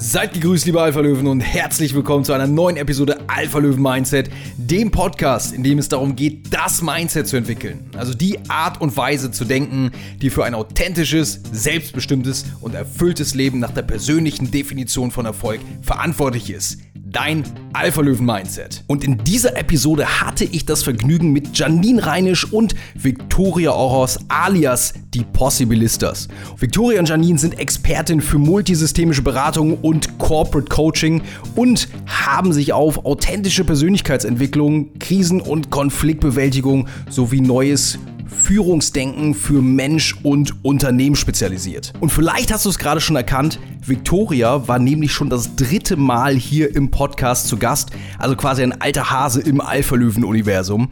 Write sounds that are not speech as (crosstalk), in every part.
Seid gegrüßt, liebe Alpha-Löwen, und herzlich willkommen zu einer neuen Episode Alpha-Löwen-Mindset, dem Podcast, in dem es darum geht, das Mindset zu entwickeln. Also die Art und Weise zu denken, die für ein authentisches, selbstbestimmtes und erfülltes Leben nach der persönlichen Definition von Erfolg verantwortlich ist dein Alpha-Löwen-Mindset. Und in dieser Episode hatte ich das Vergnügen mit Janine Reinisch und Victoria Oros alias die Possibilistas. Victoria und Janine sind Expertin für multisystemische Beratung und Corporate Coaching und haben sich auf authentische Persönlichkeitsentwicklung, Krisen- und Konfliktbewältigung sowie neues Führungsdenken für Mensch und Unternehmen spezialisiert. Und vielleicht hast du es gerade schon erkannt, Victoria war nämlich schon das dritte Mal hier im Podcast zu Gast, also quasi ein alter Hase im Alpha-Löwen-Universum.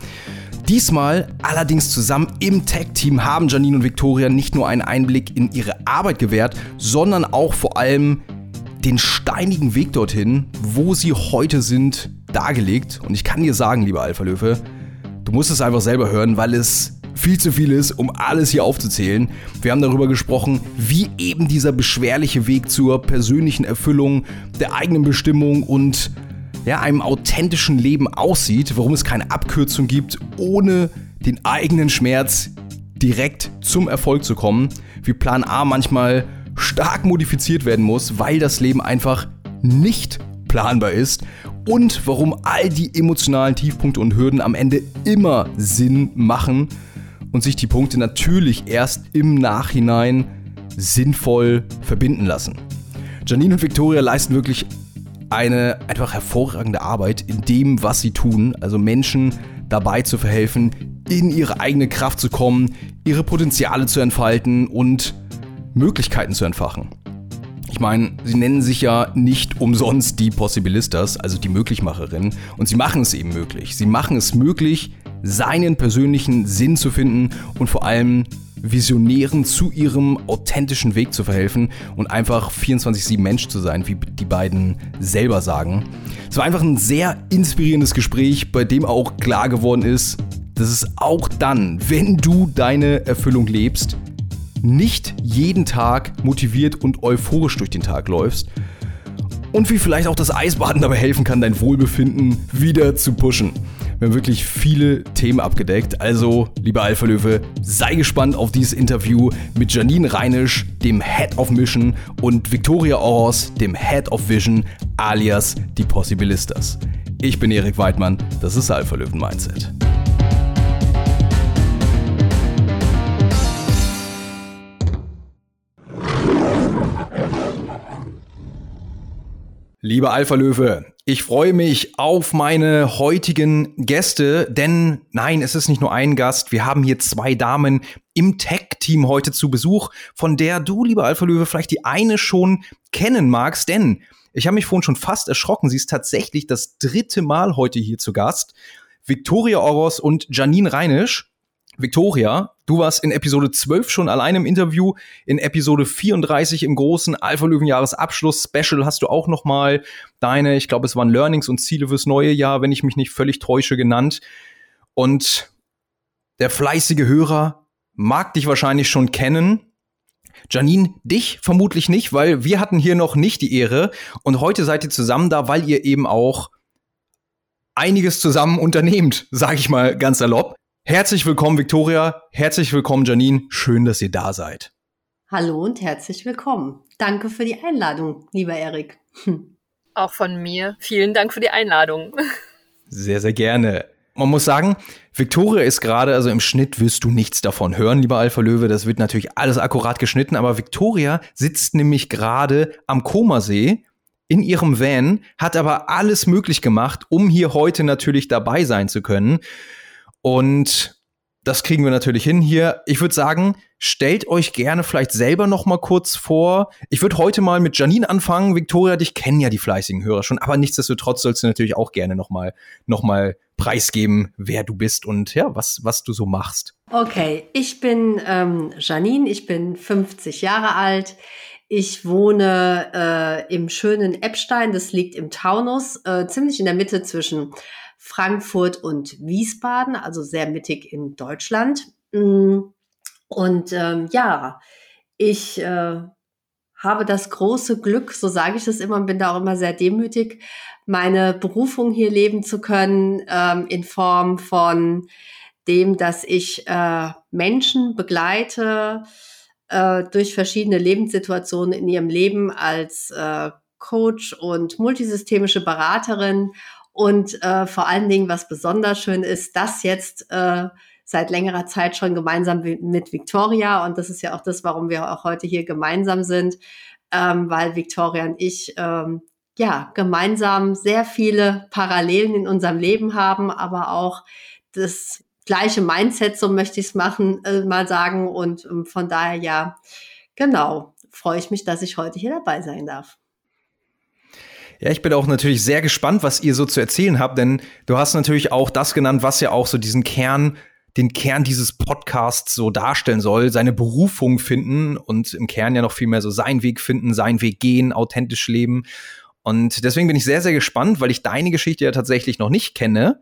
Diesmal allerdings zusammen im Tech-Team haben Janine und Victoria nicht nur einen Einblick in ihre Arbeit gewährt, sondern auch vor allem den steinigen Weg dorthin, wo sie heute sind, dargelegt. Und ich kann dir sagen, lieber Alpha-Löwe, du musst es einfach selber hören, weil es viel zu viel ist, um alles hier aufzuzählen. Wir haben darüber gesprochen, wie eben dieser beschwerliche Weg zur persönlichen Erfüllung, der eigenen Bestimmung und ja, einem authentischen Leben aussieht, warum es keine Abkürzung gibt, ohne den eigenen Schmerz direkt zum Erfolg zu kommen, wie Plan A manchmal stark modifiziert werden muss, weil das Leben einfach nicht planbar ist. Und warum all die emotionalen Tiefpunkte und Hürden am Ende immer Sinn machen und sich die Punkte natürlich erst im Nachhinein sinnvoll verbinden lassen. Janine und Victoria leisten wirklich eine einfach hervorragende Arbeit in dem, was sie tun, also Menschen dabei zu verhelfen, in ihre eigene Kraft zu kommen, ihre Potenziale zu entfalten und Möglichkeiten zu entfachen. Ich meine, sie nennen sich ja nicht umsonst die Possibilistas, also die Möglichmacherin, und sie machen es eben möglich. Sie machen es möglich, seinen persönlichen Sinn zu finden und vor allem Visionären zu ihrem authentischen Weg zu verhelfen und einfach 24-7 Mensch zu sein, wie die beiden selber sagen. Es war einfach ein sehr inspirierendes Gespräch, bei dem auch klar geworden ist, dass es auch dann, wenn du deine Erfüllung lebst, nicht jeden Tag motiviert und euphorisch durch den Tag läufst und wie vielleicht auch das Eisbaden dabei helfen kann, dein Wohlbefinden wieder zu pushen. Wir haben wirklich viele Themen abgedeckt. Also, lieber Alpha Löwe, sei gespannt auf dieses Interview mit Janine Reinisch, dem Head of Mission, und Victoria Oros, dem Head of Vision, alias die Possibilistas. Ich bin Erik Weidmann, das ist Alpha Löwen Mindset. Lieber Alpha Löwe, ich freue mich auf meine heutigen Gäste, denn nein, es ist nicht nur ein Gast. Wir haben hier zwei Damen im Tech-Team heute zu Besuch, von der du, lieber Alpha Löwe, vielleicht die eine schon kennen magst, denn ich habe mich vorhin schon fast erschrocken. Sie ist tatsächlich das dritte Mal heute hier zu Gast. Victoria Oros und Janine Reinisch. Victoria, du warst in Episode 12 schon allein im Interview. In Episode 34 im großen Alpha Löwen Jahresabschluss Special hast du auch noch mal deine, ich glaube, es waren Learnings und Ziele fürs neue Jahr, wenn ich mich nicht völlig täusche, genannt. Und der fleißige Hörer mag dich wahrscheinlich schon kennen. Janine, dich vermutlich nicht, weil wir hatten hier noch nicht die Ehre und heute seid ihr zusammen da, weil ihr eben auch einiges zusammen unternehmt, sage ich mal ganz salopp. Herzlich willkommen, Victoria. Herzlich willkommen, Janine. Schön, dass ihr da seid. Hallo und herzlich willkommen. Danke für die Einladung, lieber Erik. (laughs) Auch von mir. Vielen Dank für die Einladung. (laughs) Sehr, sehr gerne. Man muss sagen, Victoria ist gerade, also im Schnitt wirst du nichts davon hören, lieber Alpha Löwe. Das wird natürlich alles akkurat geschnitten, aber Victoria sitzt nämlich gerade am Komasee in ihrem Van, hat aber alles möglich gemacht, um hier heute natürlich dabei sein zu können. Und das kriegen wir natürlich hin hier. Ich würde sagen, stellt euch gerne vielleicht selber noch mal kurz vor. Ich würde heute mal mit Janine anfangen. Victoria, dich kennen ja die fleißigen Hörer schon, aber nichtsdestotrotz sollst du natürlich auch gerne noch mal, noch mal preisgeben, wer du bist und ja, was, was du so machst. Okay, ich bin ähm, Janine, ich bin 50 Jahre alt. Ich wohne äh, im schönen Eppstein, das liegt im Taunus, äh, ziemlich in der Mitte zwischen Frankfurt und Wiesbaden, also sehr mittig in Deutschland. Mm, und ähm, ja, ich äh, habe das große Glück, so sage ich das immer und bin da auch immer sehr demütig, meine Berufung hier leben zu können ähm, in Form von dem, dass ich äh, Menschen begleite äh, durch verschiedene Lebenssituationen in ihrem Leben als äh, Coach und multisystemische Beraterin und äh, vor allen Dingen, was besonders schön ist, das jetzt äh, seit längerer Zeit schon gemeinsam mit Victoria. Und das ist ja auch das, warum wir auch heute hier gemeinsam sind, ähm, weil Victoria und ich ähm, ja gemeinsam sehr viele Parallelen in unserem Leben haben, aber auch das gleiche Mindset, so möchte ich es machen, äh, mal sagen. Und ähm, von daher ja, genau, freue ich mich, dass ich heute hier dabei sein darf. Ja, ich bin auch natürlich sehr gespannt, was ihr so zu erzählen habt, denn du hast natürlich auch das genannt, was ja auch so diesen Kern den Kern dieses Podcasts so darstellen soll, seine Berufung finden und im Kern ja noch viel mehr so seinen Weg finden, seinen Weg gehen, authentisch leben. Und deswegen bin ich sehr, sehr gespannt, weil ich deine Geschichte ja tatsächlich noch nicht kenne.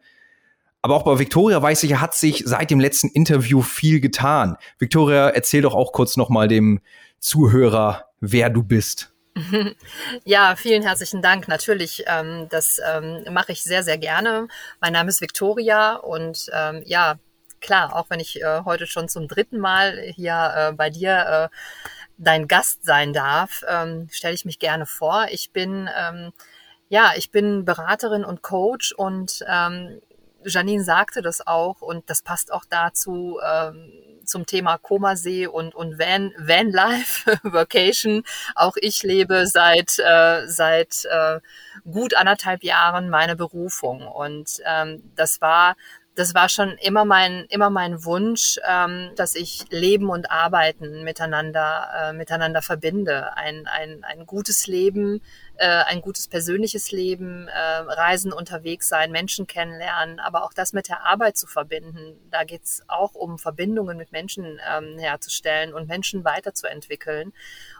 Aber auch bei Victoria weiß ich, hat sich seit dem letzten Interview viel getan. Victoria, erzähl doch auch kurz noch mal dem Zuhörer, wer du bist. (laughs) Ja, vielen herzlichen Dank. Natürlich, ähm, das ähm, mache ich sehr, sehr gerne. Mein Name ist Victoria und ähm, ja, klar, auch wenn ich äh, heute schon zum dritten Mal hier äh, bei dir äh, dein Gast sein darf, ähm, stelle ich mich gerne vor. Ich bin ähm, ja, ich bin Beraterin und Coach und ähm, Janine sagte das auch und das passt auch dazu ähm, zum Thema Komasee und und Van Vanlife (laughs) Vacation. Auch ich lebe seit äh, seit äh, gut anderthalb Jahren meine Berufung und ähm, das war das war schon immer mein, immer mein Wunsch, ähm, dass ich Leben und Arbeiten miteinander, äh, miteinander verbinde. Ein, ein, ein gutes Leben, äh, ein gutes persönliches Leben, äh, Reisen unterwegs sein, Menschen kennenlernen, aber auch das mit der Arbeit zu verbinden. Da geht's auch um Verbindungen mit Menschen ähm, herzustellen und Menschen weiterzuentwickeln.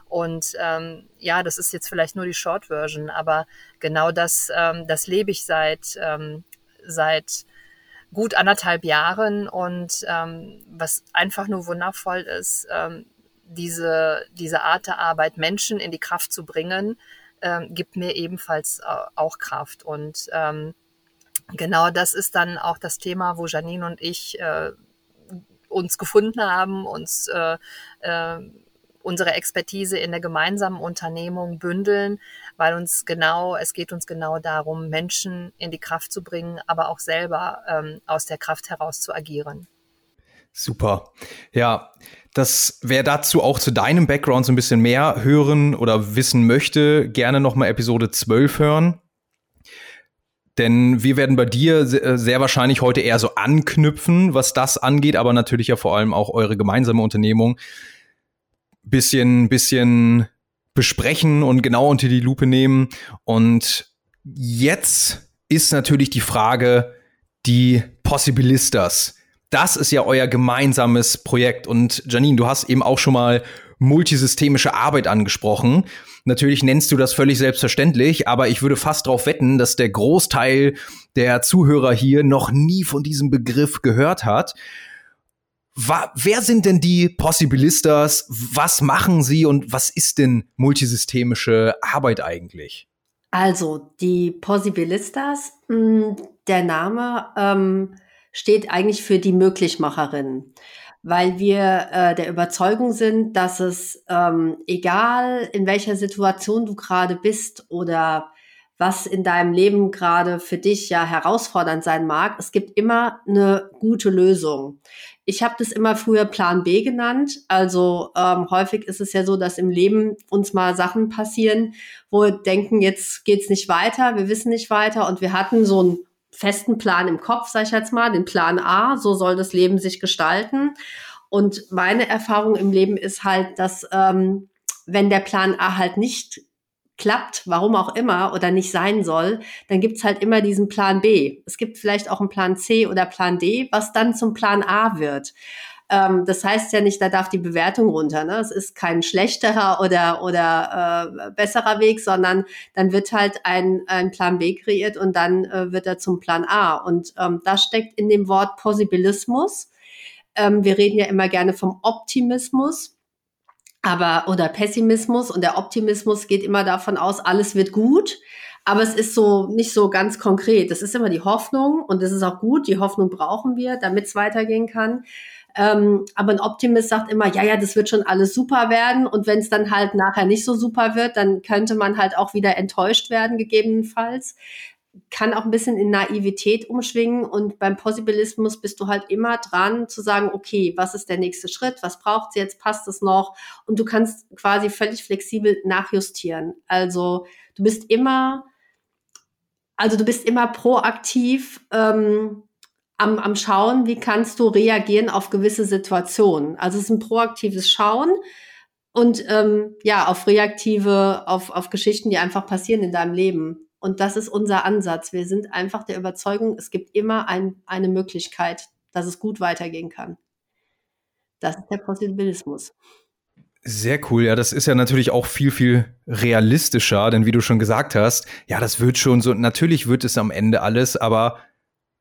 Und ähm, ja, das ist jetzt vielleicht nur die Short Version, aber genau das, ähm, das lebe ich seit, ähm, seit gut anderthalb Jahren und ähm, was einfach nur wundervoll ist, ähm, diese, diese Art der Arbeit, Menschen in die Kraft zu bringen, ähm, gibt mir ebenfalls äh, auch Kraft. Und ähm, genau das ist dann auch das Thema, wo Janine und ich äh, uns gefunden haben, uns äh, äh, unsere Expertise in der gemeinsamen Unternehmung bündeln, weil uns genau, es geht uns genau darum, Menschen in die Kraft zu bringen, aber auch selber ähm, aus der Kraft heraus zu agieren. Super. Ja, das wer dazu auch zu deinem Background so ein bisschen mehr hören oder wissen möchte, gerne nochmal Episode 12 hören. Denn wir werden bei dir äh, sehr wahrscheinlich heute eher so anknüpfen, was das angeht, aber natürlich ja vor allem auch eure gemeinsame Unternehmung bisschen, bisschen besprechen und genau unter die Lupe nehmen. Und jetzt ist natürlich die Frage, die Possibilistas. Das ist ja euer gemeinsames Projekt. Und Janine, du hast eben auch schon mal multisystemische Arbeit angesprochen. Natürlich nennst du das völlig selbstverständlich, aber ich würde fast darauf wetten, dass der Großteil der Zuhörer hier noch nie von diesem Begriff gehört hat. Wa wer sind denn die Possibilistas? Was machen sie und was ist denn multisystemische Arbeit eigentlich? Also, die Possibilistas, hm, der Name ähm, steht eigentlich für die Möglichmacherin, weil wir äh, der Überzeugung sind, dass es ähm, egal in welcher Situation du gerade bist oder was in deinem Leben gerade für dich ja herausfordernd sein mag, es gibt immer eine gute Lösung. Ich habe das immer früher Plan B genannt. Also ähm, häufig ist es ja so, dass im Leben uns mal Sachen passieren, wo wir denken, jetzt geht's nicht weiter, wir wissen nicht weiter und wir hatten so einen festen Plan im Kopf, sag ich jetzt mal, den Plan A, so soll das Leben sich gestalten. Und meine Erfahrung im Leben ist halt, dass ähm, wenn der Plan A halt nicht klappt, warum auch immer, oder nicht sein soll, dann gibt's halt immer diesen Plan B. Es gibt vielleicht auch einen Plan C oder Plan D, was dann zum Plan A wird. Ähm, das heißt ja nicht, da darf die Bewertung runter. Ne? Es ist kein schlechterer oder, oder äh, besserer Weg, sondern dann wird halt ein, ein Plan B kreiert und dann äh, wird er zum Plan A. Und ähm, das steckt in dem Wort Possibilismus. Ähm, wir reden ja immer gerne vom Optimismus Aber, oder Pessimismus und der Optimismus geht immer davon aus, alles wird gut. Aber es ist so nicht so ganz konkret. Das ist immer die Hoffnung und das ist auch gut. Die Hoffnung brauchen wir, damit es weitergehen kann. Ähm, aber ein Optimist sagt immer, ja, ja, das wird schon alles super werden. Und wenn es dann halt nachher nicht so super wird, dann könnte man halt auch wieder enttäuscht werden, gegebenenfalls kann auch ein bisschen in Naivität umschwingen und beim Possibilismus bist du halt immer dran zu sagen, okay, was ist der nächste Schritt, was braucht sie jetzt, passt es noch und du kannst quasi völlig flexibel nachjustieren. Also du bist immer, also du bist immer proaktiv ähm, am, am Schauen, wie kannst du reagieren auf gewisse Situationen. Also es ist ein proaktives Schauen und ähm, ja, auf reaktive, auf, auf Geschichten, die einfach passieren in deinem Leben. Und das ist unser Ansatz. Wir sind einfach der Überzeugung, es gibt immer ein, eine Möglichkeit, dass es gut weitergehen kann. Das ist der Possibilismus. Sehr cool. Ja, das ist ja natürlich auch viel, viel realistischer, denn wie du schon gesagt hast, ja, das wird schon so, natürlich wird es am Ende alles, aber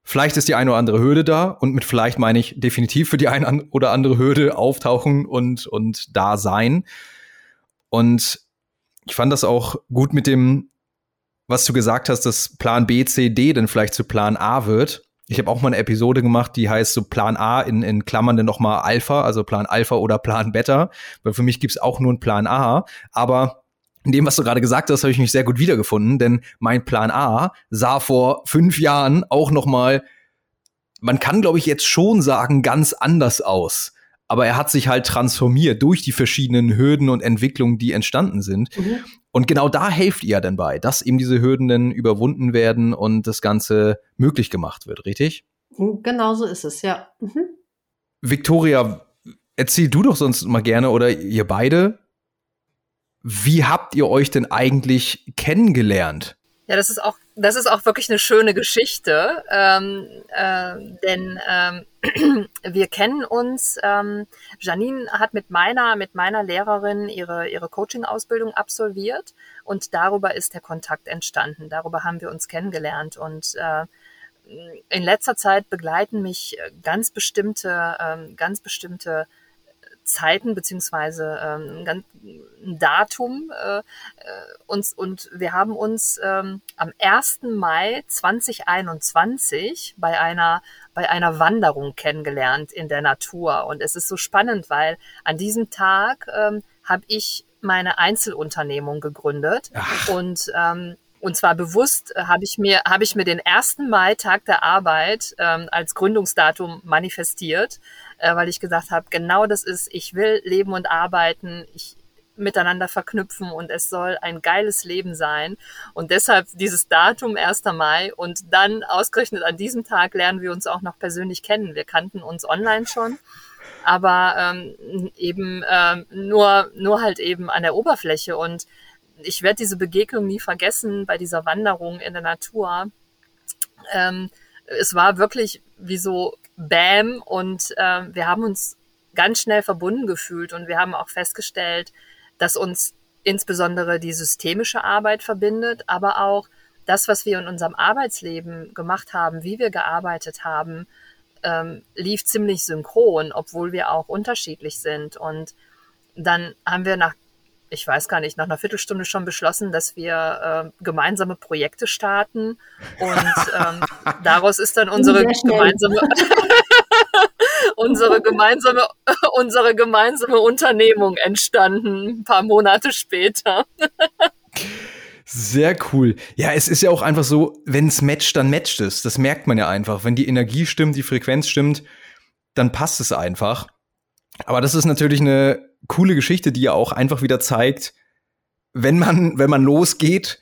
vielleicht ist die eine oder andere Hürde da und mit vielleicht meine ich definitiv für die eine oder andere Hürde auftauchen und, und da sein. Und ich fand das auch gut mit dem was du gesagt hast, dass Plan B, C, D dann vielleicht zu Plan A wird. Ich habe auch mal eine Episode gemacht, die heißt so Plan A in, in Klammern dann nochmal Alpha, also Plan Alpha oder Plan Beta. Weil für mich gibt's auch nur einen Plan A. Aber in dem, was du gerade gesagt hast, habe ich mich sehr gut wiedergefunden, denn mein Plan A sah vor fünf Jahren auch nochmal, man kann, glaube ich, jetzt schon sagen, ganz anders aus aber er hat sich halt transformiert durch die verschiedenen Hürden und Entwicklungen, die entstanden sind. Mhm. Und genau da helft ihr dann bei, dass eben diese Hürden dann überwunden werden und das Ganze möglich gemacht wird, richtig? Genau so ist es, ja. Mhm. Victoria, erzähl du doch sonst mal gerne oder ihr beide, wie habt ihr euch denn eigentlich kennengelernt? Ja, das ist auch, das ist auch wirklich eine schöne Geschichte, ähm, äh, denn ähm, (clears throat) wir kennen uns. Ähm, Janine hat mit meiner, mit meiner Lehrerin ihre, ihre Coaching-Ausbildung absolviert und darüber ist der Kontakt entstanden. Darüber haben wir uns kennengelernt und äh, in letzter Zeit begleiten mich ganz bestimmte, ähm, ganz bestimmte Zeiten beziehungsweise ähm, ein Datum äh, äh, uns und wir haben uns ähm, am 1. Mai 2021 bei einer bei einer Wanderung kennengelernt in der Natur und es ist so spannend, weil an diesem Tag ähm, habe ich meine Einzelunternehmung gegründet Ach. und ähm, und zwar bewusst äh, habe ich mir habe ich mir den 1. Mai Tag der Arbeit ähm, als Gründungsdatum manifestiert, äh, weil ich gesagt habe, genau das ist, ich will leben und arbeiten, ich miteinander verknüpfen und es soll ein geiles Leben sein. Und deshalb dieses Datum 1. Mai und dann ausgerechnet an diesem Tag lernen wir uns auch noch persönlich kennen. Wir kannten uns online schon, aber ähm, eben ähm, nur, nur halt eben an der Oberfläche. Und ich werde diese Begegnung nie vergessen bei dieser Wanderung in der Natur. Ähm, es war wirklich wie so Bam und äh, wir haben uns ganz schnell verbunden gefühlt und wir haben auch festgestellt, dass uns insbesondere die systemische Arbeit verbindet, aber auch das, was wir in unserem Arbeitsleben gemacht haben, wie wir gearbeitet haben, ähm, lief ziemlich synchron, obwohl wir auch unterschiedlich sind. Und dann haben wir nach ich weiß gar nicht, nach einer Viertelstunde schon beschlossen, dass wir äh, gemeinsame Projekte starten und ähm, (laughs) daraus ist dann unsere gemeinsame (laughs) unsere gemeinsame (laughs) unsere gemeinsame Unternehmung entstanden ein paar Monate später. Sehr cool. Ja, es ist ja auch einfach so, wenn es matcht, dann matcht es. Das merkt man ja einfach. Wenn die Energie stimmt, die Frequenz stimmt, dann passt es einfach. Aber das ist natürlich eine coole Geschichte, die ja auch einfach wieder zeigt, wenn man, wenn man losgeht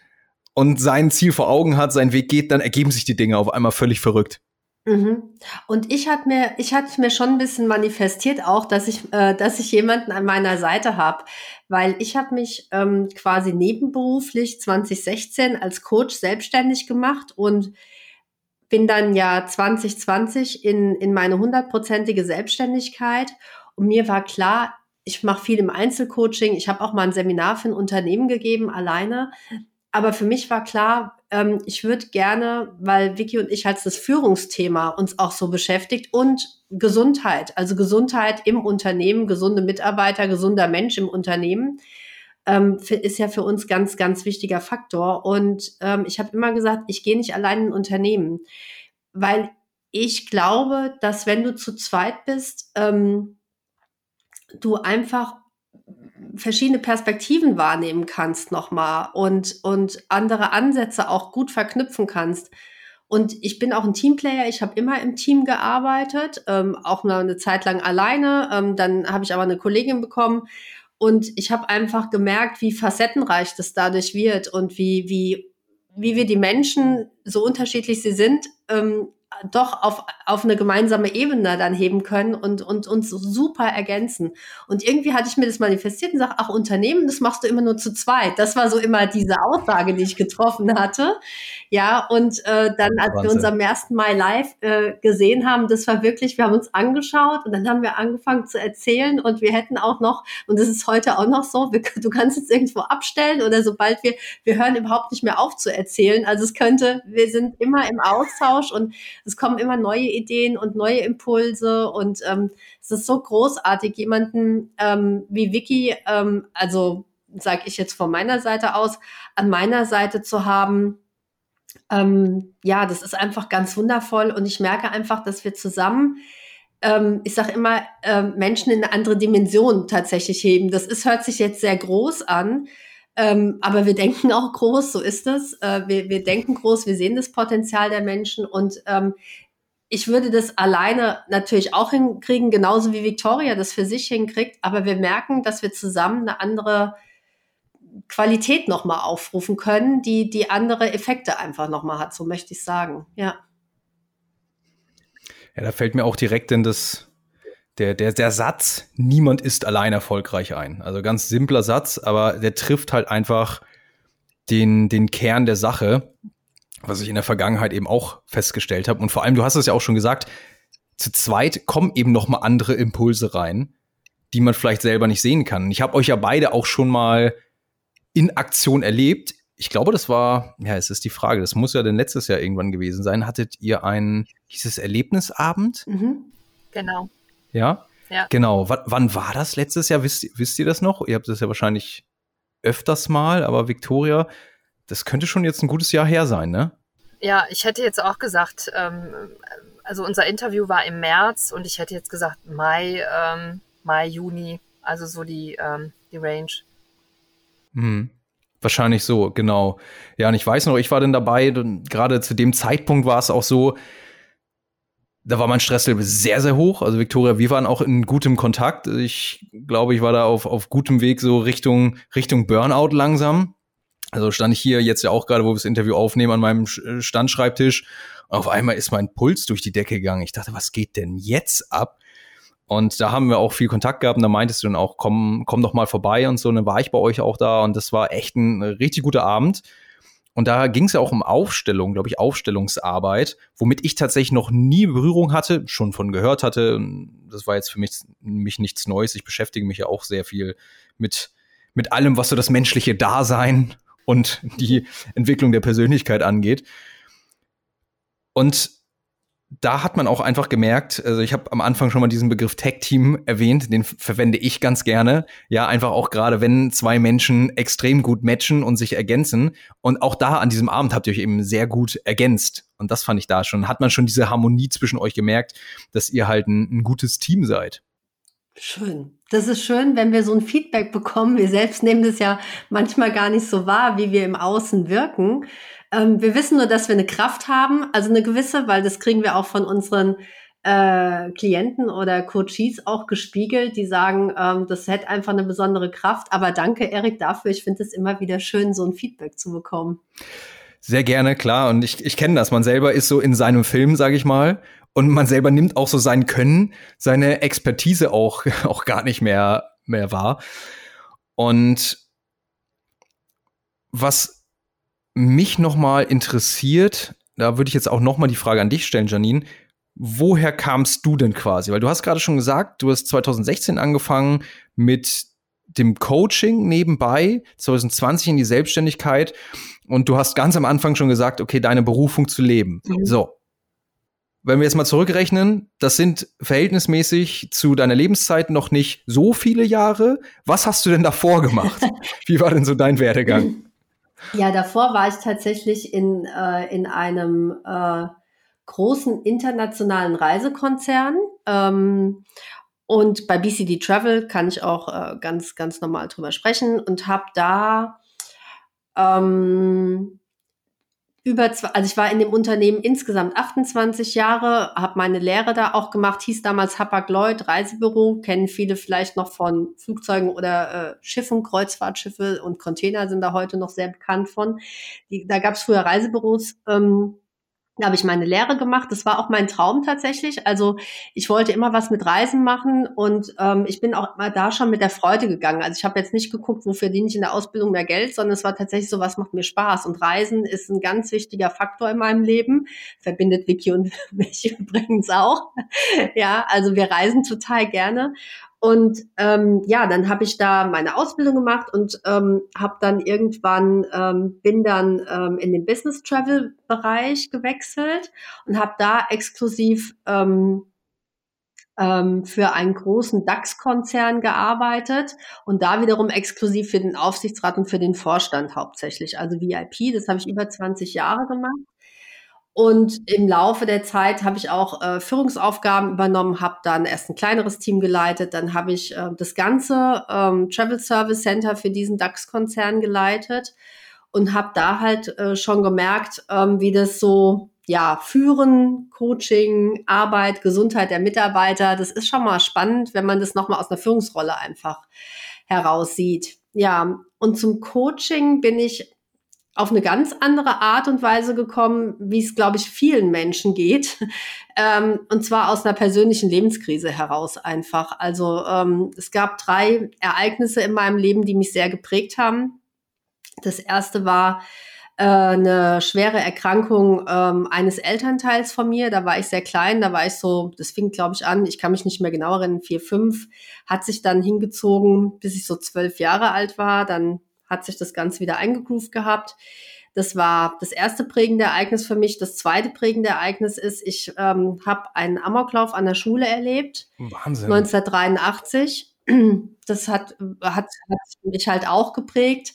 und sein Ziel vor Augen hat, sein Weg geht, dann ergeben sich die Dinge auf einmal völlig verrückt. Mhm. Und ich hatte mir, ich hatte mir schon ein bisschen manifestiert auch, dass ich, äh, dass ich jemanden an meiner Seite habe, weil ich habe mich ähm, quasi nebenberuflich 2016 als Coach selbstständig gemacht und bin dann ja 2020 in, in meine hundertprozentige Selbstständigkeit und mir war klar, ich mache viel im Einzelcoaching. Ich habe auch mal ein Seminar für ein Unternehmen gegeben, alleine. aber für mich war klar, ähm, ich würde gerne, weil Vicky und ich als das Führungsthema uns auch so beschäftigt und Gesundheit, also Gesundheit im Unternehmen, gesunde Mitarbeiter, gesunder Mensch im Unternehmen, ähm, ist ja für uns ganz, ganz wichtiger Faktor. Und ähm, ich habe immer gesagt, ich gehe nicht allein in Unternehmen, weil ich glaube, dass wenn du zu zweit bist, ähm, du einfach verschiedene Perspektiven wahrnehmen kannst nochmal und, und andere Ansätze auch gut verknüpfen kannst. Und ich bin auch ein Teamplayer. Ich habe immer im Team gearbeitet, ähm, auch mal eine Zeit lang alleine. Ähm, dann habe ich aber eine Kollegin bekommen. Und ich habe einfach gemerkt, wie facettenreich das dadurch wird und wie, wie, wie wir die Menschen, so unterschiedlich sie sind, ähm, doch auf, auf eine gemeinsame Ebene dann heben können und, und uns super ergänzen. Und irgendwie hatte ich mir das manifestiert und sage, ach, Unternehmen, das machst du immer nur zu zweit. Das war so immer diese Aussage, die ich getroffen hatte. Ja, und äh, dann, als Wahnsinn. wir uns am 1. Mai live äh, gesehen haben, das war wirklich, wir haben uns angeschaut und dann haben wir angefangen zu erzählen und wir hätten auch noch, und das ist heute auch noch so, wir, du kannst jetzt irgendwo abstellen oder sobald wir, wir hören überhaupt nicht mehr auf zu erzählen. Also es könnte, wir sind immer im Austausch und es kommen immer neue Ideen und neue Impulse und ähm, es ist so großartig, jemanden ähm, wie Vicky, ähm, also sage ich jetzt von meiner Seite aus, an meiner Seite zu haben, ähm, ja, das ist einfach ganz wundervoll und ich merke einfach, dass wir zusammen, ähm, ich sage immer, äh, Menschen in eine andere Dimension tatsächlich heben. Das ist, hört sich jetzt sehr groß an, ähm, aber wir denken auch groß, so ist es. Äh, wir, wir denken groß, wir sehen das Potenzial der Menschen und ähm, ich würde das alleine natürlich auch hinkriegen, genauso wie Victoria das für sich hinkriegt, aber wir merken, dass wir zusammen eine andere Qualität nochmal aufrufen können, die, die andere Effekte einfach nochmal hat, so möchte ich sagen, ja. Ja, da fällt mir auch direkt in das, der, der, der Satz, niemand ist allein erfolgreich ein. Also ganz simpler Satz, aber der trifft halt einfach den, den Kern der Sache, was ich in der Vergangenheit eben auch festgestellt habe. Und vor allem, du hast es ja auch schon gesagt, zu zweit kommen eben noch mal andere Impulse rein, die man vielleicht selber nicht sehen kann. Ich habe euch ja beide auch schon mal in Aktion erlebt. Ich glaube, das war, ja, es ist die Frage, das muss ja denn letztes Jahr irgendwann gewesen sein. Hattet ihr einen, hieß es Erlebnisabend? Mhm. Genau. Ja? Ja. Genau. W wann war das letztes Jahr? Wisst, wisst ihr das noch? Ihr habt das ja wahrscheinlich öfters mal, aber Victoria, das könnte schon jetzt ein gutes Jahr her sein, ne? Ja, ich hätte jetzt auch gesagt, ähm, also unser Interview war im März und ich hätte jetzt gesagt Mai, ähm, Mai, Juni, also so die, ähm, die Range. Hm. Wahrscheinlich so, genau. Ja, und ich weiß noch, ich war dann dabei, gerade zu dem Zeitpunkt war es auch so, da war mein Stresslevel sehr, sehr hoch. Also Victoria, wir waren auch in gutem Kontakt. Ich glaube, ich war da auf, auf gutem Weg so Richtung, Richtung Burnout langsam. Also stand ich hier jetzt ja auch gerade, wo wir das Interview aufnehmen, an meinem Standschreibtisch. Und auf einmal ist mein Puls durch die Decke gegangen. Ich dachte, was geht denn jetzt ab? Und da haben wir auch viel Kontakt gehabt und da meintest du dann auch, komm, komm doch mal vorbei und so. Und dann war ich bei euch auch da und das war echt ein richtig guter Abend. Und da ging es ja auch um Aufstellung, glaube ich, Aufstellungsarbeit, womit ich tatsächlich noch nie Berührung hatte, schon von gehört hatte. Das war jetzt für mich, mich nichts Neues. Ich beschäftige mich ja auch sehr viel mit, mit allem, was so das menschliche Dasein und die Entwicklung der Persönlichkeit angeht. Und da hat man auch einfach gemerkt, also ich habe am Anfang schon mal diesen Begriff Tag-Team erwähnt, den verwende ich ganz gerne. Ja, einfach auch gerade, wenn zwei Menschen extrem gut matchen und sich ergänzen. Und auch da an diesem Abend habt ihr euch eben sehr gut ergänzt. Und das fand ich da schon. Hat man schon diese Harmonie zwischen euch gemerkt, dass ihr halt ein, ein gutes Team seid. Schön. Das ist schön, wenn wir so ein Feedback bekommen. Wir selbst nehmen das ja manchmal gar nicht so wahr, wie wir im Außen wirken. Ähm, wir wissen nur, dass wir eine Kraft haben, also eine gewisse, weil das kriegen wir auch von unseren äh, Klienten oder Coaches auch gespiegelt, die sagen, ähm, das hätte einfach eine besondere Kraft. Aber danke, Erik, dafür. Ich finde es immer wieder schön, so ein Feedback zu bekommen. Sehr gerne, klar. Und ich, ich kenne das. Man selber ist so in seinem Film, sage ich mal. Und man selber nimmt auch so sein Können, seine Expertise auch, (laughs) auch gar nicht mehr, mehr wahr. Und was mich nochmal interessiert, da würde ich jetzt auch nochmal die Frage an dich stellen, Janine. Woher kamst du denn quasi? Weil du hast gerade schon gesagt, du hast 2016 angefangen mit dem Coaching nebenbei, 2020 in die Selbstständigkeit und du hast ganz am Anfang schon gesagt, okay, deine Berufung zu leben. Mhm. So. Wenn wir jetzt mal zurückrechnen, das sind verhältnismäßig zu deiner Lebenszeit noch nicht so viele Jahre. Was hast du denn davor gemacht? (laughs) Wie war denn so dein Werdegang? (laughs) Ja, davor war ich tatsächlich in, äh, in einem äh, großen internationalen Reisekonzern. Ähm, und bei BCD Travel kann ich auch äh, ganz, ganz normal drüber sprechen und habe da ähm, über zwei, also ich war in dem Unternehmen insgesamt 28 Jahre, habe meine Lehre da auch gemacht, hieß damals Hapag-Lloyd Reisebüro, kennen viele vielleicht noch von Flugzeugen oder äh, Schiffen, Kreuzfahrtschiffe und Container sind da heute noch sehr bekannt von. Die, da gab es früher Reisebüros. Ähm, da habe ich meine Lehre gemacht. Das war auch mein Traum tatsächlich. Also ich wollte immer was mit Reisen machen und ähm, ich bin auch mal da schon mit der Freude gegangen. Also ich habe jetzt nicht geguckt, wofür diene ich in der Ausbildung mehr Geld, sondern es war tatsächlich so, was macht mir Spaß. Und Reisen ist ein ganz wichtiger Faktor in meinem Leben. Verbindet Vicky und (laughs) mich übrigens auch. ja, also wir reisen total gerne. Und ähm, ja, dann habe ich da meine Ausbildung gemacht und ähm, habe dann irgendwann ähm, bin dann ähm, in den Business Travel Bereich gewechselt und habe da exklusiv ähm, ähm, für einen großen DAX-Konzern gearbeitet und da wiederum exklusiv für den Aufsichtsrat und für den Vorstand hauptsächlich, also VIP. Das habe ich über 20 Jahre gemacht. Und im Laufe der Zeit habe ich auch äh, Führungsaufgaben übernommen, habe dann erst ein kleineres Team geleitet, dann habe ich äh, das ganze ähm, Travel Service Center für diesen DAX-Konzern geleitet und habe da halt äh, schon gemerkt, ähm, wie das so, ja, Führen, Coaching, Arbeit, Gesundheit der Mitarbeiter, das ist schon mal spannend, wenn man das nochmal aus einer Führungsrolle einfach heraussieht. Ja, und zum Coaching bin ich auf eine ganz andere Art und Weise gekommen, wie es, glaube ich, vielen Menschen geht. (laughs) Ähm, und zwar aus einer persönlichen Lebenskrise heraus einfach. Also ähm, es gab drei Ereignisse in meinem Leben, die mich sehr geprägt haben. Das erste war äh, eine schwere Erkrankung ähm, eines Elternteils von mir. Da war ich sehr klein, da war ich so, das fing, glaube ich, an, ich kann mich nicht mehr genau erinnern, vier, fünf, hat sich dann hingezogen, bis ich so zwölf Jahre alt war. Dann hat sich das Ganze wieder eingegroovt gehabt. Das war das erste prägende Ereignis für mich. Das zweite prägende Ereignis ist, ich ähm, habe einen Amoklauf an der Schule erlebt. Wahnsinn. 1983. (clears throat) Das hat, hat, hat mich halt auch geprägt.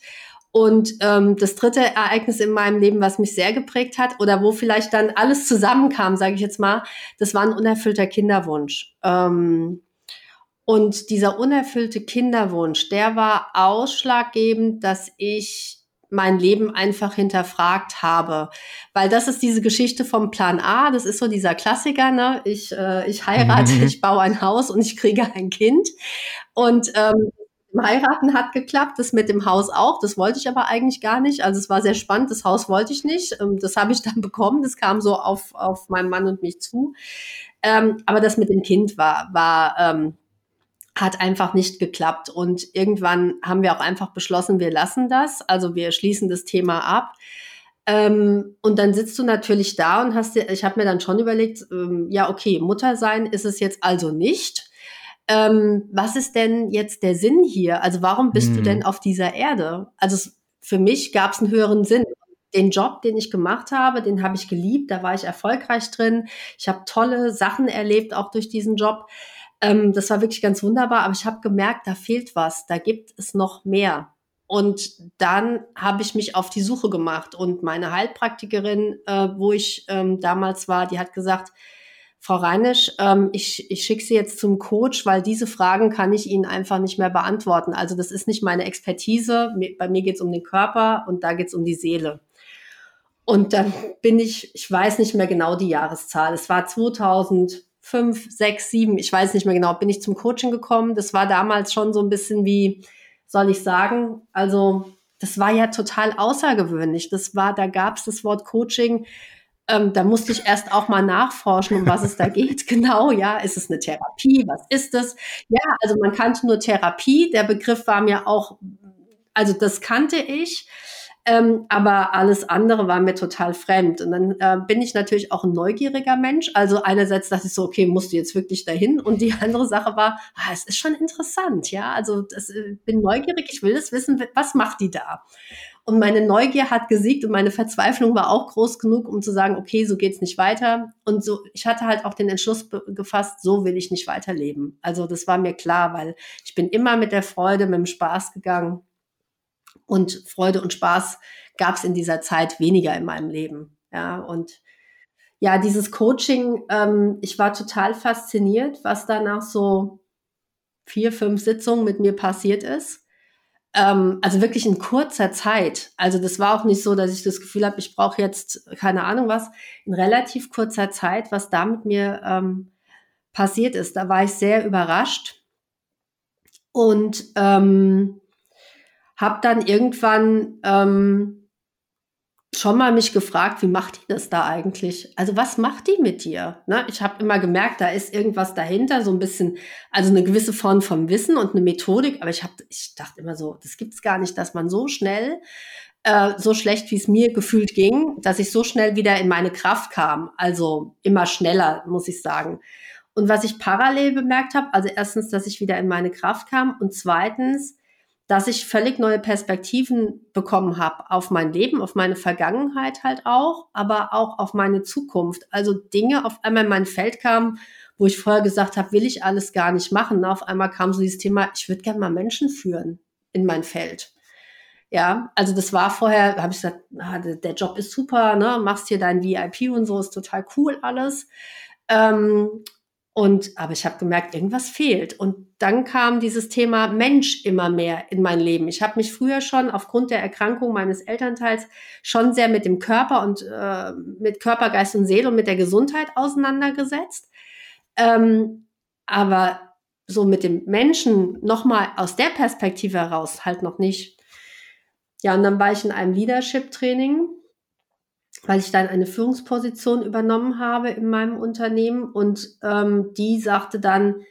Und ähm, das dritte Ereignis in meinem Leben, was mich sehr geprägt hat oder wo vielleicht dann alles zusammenkam, sage ich jetzt mal, das war ein unerfüllter Kinderwunsch. Ähm, und dieser unerfüllte Kinderwunsch, der war ausschlaggebend, dass ich mein Leben einfach hinterfragt habe. Weil das ist diese Geschichte vom Plan A, das ist so dieser Klassiker, ne? Ich, äh, ich heirate, mhm. ich baue ein Haus und ich kriege ein Kind. Und ähm, Heiraten hat geklappt, das mit dem Haus auch. Das wollte ich aber eigentlich gar nicht. Also es war sehr spannend. Das Haus wollte ich nicht. Ähm, das habe ich dann (laughs) bekommen. Das kam so auf, auf meinen Mann und mich zu. Ähm, aber das mit dem Kind war, war ähm, hat einfach nicht geklappt. Und irgendwann haben wir auch einfach beschlossen, wir lassen das. Also wir schließen das Thema ab. Ähm, und dann sitzt du natürlich da und hast dir, ich habe mir dann schon überlegt, ähm, ja, okay, Mutter sein ist es jetzt also nicht. Ähm, was ist denn jetzt der Sinn hier? Also warum bist hm. du denn auf dieser Erde? Also es, für mich gab es einen höheren Sinn. Den Job, den ich gemacht habe, den habe ich geliebt, da war ich erfolgreich drin. Ich habe tolle Sachen erlebt, auch durch diesen Job. Ähm, das war wirklich ganz wunderbar, aber ich habe gemerkt, da fehlt was, da gibt es noch mehr. Und dann habe ich mich auf die Suche gemacht und meine Heilpraktikerin, äh, wo ich ähm, damals war, die hat gesagt, Frau Reinisch, ähm, ich, ich schicke Sie jetzt zum Coach, weil diese Fragen kann ich Ihnen einfach nicht mehr beantworten. Also das ist nicht meine Expertise. Bei mir geht es um den Körper und da geht es um die Seele. Und dann bin ich, ich weiß nicht mehr genau die Jahreszahl. Es war 2000 fünf, sechs, sieben, ich weiß nicht mehr genau, bin ich zum Coaching gekommen. Das war damals schon so ein bisschen wie, soll ich sagen, also das war ja total außergewöhnlich. Das war, da gab es das Wort Coaching. Ähm, da musste ich erst auch mal nachforschen, um was es da geht. (laughs) Genau, ja, ist es eine Therapie? Was ist das? Ja, also man kannte nur Therapie. Der Begriff war mir auch, also das kannte ich. Ähm, aber alles andere war mir total fremd. Und dann äh, bin ich natürlich auch ein neugieriger Mensch. Also einerseits dachte ich so, okay, musst du jetzt wirklich dahin? Und die andere Sache war, ah, es ist schon interessant, ja. Also das, äh, bin neugierig, ich will es wissen, was macht die da? Und meine Neugier hat gesiegt und meine Verzweiflung war auch groß genug, um zu sagen, okay, so geht's nicht weiter. Und so, ich hatte halt auch den Entschluss gefasst, so will ich nicht weiterleben. Also das war mir klar, weil ich bin immer mit der Freude, mit dem Spaß gegangen. Und Freude und Spaß gab es in dieser Zeit weniger in meinem Leben. Ja, und ja, dieses Coaching, ähm, ich war total fasziniert, was danach so vier, fünf Sitzungen mit mir passiert ist ähm, also wirklich in kurzer Zeit. Also das war auch nicht so, dass ich das Gefühl habe, ich brauche jetzt keine Ahnung was. In relativ kurzer Zeit, was da mit mir ähm, passiert ist, da war ich sehr überrascht und ähm, habe dann irgendwann ähm, schon mal mich gefragt, wie macht die das da eigentlich? Also was macht die mit dir? Ne? Ich habe immer gemerkt, da ist irgendwas dahinter, so ein bisschen, also eine gewisse Form vom Wissen und eine Methodik. Aber ich habe, ich dachte immer so, das gibt's gar nicht, dass man so schnell, äh, so schlecht wie es mir gefühlt ging, dass ich so schnell wieder in meine Kraft kam. Also immer schneller, muss ich sagen. Und was ich parallel bemerkt habe, also erstens, dass ich wieder in meine Kraft kam und zweitens, dass ich völlig neue Perspektiven bekommen habe auf mein Leben, auf meine Vergangenheit halt auch, aber auch auf meine Zukunft. Also Dinge auf einmal in mein Feld kamen, wo ich vorher gesagt habe, will ich alles gar nicht machen. Auf einmal kam so dieses Thema, ich würde gerne mal Menschen führen in mein Feld. Ja, also das war vorher, habe ich gesagt, ah, der Job ist super, ne, machst hier dein VIP und so, ist total cool alles. Ähm, und aber ich habe gemerkt, irgendwas fehlt. Und dann kam dieses Thema Mensch immer mehr in mein Leben. Ich habe mich früher schon aufgrund der Erkrankung meines Elternteils schon sehr mit dem Körper und äh, mit Körper, Geist und Seele und mit der Gesundheit auseinandergesetzt. Ähm, aber so mit dem Menschen nochmal aus der Perspektive heraus halt noch nicht. Ja, und dann war ich in einem Leadership-Training weil ich dann eine Führungsposition übernommen habe in meinem Unternehmen und ähm, die sagte dann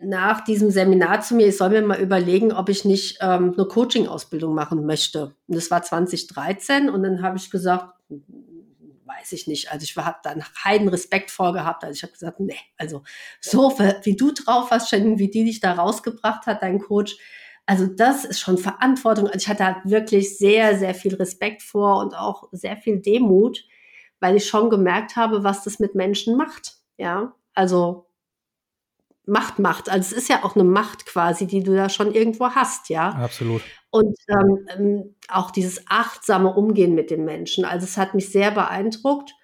nach diesem Seminar zu mir, ich soll mir mal überlegen, ob ich nicht ähm, eine Coaching-Ausbildung machen möchte. Und das war 2013 und dann habe ich gesagt, weiß ich nicht. Also ich habe dann heiden Respekt vorgehabt. Also ich habe gesagt, nee, also so wie du drauf hast, Shannon, wie die dich da rausgebracht hat, dein Coach, also das ist schon Verantwortung. Also ich hatte halt wirklich sehr, sehr viel Respekt vor und auch sehr viel Demut, weil ich schon gemerkt habe, was das mit Menschen macht. Ja, also Macht macht. Also es ist ja auch eine Macht quasi, die du da schon irgendwo hast, ja. Absolut. Und ähm, ähm auch dieses achtsame Umgehen mit den Menschen. Also es hat mich sehr beeindruckt.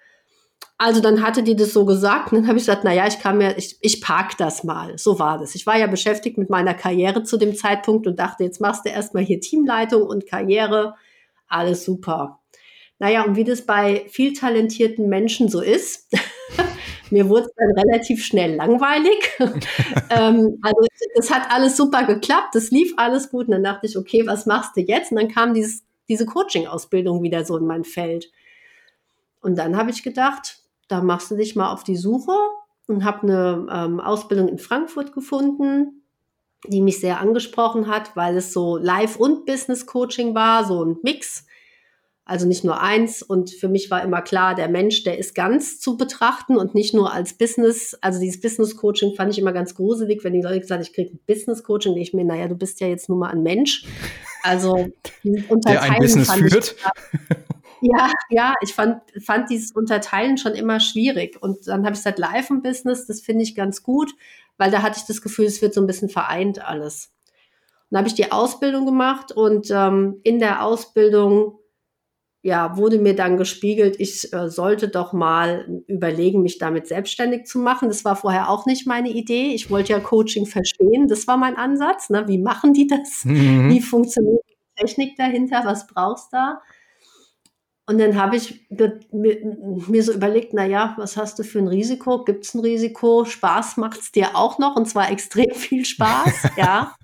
Also dann hatte die das so gesagt und dann habe ich gesagt, na ja, ich kann mir, ich, ich park das mal. So war das. Ich war ja beschäftigt mit meiner Karriere zu dem Zeitpunkt und dachte, jetzt machst du erstmal hier Teamleitung und Karriere. Alles super. Naja, und wie das bei viel talentierten Menschen so ist, (laughs) mir wurde es dann relativ schnell langweilig. (laughs) ähm, also das hat alles super geklappt, das lief alles gut. Und dann dachte ich, okay, was machst du jetzt? Und dann kam dieses, diese Coaching-Ausbildung wieder so in mein Feld. Und dann habe ich gedacht, da machst du dich mal auf die Suche und habe eine ähm, Ausbildung in Frankfurt gefunden, die mich sehr angesprochen hat, weil es so Live- und Business-Coaching war, so ein Mix. Also nicht nur eins. Und für mich war immer klar, der Mensch, der ist ganz zu betrachten und nicht nur als Business. Also dieses Business-Coaching fand ich immer ganz gruselig, wenn die Leute gesagt ich kriege ein Business-Coaching, denke ich mir, naja, du bist ja jetzt nur mal ein Mensch. Also (laughs) der ein Business führt. Ja, ja, ich fand, fand dieses Unterteilen schon immer schwierig. Und dann habe ich gesagt, Live im Business, das finde ich ganz gut, weil da hatte ich das Gefühl, es wird so ein bisschen vereint alles. dann habe ich die Ausbildung gemacht und ähm, in der Ausbildung ja, wurde mir dann gespiegelt, ich äh, sollte doch mal überlegen, mich damit selbstständig zu machen. Das war vorher auch nicht meine Idee. Ich wollte ja Coaching verstehen. Das war mein Ansatz. Ne? Wie machen die das? Mhm. Wie funktioniert die Technik dahinter? Was brauchst du da? Und dann habe ich mir, so überlegt, na ja, was hast du für ein Risiko? Gibt es ein Risiko? Spaß macht es dir auch noch und zwar extrem viel Spaß, (laughs) ja.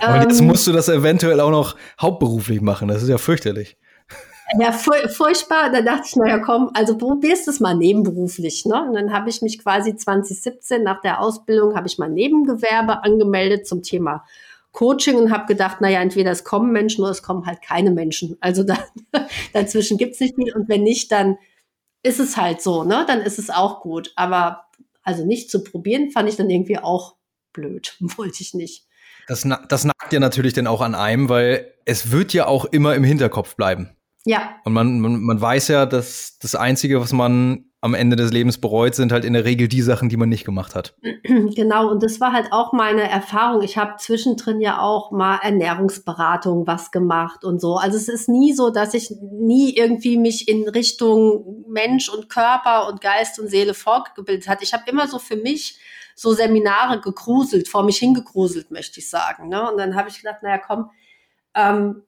Aber jetzt ähm, musst du das eventuell auch noch hauptberuflich machen. Das ist ja fürchterlich. Ja, furchtbar. Da dachte ich, naja, komm, also probierst es mal nebenberuflich. Ne? Und dann habe ich mich quasi 2017 nach der Ausbildung, habe ich mal Nebengewerbe angemeldet zum Thema Coaching und habe gedacht, naja, entweder es kommen Menschen oder es kommen halt keine Menschen. Also da, (laughs) dazwischen gibt's nicht viel. Und wenn nicht, dann ist es halt so, ne? Dann ist es auch gut. Aber also nicht zu probieren, fand ich dann irgendwie auch blöd. (laughs) Wollte ich nicht. Das, das nagt ja natürlich dann auch an einem, weil es wird ja auch immer im Hinterkopf bleiben. Ja. Und man, man, man weiß ja, dass das Einzige, was man am Ende des Lebens bereut, sind halt in der Regel die Sachen, die man nicht gemacht hat. (clears throat) Genau, und das war halt auch meine Erfahrung. Ich habe zwischendrin ja auch mal Ernährungsberatung was gemacht und so. Also es ist nie so, dass ich nie irgendwie mich in Richtung Mensch und Körper und Geist und Seele fortgebildet hat. Ich habe immer so für mich so Seminare gegruselt, vor mich hingegruselt, möchte ich sagen. Ne? Und dann habe ich gedacht, naja, komm, ähm,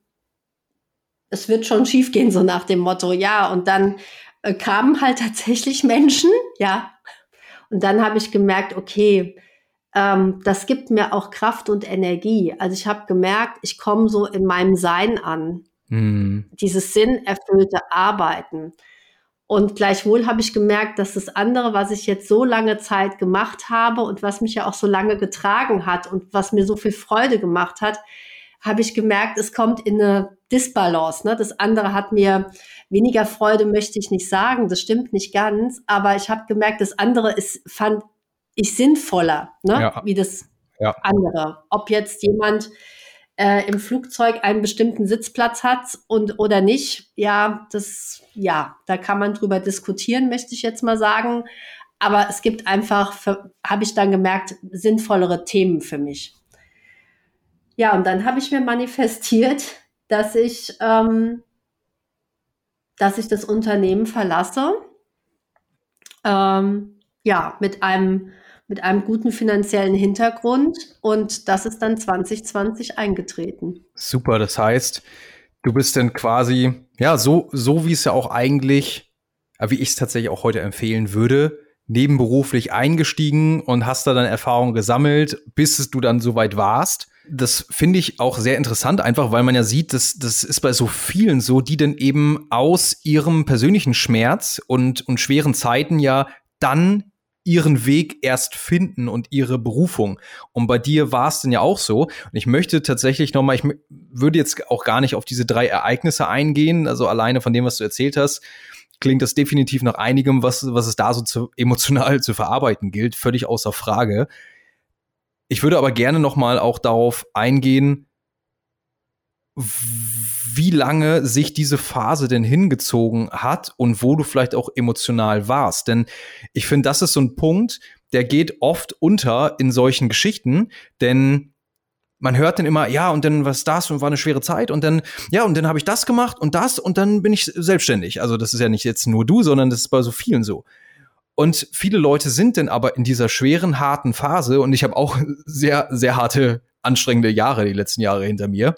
es wird schon schiefgehen, so nach dem Motto, ja. Und dann äh, kamen halt tatsächlich Menschen, ja. Und dann habe ich gemerkt, okay, ähm, das gibt mir auch Kraft und Energie. Also ich habe gemerkt, ich komme so in meinem Sein an. Mhm. Dieses sinnerfüllte Arbeiten. Und gleichwohl habe ich gemerkt, dass das andere, was ich jetzt so lange Zeit gemacht habe und was mich ja auch so lange getragen hat und was mir so viel Freude gemacht hat, habe ich gemerkt, es kommt in eine Disbalance. Ne? Das andere hat mir weniger Freude, möchte ich nicht sagen. Das stimmt nicht ganz. Aber ich habe gemerkt, das andere ist, fand ich sinnvoller, ne? Ja. wie das ja. andere. Ob jetzt jemand äh, im Flugzeug einen bestimmten Sitzplatz hat und oder nicht, ja, das, ja, da kann man drüber diskutieren, möchte ich jetzt mal sagen. Aber es gibt einfach, habe ich dann gemerkt, sinnvollere Themen für mich. Ja, und dann habe ich mir manifestiert, (laughs) dass ich, ähm, dass ich das Unternehmen verlasse. Ähm, ja, mit einem mit einem guten finanziellen Hintergrund und das ist dann 2020 eingetreten. Super, das heißt, du bist dann quasi, ja, so, so wie es ja auch eigentlich, wie ich es tatsächlich auch heute empfehlen würde, nebenberuflich eingestiegen und hast da dann Erfahrungen gesammelt, bis du dann soweit warst. Das finde ich auch sehr interessant, einfach weil man ja sieht, dass das ist bei so vielen so, die dann eben aus ihrem persönlichen Schmerz und, und schweren Zeiten ja dann ihren Weg erst finden und ihre Berufung. Und bei dir war es denn ja auch so. Und ich möchte tatsächlich noch mal, ich würde jetzt auch gar nicht auf diese drei Ereignisse eingehen, also alleine von dem, was du erzählt hast, klingt das definitiv nach einigem, was, was es da so zu, emotional (laughs) zu verarbeiten gilt, völlig außer Frage. Ich würde aber gerne noch mal auch darauf eingehen, wie lange sich diese Phase denn hingezogen hat und wo du vielleicht auch emotional warst. Denn ich finde, das ist so ein Punkt, der geht oft unter in solchen Geschichten, denn man hört dann immer, ja, und dann was das und war eine schwere Zeit und dann, ja, und dann habe ich das gemacht und das und dann bin ich selbstständig. Also das ist ja nicht jetzt nur du, sondern das ist bei so vielen so. Und viele Leute sind dann aber in dieser schweren, harten Phase und ich habe auch (laughs) sehr, sehr harte, anstrengende Jahre, die letzten Jahre hinter mir.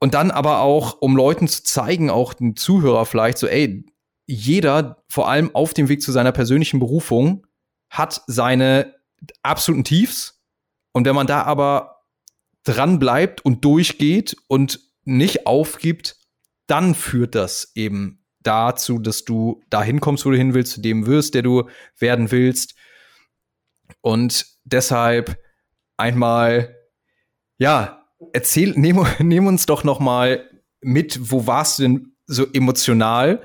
Und dann aber auch, um Leuten zu zeigen, auch den Zuhörer vielleicht, so, ey, jeder, vor allem auf dem Weg zu seiner persönlichen Berufung, hat seine absoluten Tiefs. Und wenn man da aber dran bleibt und durchgeht und nicht aufgibt, dann führt das eben dazu, dass du dahin kommst, wo du hin willst, zu dem wirst, der du werden willst. Und deshalb einmal, ja, erzähl, nehm, (laughs) nehm uns doch noch mal mit, wo warst du denn so emotional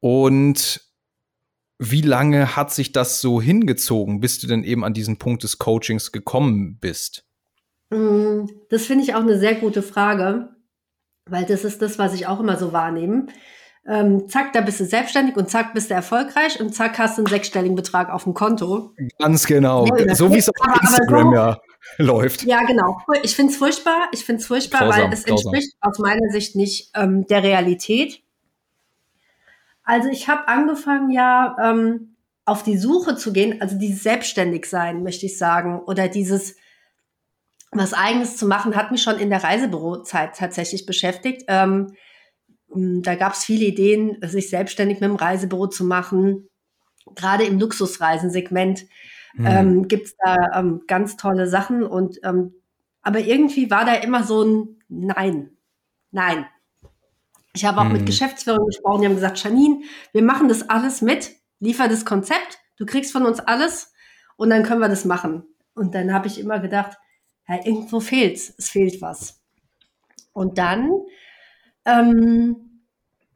und wie lange hat sich das so hingezogen, bis du denn eben an diesen Punkt des Coachings gekommen bist? Mm, das finde ich auch eine sehr gute Frage, weil das ist das, was ich auch immer so wahrnehme. Ähm, zack, da bist du selbstständig und zack, bist du erfolgreich und zack, hast du einen sechsstelligen Betrag auf dem Konto. Ganz genau. Ja, so wie es auf Instagram so, ja (laughs) läuft. Ja, genau. Ich finde es furchtbar. Ich finde es furchtbar, grausam, weil es grausam. entspricht aus meiner Sicht nicht ähm, der Realität. Also ich habe angefangen ja ähm, auf die Suche zu gehen, also dieses Selbstständigsein, möchte ich sagen, oder dieses was Eigenes zu machen, hat mich schon in der Reisebürozeit tatsächlich beschäftigt. Ähm, da gab es viele Ideen, sich selbstständig mit dem Reisebüro zu machen, gerade im Luxusreisensegment mhm. ähm, gibt es da ähm, ganz tolle Sachen. Und ähm, aber irgendwie war da immer so ein Nein, nein. Ich habe auch mhm. mit Geschäftsführern gesprochen, die haben gesagt, Janine, wir machen das alles mit, liefer das Konzept, du kriegst von uns alles und dann können wir das machen. Und dann habe ich immer gedacht, ja, irgendwo fehlt's, es fehlt was. Und dann, ähm,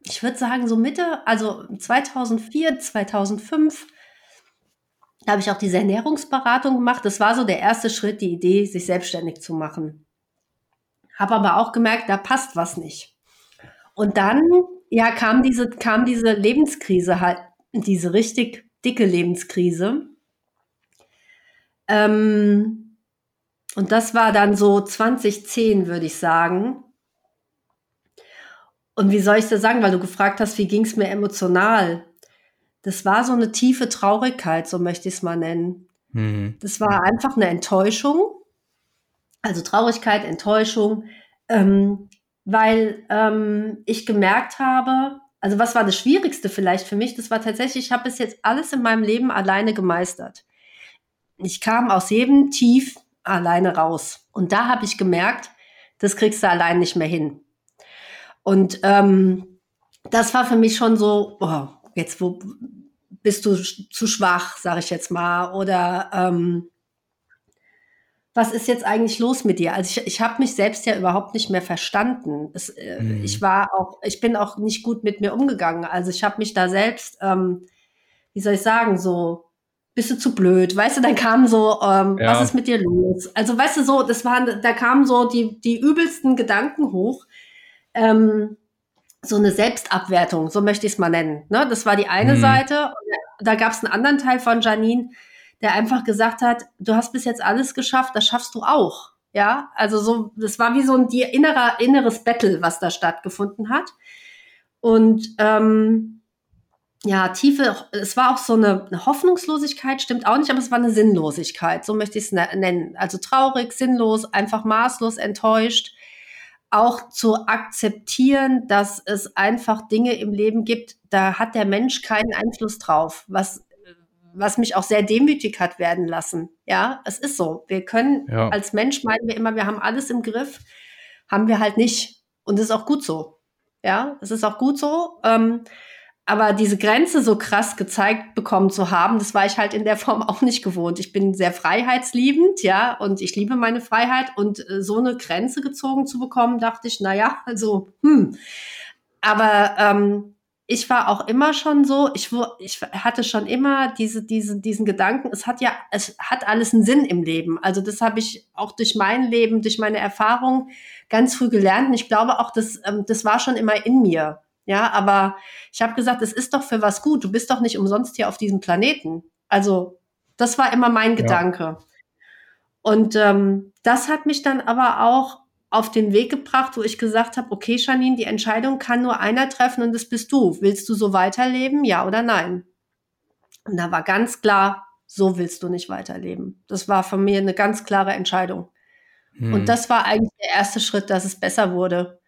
ich würde sagen, so Mitte, also 2004, 2005, da habe ich auch diese Ernährungsberatung gemacht. Das war so der erste Schritt, die Idee, sich selbstständig zu machen. Habe aber auch gemerkt, da passt was nicht. Und dann, ja, kam diese, kam diese Lebenskrise halt, diese richtig dicke Lebenskrise. Ähm, und das war dann so 2010, würde ich sagen. Und wie soll ich das sagen, weil du gefragt hast, wie ging es mir emotional? Das war so eine tiefe Traurigkeit, so möchte ich es mal nennen. Mhm. Das war einfach eine Enttäuschung. Also Traurigkeit, Enttäuschung, ähm, weil ähm, ich gemerkt habe, also was war das Schwierigste vielleicht für mich? Das war tatsächlich, ich habe bis jetzt alles in meinem Leben alleine gemeistert. Ich kam aus jedem Tief alleine raus. Und da habe ich gemerkt, das kriegst du allein nicht mehr hin. Und ähm, das war für mich schon so, oh, jetzt wo bist du zu schwach, sage ich jetzt mal, oder ähm, was ist jetzt eigentlich los mit dir? Also ich, ich habe mich selbst ja überhaupt nicht mehr verstanden. Es, äh, mhm. Ich war auch, ich bin auch nicht gut mit mir umgegangen. Also ich habe mich da selbst, ähm, wie soll ich sagen, so bist du zu blöd, weißt du, dann kam so, ähm, ja. was ist mit dir los? Also weißt du so, das waren, da kamen so die die übelsten Gedanken hoch. Ähm, so eine Selbstabwertung, so möchte ich es mal nennen. Ne? Das war die eine mhm. Seite. da gab es einen anderen Teil von Janine, der einfach gesagt hat, du hast bis jetzt alles geschafft, das schaffst du auch. Ja, also so, das war wie so ein innerer, inneres Battle, was da stattgefunden hat. Und ähm, ja, tiefe, es war auch so eine, eine Hoffnungslosigkeit, stimmt auch nicht, aber es war eine Sinnlosigkeit, so möchte ich es ne-, nennen. Also traurig, sinnlos, einfach maßlos enttäuscht auch zu akzeptieren, dass es einfach Dinge im Leben gibt, da hat der Mensch keinen Einfluss drauf, was, was mich auch sehr demütig hat werden lassen. Ja, es ist so. Wir können ja. als Mensch meinen wir immer, wir haben alles im Griff, haben wir halt nicht. Und das ist auch gut so. Ja, es ist auch gut so. Ähm, aber diese Grenze so krass gezeigt bekommen zu haben, das war ich halt in der Form (laughs) auch nicht gewohnt. Ich bin sehr freiheitsliebend, ja, und ich liebe meine Freiheit. Und äh, so eine Grenze gezogen zu bekommen, dachte ich, na ja, (laughs) also, hm. Aber ähm, ich war auch immer schon so, ich, ich hatte schon immer diese, diese, diesen Gedanken, es hat ja, es hat alles einen Sinn im Leben. Also das habe ich auch durch mein Leben, durch meine Erfahrung ganz früh gelernt. Und ich glaube auch, das, ähm, das war schon immer in mir. Ja, aber ich habe gesagt, es ist doch für was gut. Du bist doch nicht umsonst hier auf diesem Planeten. Also, das war immer mein ja. Gedanke. Und ähm, das hat mich dann aber auch auf den Weg gebracht, wo ich gesagt habe, okay, Janine, die Entscheidung kann nur einer treffen und das bist du. Willst du so weiterleben, ja oder nein? Und da war ganz klar, so willst du nicht weiterleben. Das war von mir eine ganz klare Entscheidung. Hm. Und das war eigentlich der erste Schritt, dass es besser wurde.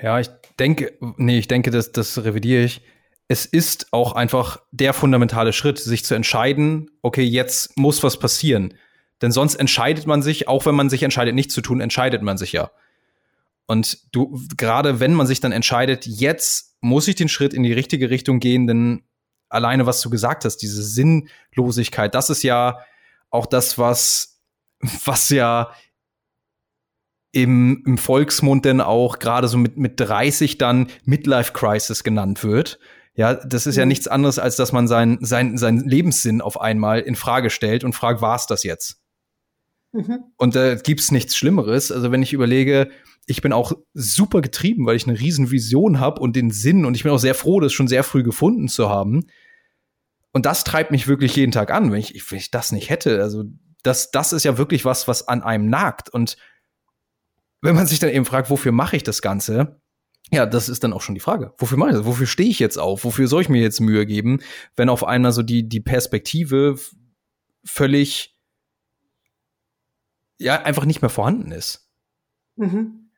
Ja, ich denke, nee, ich denke, das, das revidiere ich. Es ist auch einfach der fundamentale Schritt, sich zu entscheiden, okay, jetzt muss was passieren. Denn sonst entscheidet man sich, auch wenn man sich entscheidet, nichts zu tun, entscheidet man sich ja. Und du, gerade wenn man sich dann entscheidet, jetzt muss ich den Schritt in die richtige Richtung gehen, denn alleine, was du gesagt hast, diese Sinnlosigkeit, das ist ja auch das, was, was ja im, im Volksmund denn auch gerade so mit, mit 30 dann Midlife Crisis genannt wird. Ja, das ist ja mhm. nichts anderes, als dass man seinen sein, sein Lebenssinn auf einmal in Frage stellt und fragt, war es das jetzt? Mhm. Und da äh, gibt's nichts Schlimmeres. Also wenn ich überlege, ich bin auch super getrieben, weil ich eine riesen Vision habe und den Sinn und ich bin auch sehr froh, das schon sehr früh gefunden zu haben. Und das treibt mich wirklich jeden Tag an, wenn ich, wenn ich das nicht hätte. Also das, das ist ja wirklich was, was an einem nagt. Und wenn man sich dann eben fragt, wofür mache ich das Ganze? Ja, das ist dann auch schon die Frage. Wofür mache ich das? Wofür stehe ich jetzt auf? Wofür soll ich mir jetzt Mühe geben, wenn auf einmal so die, die Perspektive völlig, ja, einfach nicht mehr vorhanden ist? Mhm.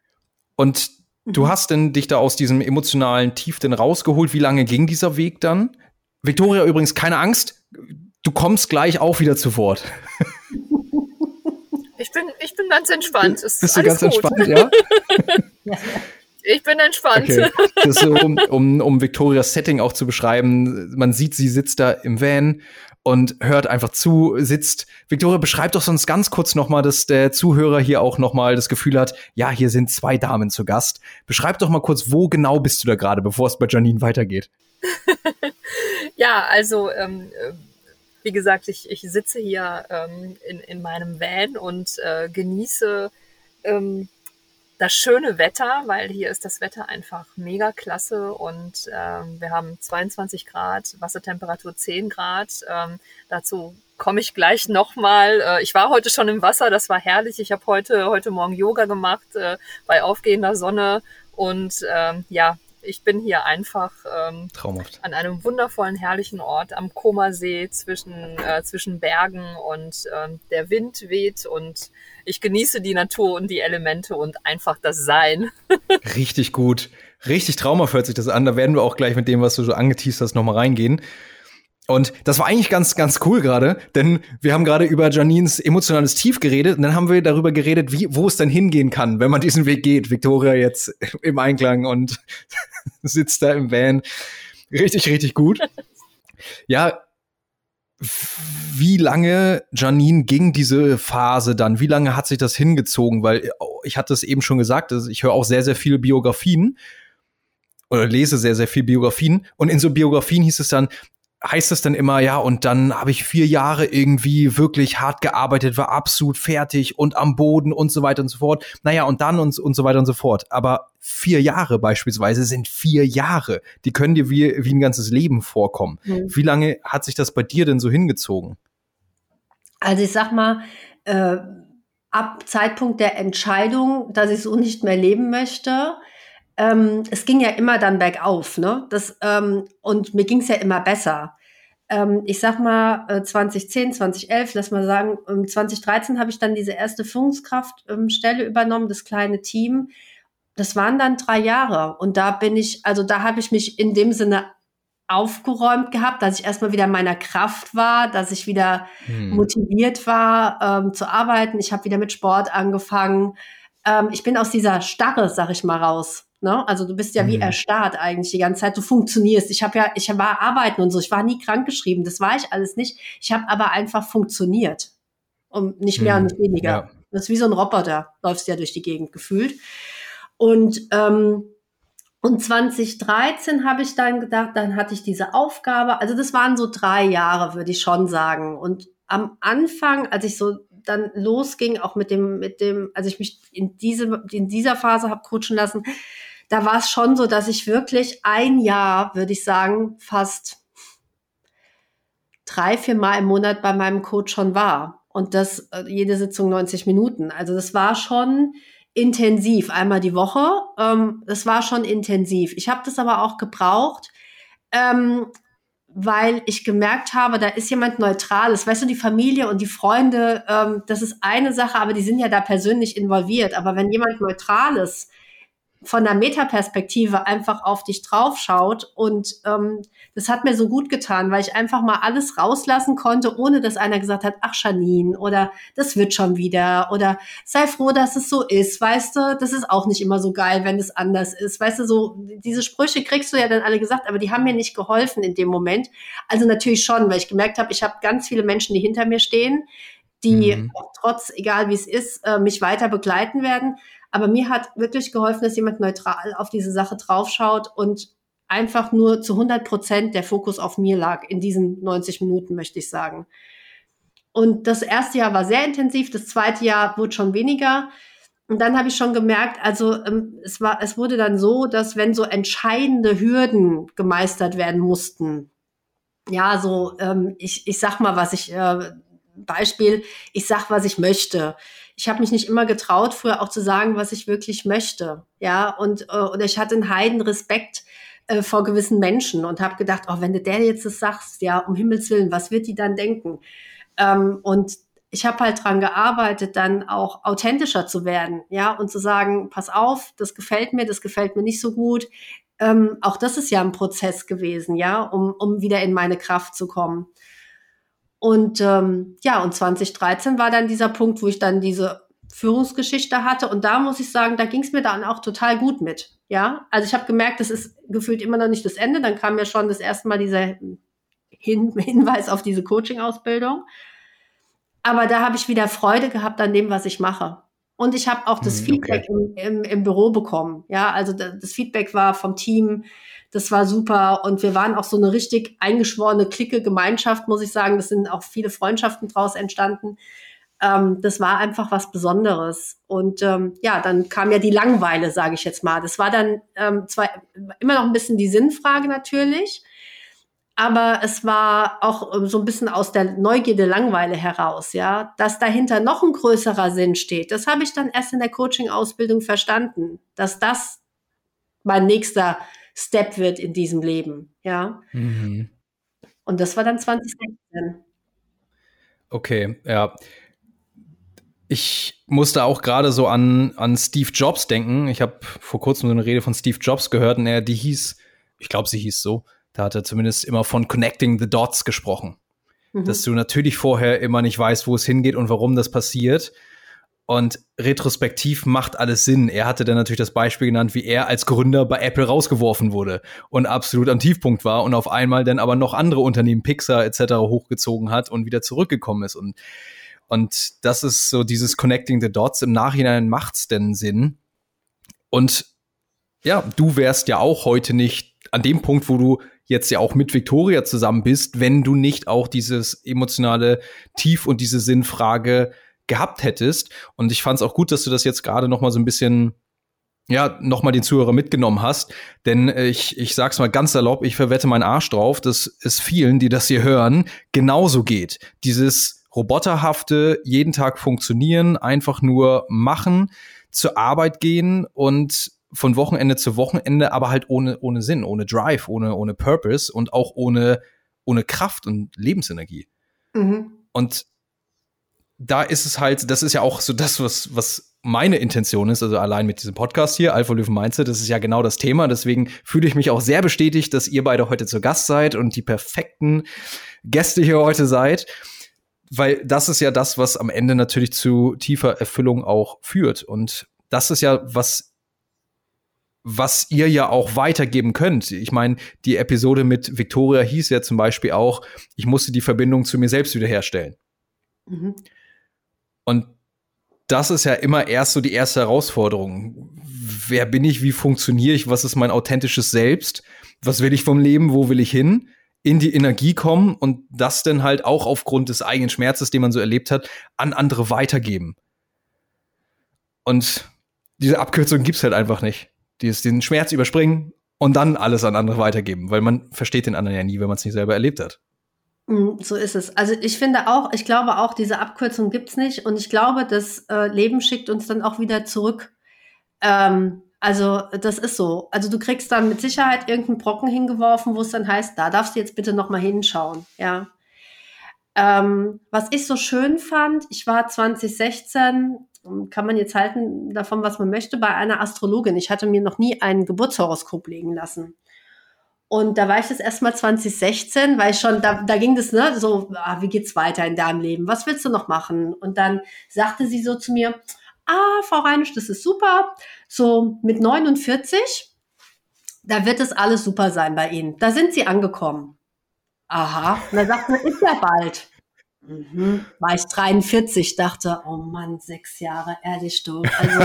Und mhm. du hast denn dich da aus diesem emotionalen Tief denn rausgeholt? Wie lange ging dieser Weg dann? Victoria übrigens, keine Angst. Du kommst gleich auch wieder zu Wort. (laughs) Ich bin, ich bin ganz entspannt. Ist Bist du ganz gut. entspannt, (laughs) ja? ich bin entspannt. Okay. Das um, um, um Victorias Setting auch zu beschreiben. Man sieht, sie sitzt da im Van und hört einfach zu, sitzt. Victoria, beschreib doch sonst ganz kurz nochmal, dass der Zuhörer hier auch nochmal das Gefühl hat, ja, hier sind zwei Damen zu Gast. Beschreib doch mal kurz, wo genau bist du da gerade, bevor es bei Janine weitergeht. (laughs) ja, also ähm, äh, wie gesagt, ich, ich sitze hier ähm, in, in meinem Van und äh, genieße ähm, das schöne Wetter, weil hier ist das Wetter einfach mega klasse und ähm, wir haben 22 Grad, Wassertemperatur 10 Grad. Ähm, dazu komme ich gleich nochmal. Äh, ich war heute schon im Wasser, das war herrlich. Ich habe heute, heute Morgen Yoga gemacht äh, bei aufgehender Sonne und ähm, ja, ich bin hier einfach ähm, Traumhaft. an einem wundervollen, herrlichen Ort am Komasee zwischen, äh, zwischen Bergen und ähm, der Wind weht und ich genieße die Natur und die Elemente und einfach das Sein. (laughs) Richtig gut. Richtig traumhaft hört sich das an. Da werden wir auch gleich mit dem, was du so angeteased hast, nochmal reingehen. Und das war eigentlich ganz, ganz cool gerade, denn wir haben gerade über Janines emotionales Tief geredet und dann haben wir darüber geredet, wie, wo es dann hingehen kann, wenn man diesen Weg geht. Victoria jetzt im Einklang und (laughs) sitzt da im Van. Richtig, richtig gut. Ja, wie lange, Janine, ging diese Phase dann? Wie lange hat sich das hingezogen? Weil ich hatte es eben schon gesagt, also ich höre auch sehr, sehr viele Biografien oder lese sehr, sehr viel Biografien. Und in so Biografien hieß es dann, heißt es dann immer, ja, und dann habe ich vier Jahre irgendwie wirklich hart gearbeitet, war absolut fertig und am Boden und so weiter und so fort. Naja, und dann und, und so weiter und so fort. Aber vier Jahre beispielsweise sind vier Jahre. Die können dir wie, wie ein ganzes Leben vorkommen. Mhm. Wie lange hat sich das bei dir denn so hingezogen? Also ich sag mal, äh, ab Zeitpunkt der Entscheidung, dass ich so nicht mehr leben möchte, ähm, es ging ja immer dann bergauf, ne? Das, ähm, und mir ging es ja immer besser. Ähm, ich sag mal, äh, 2010, 2011, lass mal sagen, 2013 habe ich dann diese erste Führungskraftstelle übernommen, das kleine Team. Das waren dann drei Jahre. Und da bin ich, also da habe ich mich in dem Sinne aufgeräumt gehabt, dass ich erstmal wieder in meiner Kraft war, dass ich wieder hm. motiviert war ähm, zu arbeiten. Ich habe wieder mit Sport angefangen. Ähm, ich bin aus dieser Starre, sag ich mal, raus. Ne? Also du bist ja wie mhm. erstarrt eigentlich die ganze Zeit. Du funktionierst. Ich habe ja, ich war arbeiten und so. Ich war nie krankgeschrieben. Das war ich alles nicht. Ich habe aber einfach funktioniert und nicht mehr mhm. und nicht weniger. Ja. Das ist wie so ein Roboter. Läufst ja durch die Gegend gefühlt. Und ähm, und 2013 habe ich dann gedacht, dann hatte ich diese Aufgabe. Also das waren so drei Jahre, würde ich schon sagen. Und am Anfang, als ich so dann losging, auch mit dem, mit dem, als ich mich in diese, in dieser Phase habe coachen lassen, da war es schon so, dass ich wirklich ein Jahr, würde ich sagen, fast drei, vier Mal im Monat bei meinem Coach schon war. Und das äh, jede Sitzung 90 Minuten. Also das war schon intensiv, einmal die Woche. Ähm, das war schon intensiv. Ich habe das aber auch gebraucht, ähm, weil ich gemerkt habe, da ist jemand Neutrales. Weißt du, die Familie und die Freunde, ähm, das ist eine Sache, aber die sind ja da persönlich involviert. Aber wenn jemand Neutrales von der Metaperspektive einfach auf dich draufschaut. Und ähm, das hat mir so gut getan, weil ich einfach mal alles rauslassen konnte, ohne dass einer gesagt hat, ach Janine, oder das wird schon wieder, oder sei froh, dass es so ist, weißt du, das ist auch nicht immer so geil, wenn es anders ist. Weißt du, so diese Sprüche kriegst du ja dann alle gesagt, aber die haben mir nicht geholfen in dem Moment. Also natürlich schon, weil ich gemerkt habe, ich habe ganz viele Menschen, die hinter mir stehen, die mhm. trotz, egal wie es ist, äh, mich weiter begleiten werden. Aber mir hat wirklich geholfen, dass jemand neutral auf diese Sache draufschaut und einfach nur zu 100 Prozent der Fokus auf mir lag in diesen 90 Minuten, möchte ich sagen. Und das erste Jahr war sehr intensiv, das zweite Jahr wurde schon weniger. Und dann habe ich schon gemerkt, also ähm, es war, es wurde dann so, dass wenn so entscheidende Hürden gemeistert werden mussten, ja, so ähm, ich, ich sag mal, was ich äh, Beispiel, ich sag, was ich möchte ich habe mich nicht immer getraut, früher auch zu sagen, was ich wirklich möchte. Ja, und äh, oder ich hatte einen heiden Respekt äh, vor gewissen Menschen und habe gedacht, oh, wenn du der jetzt das sagst, ja, um Himmels Willen, was wird die dann denken? Ähm, und ich habe halt dran gearbeitet, dann auch authentischer zu werden, ja, und zu sagen, pass auf, das gefällt mir, das gefällt mir nicht so gut. Ähm, auch das ist ja ein Prozess gewesen, ja, um, um wieder in meine Kraft zu kommen. Und ähm, ja, und 2013 war dann dieser Punkt, wo ich dann diese Führungsgeschichte hatte. Und da muss ich sagen, da ging es mir dann auch total gut mit. Ja, also ich habe gemerkt, das ist gefühlt immer noch nicht das Ende. Dann kam ja schon das erste Mal dieser Hin (laughs) Hinweis auf diese Coaching-Ausbildung. Aber da habe ich wieder Freude gehabt an dem, was ich mache. Und ich habe auch das mhm, Feedback im, im, im, Büro bekommen. Ja, also das Feedback war vom Team, das war super. Und wir waren auch so eine richtig eingeschworene Clique, Gemeinschaft, muss ich sagen. Das sind auch viele Freundschaften draus entstanden. Ähm, das war einfach was Besonderes. Und ähm, ja, dann kam ja die Langweile, sage ich jetzt mal. Das war dann ähm, zwar immer noch ein bisschen die Sinnfrage natürlich aber es war auch ähm, so ein bisschen aus der Neugierde, Langweile heraus, ja, dass dahinter noch ein größerer Sinn steht. Das habe ich dann erst in der Coaching-Ausbildung verstanden, dass das mein nächster Step wird in diesem Leben, ja. Mhm. Und das war dann 2016. Okay, ja. Ich musste auch gerade so an, an Steve Jobs denken. Ich habe vor kurzem so eine Rede von Steve Jobs gehört und er, die hieß, ich glaube, sie hieß so, da hat er zumindest immer von Connecting the Dots gesprochen. Mhm. Dass du natürlich vorher immer nicht weißt, wo es hingeht und warum das passiert. Und retrospektiv macht alles Sinn. Er hatte dann natürlich das Beispiel genannt, wie er als Gründer bei Apple rausgeworfen wurde und absolut am Tiefpunkt war und auf einmal dann aber noch andere Unternehmen, Pixar etc. hochgezogen hat und wieder zurückgekommen ist. Und, und das ist so dieses Connecting the Dots. Im Nachhinein macht's denn Sinn. Und ja, du wärst ja auch heute nicht an dem Punkt, wo du jetzt ja auch mit Victoria zusammen bist, wenn du nicht auch dieses emotionale Tief und diese Sinnfrage gehabt hättest. Und ich fand es auch gut, dass du das jetzt gerade noch mal so ein bisschen ja, noch mal den Zuhörer mitgenommen hast, denn ich, ich sag's mal ganz salopp, ich verwette meinen Arsch drauf, dass es vielen, die das hier hören, genauso geht. Dieses roboterhafte, jeden Tag funktionieren, einfach nur machen, zur Arbeit gehen und von Wochenende zu Wochenende, aber halt ohne, ohne Sinn, ohne Drive, ohne, ohne Purpose und auch ohne, ohne Kraft und Lebensenergie. Mhm. Und da ist es halt, das ist ja auch so das, was, was meine Intention ist, also allein mit diesem Podcast hier, Alpha Löwen Mindset, das ist ja genau das Thema. Deswegen fühle ich mich auch sehr bestätigt, dass ihr beide heute zu Gast seid und die perfekten Gäste hier heute seid. Weil das ist ja das, was am Ende natürlich zu tiefer Erfüllung auch führt. Und das ist ja, was was ihr ja auch weitergeben könnt. Ich meine, die Episode mit Victoria hieß ja zum Beispiel auch, ich musste die Verbindung zu mir selbst wiederherstellen. Mhm. Und das ist ja immer erst so die erste Herausforderung. Wer bin ich? Wie funktioniere ich? Was ist mein authentisches Selbst? Was will ich vom Leben? Wo will ich hin? In die Energie kommen und das dann halt auch aufgrund des eigenen Schmerzes, den man so erlebt hat, an andere weitergeben. Und diese Abkürzung gibt's halt einfach nicht dieses, den Schmerz überspringen und dann alles an andere weitergeben, weil man versteht den anderen ja nie, wenn man es nicht selber erlebt hat. Mm, so ist es. Also ich finde auch, ich glaube auch, diese Abkürzung gibt's nicht und ich glaube, das äh, Leben schickt uns dann auch wieder zurück. Ähm, also das ist so. Also du kriegst dann mit Sicherheit irgendeinen Brocken hingeworfen, wo es dann heißt, da darfst du jetzt bitte noch mal hinschauen. Ja. Ähm, was ich so schön fand, ich war 2016 kann man jetzt halten davon, was man möchte, bei einer Astrologin. Ich hatte mir noch nie ein Geburtshoroskop legen lassen. Und da war ich das erstmal 2016, weil schon, da, da ging das, ne, so, ah, wie geht's weiter in deinem Leben? Was willst du noch machen? Und dann sagte sie so zu mir, ah, Frau Reinisch, das ist super. So mit 49, da wird es alles super sein bei Ihnen. Da sind Sie angekommen. Aha. Und dann sagt man, ist ja bald. Mhm. War ich 43, dachte, oh Mann, sechs Jahre, ehrlich du. Also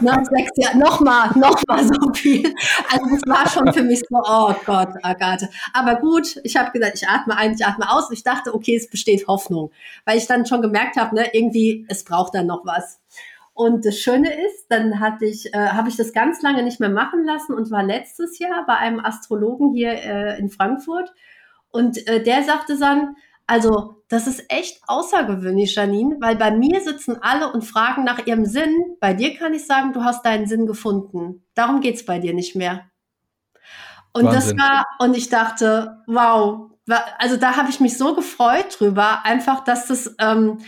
noch sechs Jahre, noch mal, noch mal so viel. Also das war schon für mich so, oh Gott, Agathe. Aber gut, ich habe gesagt, ich atme ein, ich atme aus. Ich dachte, okay, es besteht Hoffnung, weil ich dann schon gemerkt habe, ne, irgendwie, es braucht dann noch was. Und das Schöne ist, dann hatte ich, äh, habe ich das ganz lange nicht mehr machen lassen und war letztes Jahr bei einem Astrologen hier äh, in Frankfurt. Und äh, der sagte dann, also, das ist echt außergewöhnlich, Janine, weil bei mir sitzen alle und fragen nach ihrem Sinn. Bei dir kann ich sagen, du hast deinen Sinn gefunden. Darum geht's bei dir nicht mehr. Und Wahnsinn. das war, und ich dachte, wow, also da habe ich mich so gefreut drüber, einfach, dass das, ähm,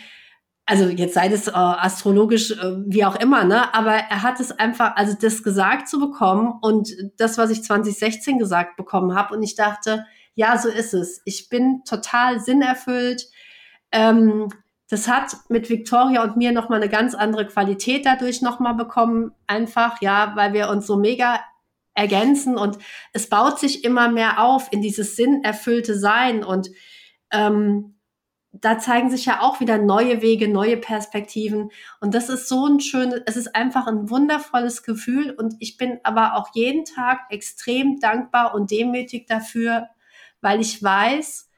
also jetzt sei das äh, astrologisch, äh, wie auch immer, ne? Aber er hat es einfach, also das gesagt zu bekommen und das, was ich 2016 gesagt bekommen habe, und ich dachte, ja, so ist es. Ich bin total sinnerfüllt. Ähm, das hat mit Victoria und mir nochmal eine ganz andere Qualität dadurch nochmal bekommen. Einfach, ja, weil wir uns so mega ergänzen und es baut sich immer mehr auf in dieses sinnerfüllte Sein und ähm, da zeigen sich ja auch wieder neue Wege, neue Perspektiven. Und das ist so ein schönes, es ist einfach ein wundervolles Gefühl. Und ich bin aber auch jeden Tag extrem dankbar und demütig dafür, weil ich weiß,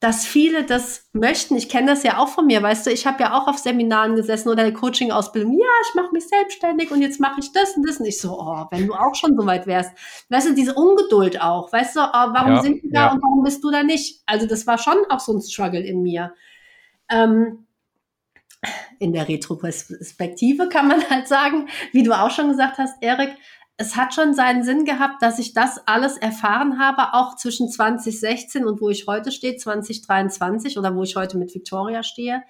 dass viele das möchten. Ich kenne das ja auch von mir, weißt du, ich habe ja auch auf Seminaren gesessen oder Coaching-Ausbildung. Ja, ich mache mich selbstständig und jetzt mache ich das und das. Und ich so, oh, wenn du auch schon so weit wärst. Weißt du, diese Ungeduld auch. Weißt du, oh, warum ja, sind wir da ja. und warum bist du da nicht? Also das war schon auch so ein Struggle in mir. Ähm, in der Retroperspektive kann man halt sagen, wie du auch schon gesagt hast, Erik, es hat schon seinen Sinn gehabt, dass ich das alles erfahren habe, auch zwischen 2016 und wo ich heute stehe, 2023 oder wo ich heute mit Victoria stehe.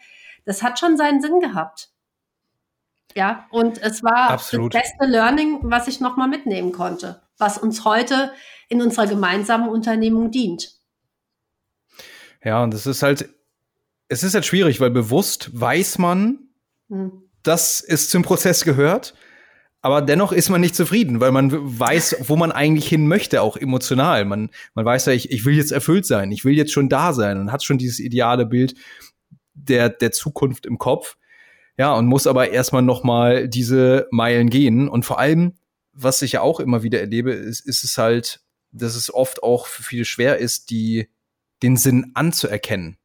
Das hat schon seinen Sinn gehabt. Ja, und es war Absolut. das beste Learning, was ich nochmal mitnehmen konnte, was uns heute in unserer gemeinsamen Unternehmung dient. Ja, und es ist halt, es ist halt schwierig, weil bewusst weiß man, hm. dass es zum Prozess gehört aber dennoch ist man nicht zufrieden, weil man weiß, wo man eigentlich hin möchte, auch emotional. Man, man weiß ja, ich, ich will jetzt erfüllt sein, ich will jetzt schon da sein und hat schon dieses ideale Bild der, der Zukunft im Kopf. Ja, und muss aber erstmal noch mal diese Meilen gehen. Und vor allem, was ich ja auch immer wieder erlebe, ist, ist es halt, dass es oft auch für viele schwer ist, die, den Sinn anzuerkennen.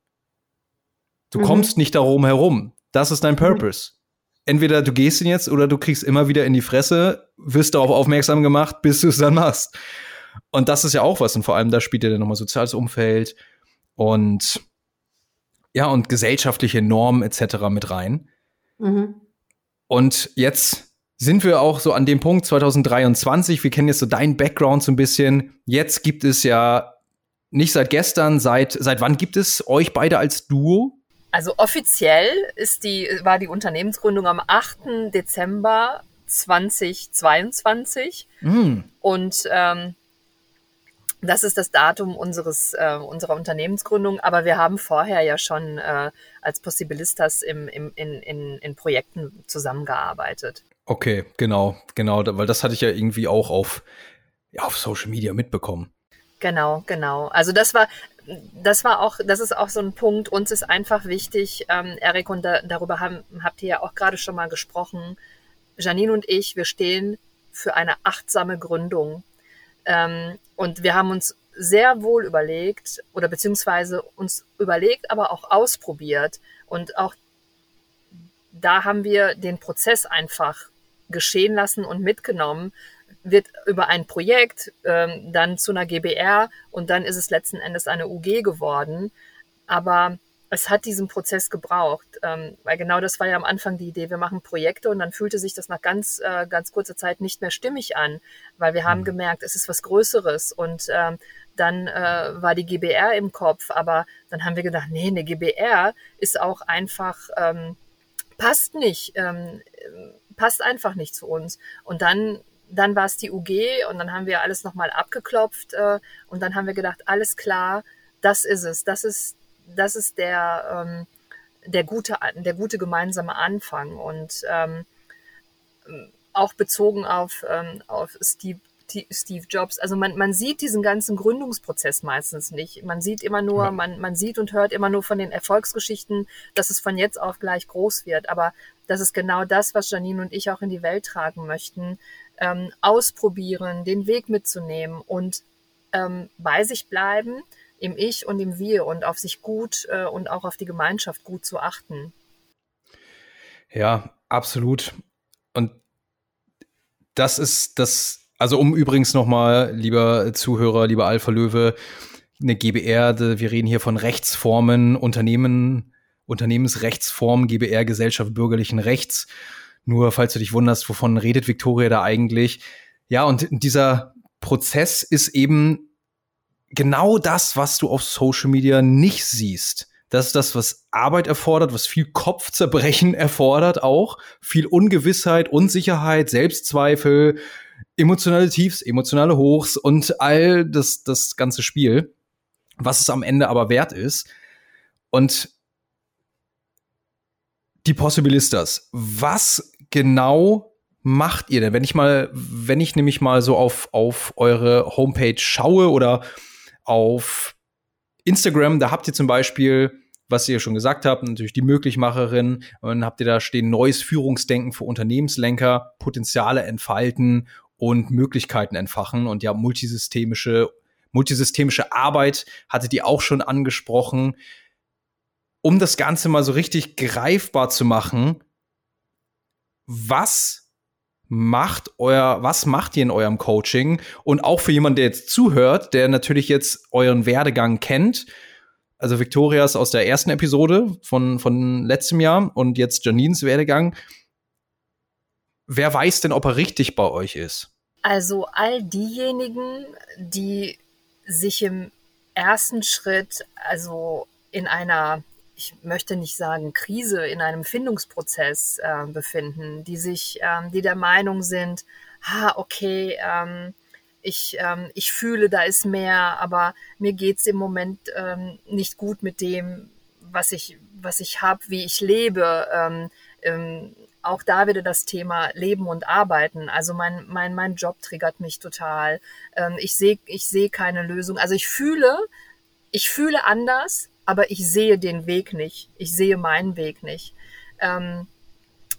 Du mhm. kommst nicht darum herum. Das ist dein. Purpose entweder du gehst ihn jetzt oder du kriegst immer wieder in die Fresse, wirst darauf aufmerksam gemacht, bis du es dann machst. Und das ist ja auch was. Und vor allem da spielt ja dann nochmal soziales Umfeld und ja, und gesellschaftliche Normen etc. mit rein. Mhm. Und jetzt sind wir auch so an dem Punkt 2023. Wir kennen jetzt so deinen Background so ein bisschen. Jetzt gibt es ja nicht seit gestern, seit, seit wann gibt es euch beide als Duo? Also offiziell ist die, war die Unternehmensgründung am 8. Dezember 2022. Mm. Und ähm, das ist das Datum unseres, äh, unserer Unternehmensgründung. Aber wir haben vorher ja schon äh, als Possibilistas im, im, in, in, in Projekten zusammengearbeitet. Okay, genau, genau, weil das hatte ich ja irgendwie auch auf, ja, auf Social Media mitbekommen. Genau, genau. Also das war, das war auch, das ist auch so ein Punkt. Uns ist einfach wichtig, ähm, Erik, und da, darüber haben, habt ihr ja auch gerade schon mal gesprochen. Janine und ich, wir stehen für eine achtsame Gründung. Ähm, und wir haben uns sehr wohl überlegt oder beziehungsweise uns überlegt, aber auch ausprobiert. Und auch da haben wir den Prozess einfach geschehen lassen und mitgenommen wird über ein Projekt ähm, dann zu einer GBR und dann ist es letzten Endes eine UG geworden. Aber es hat diesen Prozess gebraucht, ähm, weil genau das war ja am Anfang die Idee. Wir machen Projekte und dann fühlte sich das nach ganz, äh, ganz kurzer Zeit nicht mehr stimmig an, weil wir haben mhm. gemerkt, es ist was Größeres und ähm, dann äh, war die GBR im Kopf, aber dann haben wir gedacht, nee, eine GBR ist auch einfach, ähm, passt nicht, ähm, passt einfach nicht zu uns. Und dann dann war es die UG und dann haben wir alles nochmal abgeklopft äh, und dann haben wir gedacht, alles klar, das ist es, das ist, das ist der, ähm, der, gute, der gute gemeinsame Anfang und ähm, auch bezogen auf, ähm, auf Steve, Steve Jobs. Also man, man sieht diesen ganzen Gründungsprozess meistens nicht. Man sieht immer nur, ja. man, man sieht und hört immer nur von den Erfolgsgeschichten, dass es von jetzt auf gleich groß wird. Aber das ist genau das, was Janine und ich auch in die Welt tragen möchten, ähm, ausprobieren, den Weg mitzunehmen und ähm, bei sich bleiben, im Ich und im Wir und auf sich gut äh, und auch auf die Gemeinschaft gut zu achten. Ja, absolut. Und das ist das, also um übrigens nochmal, lieber Zuhörer, lieber Alpha Löwe, eine GBR, wir reden hier von Rechtsformen, Unternehmen, Unternehmensrechtsform, GBR, Gesellschaft bürgerlichen Rechts. Nur falls du dich wunderst, wovon redet Victoria da eigentlich? Ja, und dieser Prozess ist eben genau das, was du auf Social Media nicht siehst. Das ist das, was Arbeit erfordert, was viel Kopfzerbrechen (laughs) erfordert auch, viel Ungewissheit, Unsicherheit, Selbstzweifel, emotionale Tiefs, emotionale Hochs und all das, das ganze Spiel, was es am Ende aber wert ist. Und die Possibilistas, was genau macht ihr denn? Wenn ich mal, wenn ich nämlich mal so auf, auf eure Homepage schaue oder auf Instagram, da habt ihr zum Beispiel, was ihr schon gesagt habt, natürlich die Möglichmacherin, und dann habt ihr da stehen neues Führungsdenken für Unternehmenslenker, Potenziale entfalten und Möglichkeiten entfachen und ja, multisystemische, multisystemische Arbeit hattet ihr auch schon angesprochen. Um das Ganze mal so richtig greifbar zu machen, was macht euer, was macht ihr in eurem Coaching? Und auch für jemanden, der jetzt zuhört, der natürlich jetzt euren Werdegang kennt. Also Victorias aus der ersten Episode von, von letztem Jahr und jetzt Janines Werdegang. Wer weiß denn, ob er richtig bei euch ist? Also all diejenigen, die sich im ersten Schritt, also in einer ich möchte nicht sagen Krise, in einem Findungsprozess äh, befinden, die sich, ähm, die der Meinung sind, ha, okay, ähm, ich, ähm, ich fühle, da ist mehr, aber mir geht es im Moment ähm, nicht gut mit dem, was ich, was ich habe, wie ich lebe. Ähm, ähm, auch da wieder das Thema Leben und Arbeiten. Also mein, mein, mein Job triggert mich total. ich sehe ich seh keine Lösung. Also ich fühle, ich fühle anders, aber ich sehe den Weg nicht. Ich sehe meinen Weg nicht. Ähm,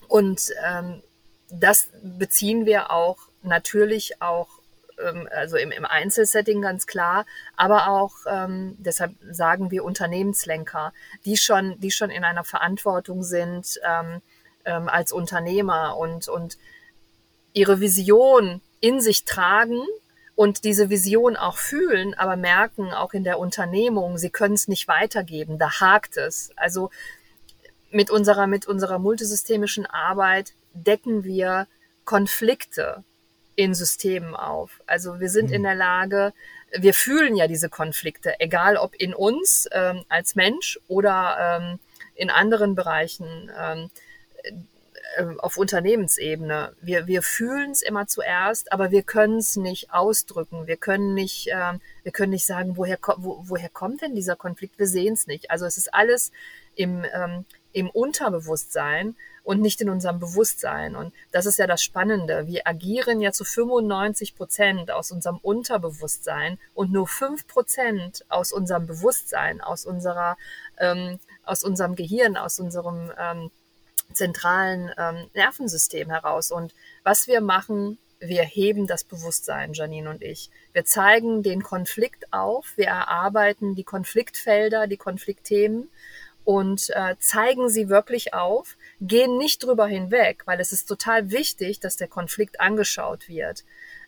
und ähm, das beziehen wir auch natürlich auch, ähm, also im, im Einzelsetting ganz klar, aber auch, ähm, deshalb sagen wir Unternehmenslenker, die schon, die schon in einer Verantwortung sind ähm, ähm, als Unternehmer und, und ihre Vision in sich tragen und diese Vision auch fühlen, aber merken auch in der Unternehmung, sie können es nicht weitergeben, da hakt es. Also mit unserer, mit unserer multisystemischen Arbeit decken wir Konflikte in Systemen auf. Also wir sind mhm. in der Lage, wir fühlen ja diese Konflikte, egal ob in uns ähm, als Mensch oder ähm, in anderen Bereichen. Ähm, auf Unternehmensebene. Wir, wir fühlen es immer zuerst, aber wir können es nicht ausdrücken. Wir können nicht, ähm, wir können nicht sagen, woher, wo, woher kommt denn dieser Konflikt? Wir sehen es nicht. Also es ist alles im, ähm, im Unterbewusstsein und nicht in unserem Bewusstsein. Und das ist ja das Spannende. Wir agieren ja zu 95 Prozent aus unserem Unterbewusstsein und nur fünf Prozent aus unserem Bewusstsein, aus unserer, ähm, aus unserem Gehirn, aus unserem ähm, zentralen ähm, Nervensystem heraus. Und was wir machen, wir heben das Bewusstsein, Janine und ich. Wir zeigen den Konflikt auf, wir erarbeiten die Konfliktfelder, die Konfliktthemen und äh, zeigen sie wirklich auf, gehen nicht drüber hinweg, weil es ist total wichtig, dass der Konflikt angeschaut wird.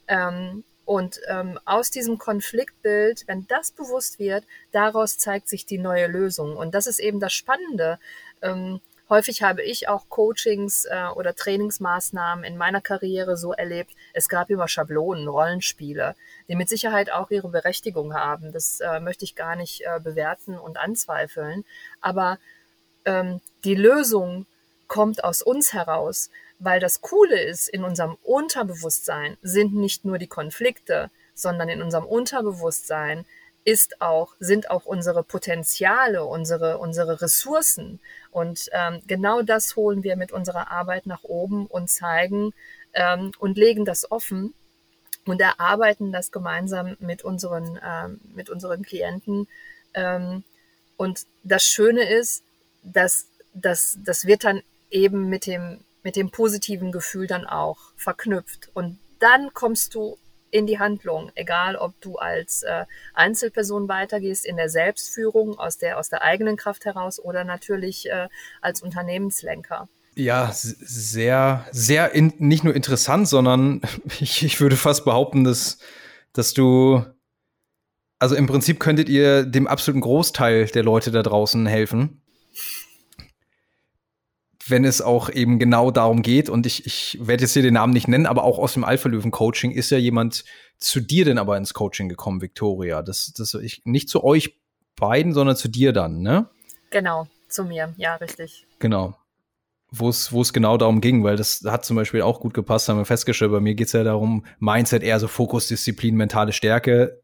Ähm, und ähm, aus diesem Konfliktbild, wenn das bewusst wird, daraus zeigt sich die neue Lösung. Und das ist eben das Spannende. Ähm, Häufig habe ich auch Coachings äh, oder Trainingsmaßnahmen in meiner Karriere so erlebt. Es gab immer Schablonen, Rollenspiele, die mit Sicherheit auch ihre Berechtigung haben. Das äh, möchte ich gar nicht äh, bewerten und anzweifeln. Aber ähm, die Lösung kommt aus uns heraus, weil das Coole ist, in unserem Unterbewusstsein sind nicht nur die Konflikte, sondern in unserem Unterbewusstsein ist auch, sind auch unsere Potenziale, unsere, unsere Ressourcen. Und ähm, genau das holen wir mit unserer Arbeit nach oben und zeigen ähm, und legen das offen und erarbeiten das gemeinsam mit unseren, ähm, mit unseren Klienten. Ähm, und das Schöne ist, dass, dass das wird dann eben mit dem, mit dem positiven Gefühl dann auch verknüpft. Und dann kommst du in die Handlung, egal ob du als äh, Einzelperson weitergehst in der Selbstführung aus der aus der eigenen Kraft heraus oder natürlich äh, als Unternehmenslenker. Ja, sehr, sehr in, nicht nur interessant, sondern (laughs) ich, ich würde fast behaupten, dass, dass du, also im Prinzip könntet ihr dem absoluten Großteil der Leute da draußen helfen wenn es auch eben genau darum geht, und ich, ich werde jetzt hier den Namen nicht nennen, aber auch aus dem Alpha-Löwen-Coaching ist ja jemand zu dir denn aber ins Coaching gekommen, Victoria. Das, das ich, nicht zu euch beiden, sondern zu dir dann, ne? Genau, zu mir, ja, richtig. Genau. Wo es, wo es genau darum ging, weil das hat zum Beispiel auch gut gepasst, haben wir festgestellt. Bei mir geht es ja darum, Mindset eher so Fokus, Disziplin, mentale Stärke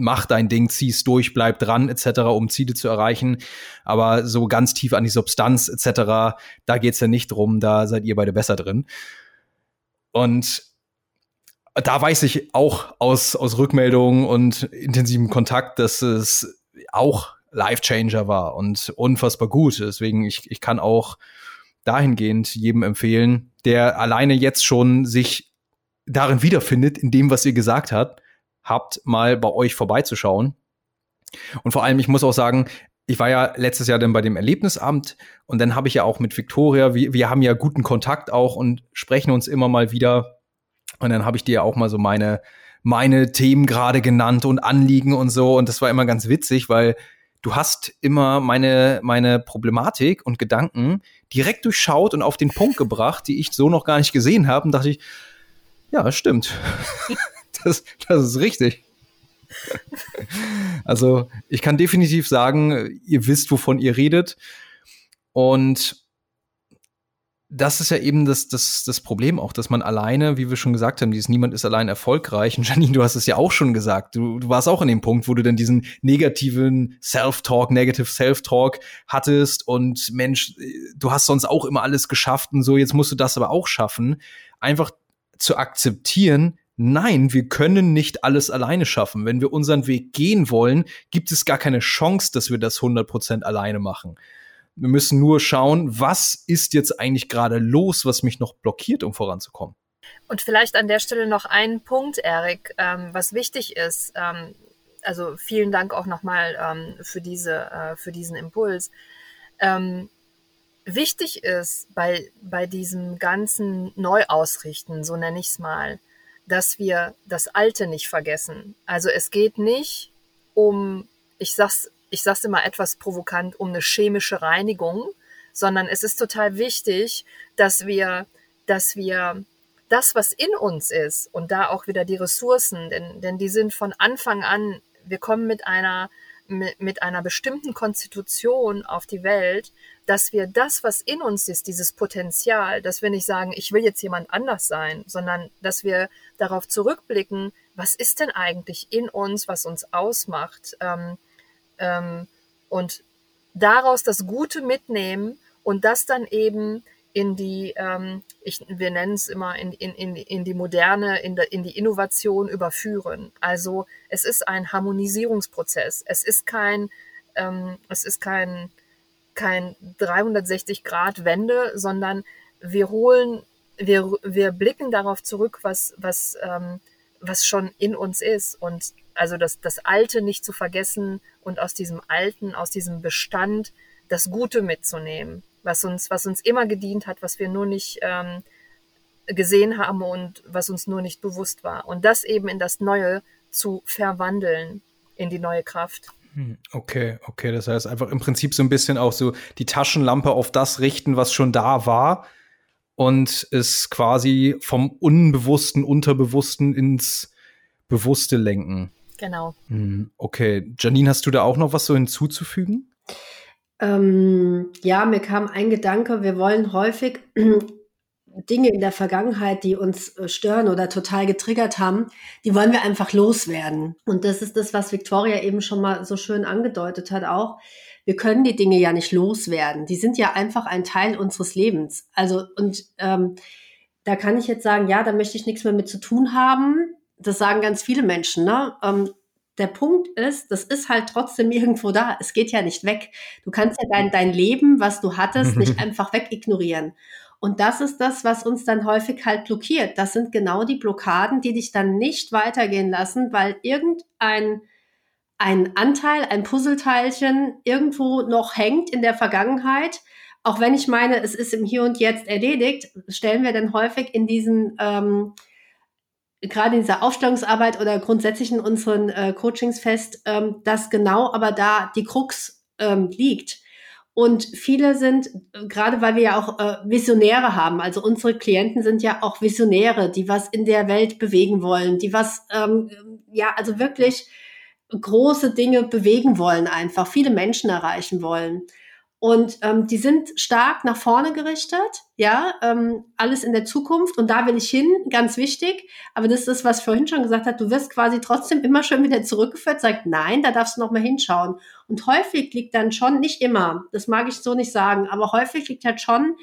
mach dein Ding, zieh's durch, bleib dran, etc., um Ziele zu erreichen. Aber so ganz tief an die Substanz, etc., da geht's ja nicht drum, da seid ihr beide besser drin. Und da weiß ich auch aus, aus Rückmeldungen und intensivem Kontakt, dass es auch Life-Changer war und unfassbar gut. Deswegen, ich, ich kann auch dahingehend jedem empfehlen, der alleine jetzt schon sich darin wiederfindet, in dem, was ihr gesagt habt, habt, mal bei euch vorbeizuschauen. Und vor allem, ich muss auch sagen, ich war ja letztes Jahr dann bei dem Erlebnisamt und dann habe ich ja auch mit Victoria, wir, wir haben ja guten Kontakt auch und sprechen uns immer mal wieder. Und dann habe ich dir auch mal so meine, meine Themen gerade genannt und Anliegen und so. Und das war immer ganz witzig, weil du hast immer meine, meine Problematik und Gedanken direkt durchschaut und auf den Punkt gebracht, die ich so noch gar nicht gesehen habe. Und dachte ich, ja, das stimmt. (laughs) das, das ist richtig. also ich kann definitiv sagen, ihr wisst, wovon ihr redet. Und das ist ja eben das, das, das Problem auch, dass man alleine, wie wir schon gesagt haben, dieses Niemand ist allein erfolgreich. Und Janine, du hast es ja auch schon gesagt. Du, du warst auch in dem Punkt, wo du dann diesen negativen Self-Talk, Negative Self-Talk hattest und Mensch, du hast sonst auch immer alles geschafft und so, jetzt musst du das aber auch schaffen. Einfach zu akzeptieren, nein, wir können nicht alles alleine schaffen. Wenn wir unseren Weg gehen wollen, gibt es gar keine Chance, dass wir das 100% alleine machen. Wir müssen nur schauen, was ist jetzt eigentlich gerade los, was mich noch blockiert, um voranzukommen. Und vielleicht an der Stelle noch ein Punkt, Erik, ähm, was wichtig ist. Ähm, also vielen Dank auch nochmal ähm, für, diese, äh, für diesen Impuls. Ähm, wichtig ist bei, bei diesem ganzen Neuausrichten, so nenne ich es mal, dass wir das Alte nicht vergessen. Also es geht nicht um, ich sag's ich sage es immer etwas provokant, um eine chemische Reinigung, sondern es ist total wichtig, dass wir, dass wir das, was in uns ist und da auch wieder die Ressourcen, denn, denn die sind von Anfang an, wir kommen mit einer, mit, einer bestimmten Konstitution auf die Welt, dass wir das, was in uns ist, dieses Potenzial, dass wir nicht sagen, ich will jetzt jemand anders sein, sondern dass wir darauf zurückblicken, was ist denn eigentlich in uns, was uns ausmacht, ähm, ähm, und daraus das Gute mitnehmen und das dann eben in die, ähm, ich, wir nennen es immer in, in, in, in die Moderne, in, de, in die Innovation überführen. Also es ist ein Harmonisierungsprozess. Es ist kein, ähm, es ist kein, kein 360 Grad Wende, sondern wir holen, wir, wir blicken darauf zurück, was, was, ähm, was schon in uns ist und also das, das Alte nicht zu vergessen und aus diesem Alten, aus diesem Bestand das Gute mitzunehmen, was uns, was uns immer gedient hat, was wir nur nicht ähm, gesehen haben und was uns nur nicht bewusst war. Und das eben in das Neue zu verwandeln, in die neue Kraft. Hm, okay, okay. Das heißt einfach im Prinzip so ein bisschen auch so die Taschenlampe auf das richten, was schon da war und es quasi vom Unbewussten, Unterbewussten ins Bewusste lenken. Genau. Hm, okay. Janine, hast du da auch noch was so hinzuzufügen? Ähm, ja, mir kam ein Gedanke, wir wollen häufig (clears throat) Dinge in der Vergangenheit, die uns äh, stören oder total getriggert haben, die wollen wir einfach loswerden. Und das ist das, was Victoria eben schon mal so schön angedeutet hat auch. Wir können die Dinge ja nicht loswerden. Die sind ja einfach ein Teil unseres Lebens. Also, und ähm, da kann ich jetzt sagen, ja, da möchte ich nichts mehr mit zu tun haben das sagen ganz viele Menschen, ne? Ähm, der Punkt ist, das ist halt trotzdem (laughs) irgendwo da. Es geht ja nicht weg. Du kannst ja dein, dein Leben, was du hattest, nicht (laughs) einfach wegignorieren. Und das ist das, was uns dann häufig halt blockiert. Das sind genau die Blockaden, die dich dann nicht weitergehen lassen, weil irgendein ein Anteil, ein Puzzleteilchen irgendwo noch hängt in der Vergangenheit. Auch wenn ich meine, es ist im Hier und Jetzt erledigt, stellen wir dann häufig in diesen ähm, gerade in dieser Aufstellungsarbeit oder grundsätzlich in unseren äh, Coachings fest, ähm, dass genau aber da die Krux ähm, liegt. Und viele sind, äh, gerade weil wir ja auch äh, Visionäre haben, also unsere Klienten sind ja auch Visionäre, die was in der Welt bewegen wollen, die was, ähm, ja, also wirklich große Dinge bewegen wollen, einfach viele Menschen erreichen wollen. Und ähm, die sind stark nach vorne gerichtet, ja, ähm, alles in der Zukunft. Und da will ich hin, ganz wichtig. Aber das ist was ich vorhin schon gesagt hat. Du wirst quasi trotzdem immer schon wieder zurückgeführt, sagt, nein, da darfst du noch mal hinschauen. Und häufig liegt dann schon, nicht immer, das mag ich so nicht sagen, aber häufig liegt halt schon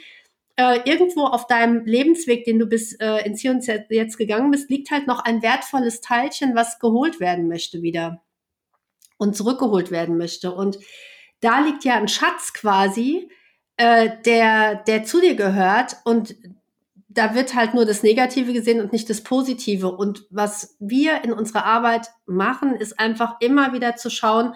äh, irgendwo auf deinem Lebensweg, den du bis äh, ins Hier und Jetzt gegangen bist, liegt halt noch ein wertvolles Teilchen, was geholt werden möchte wieder und zurückgeholt werden möchte. Und da liegt ja ein Schatz quasi, äh, der, der zu dir gehört und da wird halt nur das Negative gesehen und nicht das Positive. Und was wir in unserer Arbeit machen, ist einfach immer wieder zu schauen,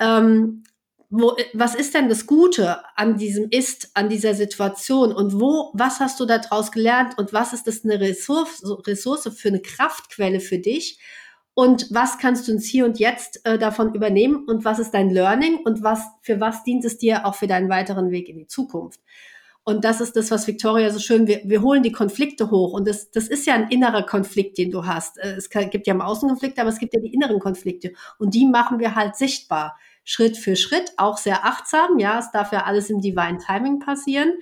ähm, wo, was ist denn das Gute an diesem Ist, an dieser Situation? Und wo, was hast du daraus gelernt? Und was ist das eine Ressource, Ressource für eine Kraftquelle für dich und was kannst du ins Hier und Jetzt äh, davon übernehmen und was ist dein Learning und was, für was dient es dir auch für deinen weiteren Weg in die Zukunft? Und das ist das, was Victoria so schön, wir, wir holen die Konflikte hoch. Und das, das ist ja ein innerer Konflikt, den du hast. Äh, es gibt ja im Außen Konflikte, aber es gibt ja die inneren Konflikte. Und die machen wir halt sichtbar. Schritt für Schritt, auch sehr achtsam. Ja, es darf ja alles im Divine Timing passieren.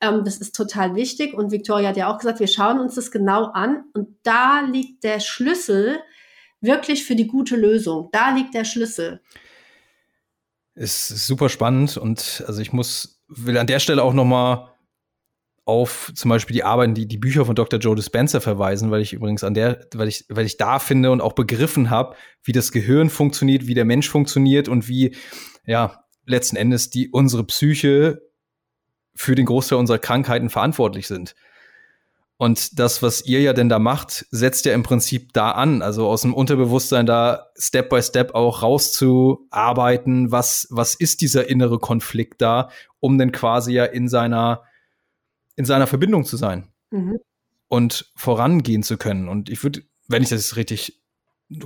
Ähm, das ist total wichtig. Und Victoria hat ja auch gesagt, wir schauen uns das genau an. Und da liegt der Schlüssel wirklich für die gute Lösung. Da liegt der Schlüssel. Ist super spannend und also ich muss will an der Stelle auch noch mal auf zum Beispiel die Arbeiten, die, die Bücher von Dr. Joe Dispenza verweisen, weil ich übrigens an der, weil ich, weil ich da finde und auch begriffen habe, wie das Gehirn funktioniert, wie der Mensch funktioniert und wie, ja, letzten Endes die unsere Psyche für den Großteil unserer Krankheiten verantwortlich sind. Und das, was ihr ja denn da macht, setzt ja im Prinzip da an, also aus dem Unterbewusstsein da Step by Step auch rauszuarbeiten, was, was ist dieser innere Konflikt da, um denn quasi ja in seiner, in seiner Verbindung zu sein mhm. und vorangehen zu können. Und ich würde, wenn ich das richtig,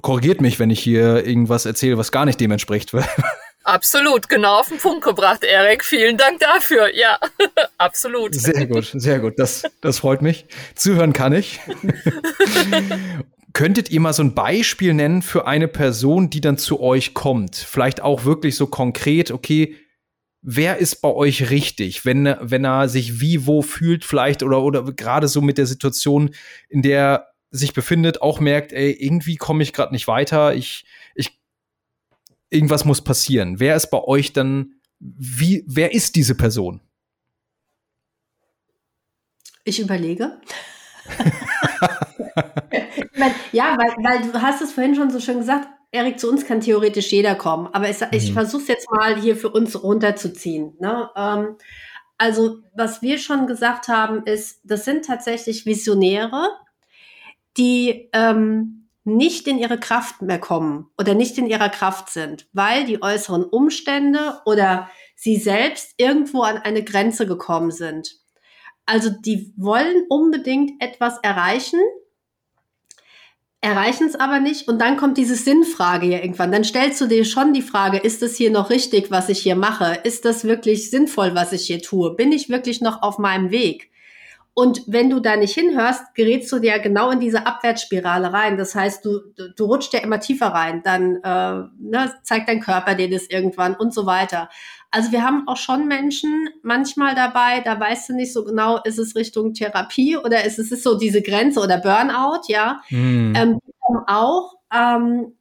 korrigiert mich, wenn ich hier irgendwas erzähle, was gar nicht dem entspricht, (laughs) Absolut, genau auf den Punkt gebracht, Erik. Vielen Dank dafür. Ja, (laughs) absolut. Sehr gut, sehr gut. Das, das freut mich. Zuhören kann ich. (laughs) Könntet ihr mal so ein Beispiel nennen für eine Person, die dann zu euch kommt? Vielleicht auch wirklich so konkret, okay, wer ist bei euch richtig, wenn, wenn er sich wie wo fühlt, vielleicht oder, oder gerade so mit der Situation, in der er sich befindet, auch merkt, ey, irgendwie komme ich gerade nicht weiter, ich, ich irgendwas muss passieren. Wer ist bei euch dann, wie, wer ist diese Person? Ich überlege. ja, weil, weil du hast es vorhin schon so schön gesagt, Erik, zu uns kann theoretisch jeder kommen, aber ich, ich mhm. versuche es jetzt mal hier für uns runterzuziehen. Ne? Ähm, also, was wir schon gesagt haben, ist, das sind tatsächlich Visionäre, die ähm, nicht in ihre Kraft mehr kommen oder nicht in ihrer Kraft sind, weil die äußeren Umstände oder sie selbst irgendwo an eine Grenze gekommen sind. Also die wollen unbedingt etwas erreichen, erreichen es aber nicht und dann kommt diese Sinnfrage ja irgendwann. Dann stellst du dir schon die Frage, ist es hier noch richtig, was ich hier mache? Ist das wirklich sinnvoll, was ich hier tue? Bin ich wirklich noch auf meinem Weg? Und wenn du da nicht hinhörst, gerätst du dir genau in diese Abwärtsspirale rein. Das heißt, du, du, du rutscht ja immer tiefer rein. Dann äh, ne, zeigt dein Körper dir das irgendwann und so weiter. Also wir haben auch schon Menschen manchmal dabei, da weißt du nicht so genau, ist es Richtung Therapie oder ist es ist so diese Grenze oder Burnout, ja. Mhm. Ähm, auch. Ähm,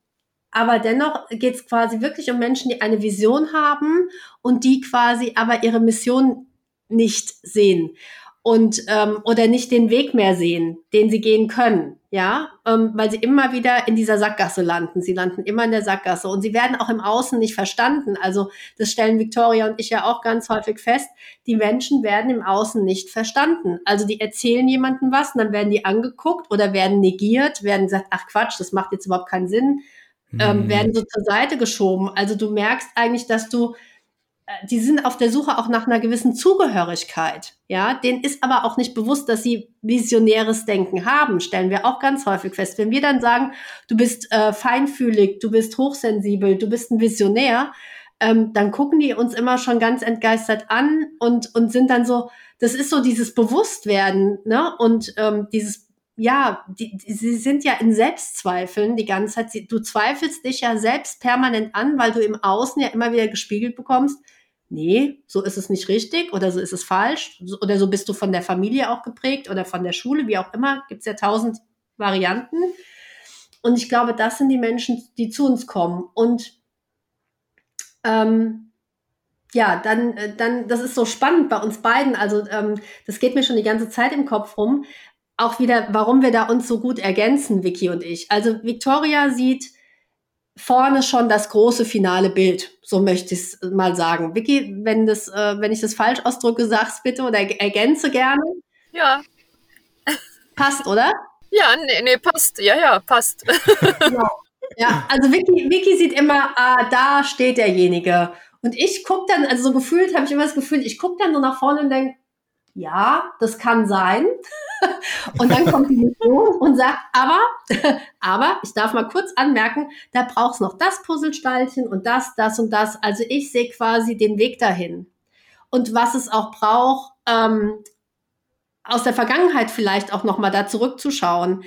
aber dennoch geht es quasi wirklich um Menschen, die eine Vision haben und die quasi aber ihre Mission nicht sehen und ähm, oder nicht den Weg mehr sehen, den sie gehen können, ja, ähm, weil sie immer wieder in dieser Sackgasse landen. Sie landen immer in der Sackgasse und sie werden auch im Außen nicht verstanden. Also das stellen Victoria und ich ja auch ganz häufig fest. Die Menschen werden im Außen nicht verstanden. Also die erzählen jemandem was und dann werden die angeguckt oder werden negiert, werden gesagt, ach Quatsch, das macht jetzt überhaupt keinen Sinn, ähm, mhm. werden so zur Seite geschoben. Also du merkst eigentlich, dass du die sind auf der Suche auch nach einer gewissen Zugehörigkeit. Ja, denen ist aber auch nicht bewusst, dass sie visionäres Denken haben, stellen wir auch ganz häufig fest. Wenn wir dann sagen, du bist äh, feinfühlig, du bist hochsensibel, du bist ein Visionär, ähm, dann gucken die uns immer schon ganz entgeistert an und, und sind dann so, das ist so dieses Bewusstwerden, ne? Und ähm, dieses, ja, die, die, sie sind ja in Selbstzweifeln die ganze Zeit. Sie, du zweifelst dich ja selbst permanent an, weil du im Außen ja immer wieder gespiegelt bekommst, nee, so ist es nicht richtig oder so ist es falsch oder so bist du von der Familie auch geprägt oder von der Schule, wie auch immer, gibt es ja tausend Varianten. Und ich glaube, das sind die Menschen, die zu uns kommen. Und ähm, ja, dann, äh, dann, das ist so spannend bei uns beiden. Also ähm, das geht mir schon die ganze Zeit im Kopf rum. Auch wieder, warum wir da uns so gut ergänzen, Vicky und ich. Also Victoria sieht vorne schon das große finale Bild. So möchte ich es mal sagen. Vicky, wenn das, äh, wenn ich das falsch ausdrücke, sag's bitte oder ergänze gerne. Ja. Passt, oder? Ja, nee, nee passt. Ja, ja, passt. (laughs) genau. Ja, also Vicky, Vicky sieht immer, ah, da steht derjenige. Und ich gucke dann, also so gefühlt habe ich immer das Gefühl, ich gucke dann so nach vorne und denke, ja, das kann sein. (laughs) und dann kommt die Mission und sagt, aber, (laughs) aber, ich darf mal kurz anmerken, da braucht es noch das Puzzlesteinchen und das, das und das. Also ich sehe quasi den Weg dahin. Und was es auch braucht, ähm, aus der Vergangenheit vielleicht auch nochmal da zurückzuschauen.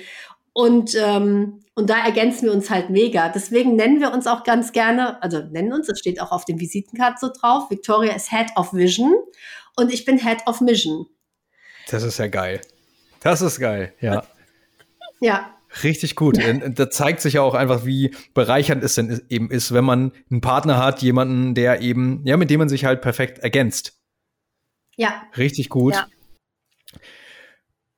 Und, ähm, und da ergänzen wir uns halt mega. Deswegen nennen wir uns auch ganz gerne, also nennen uns, das steht auch auf dem Visitenkarte so drauf, Victoria ist Head of Vision und ich bin Head of Mission. Das ist ja geil. Das ist geil, ja. ja. Richtig gut. (laughs) Da zeigt sich ja auch einfach, wie bereichernd es denn eben ist, wenn man einen Partner hat, jemanden, der eben, ja, mit dem man sich halt perfekt ergänzt. Ja. Richtig gut. Ja.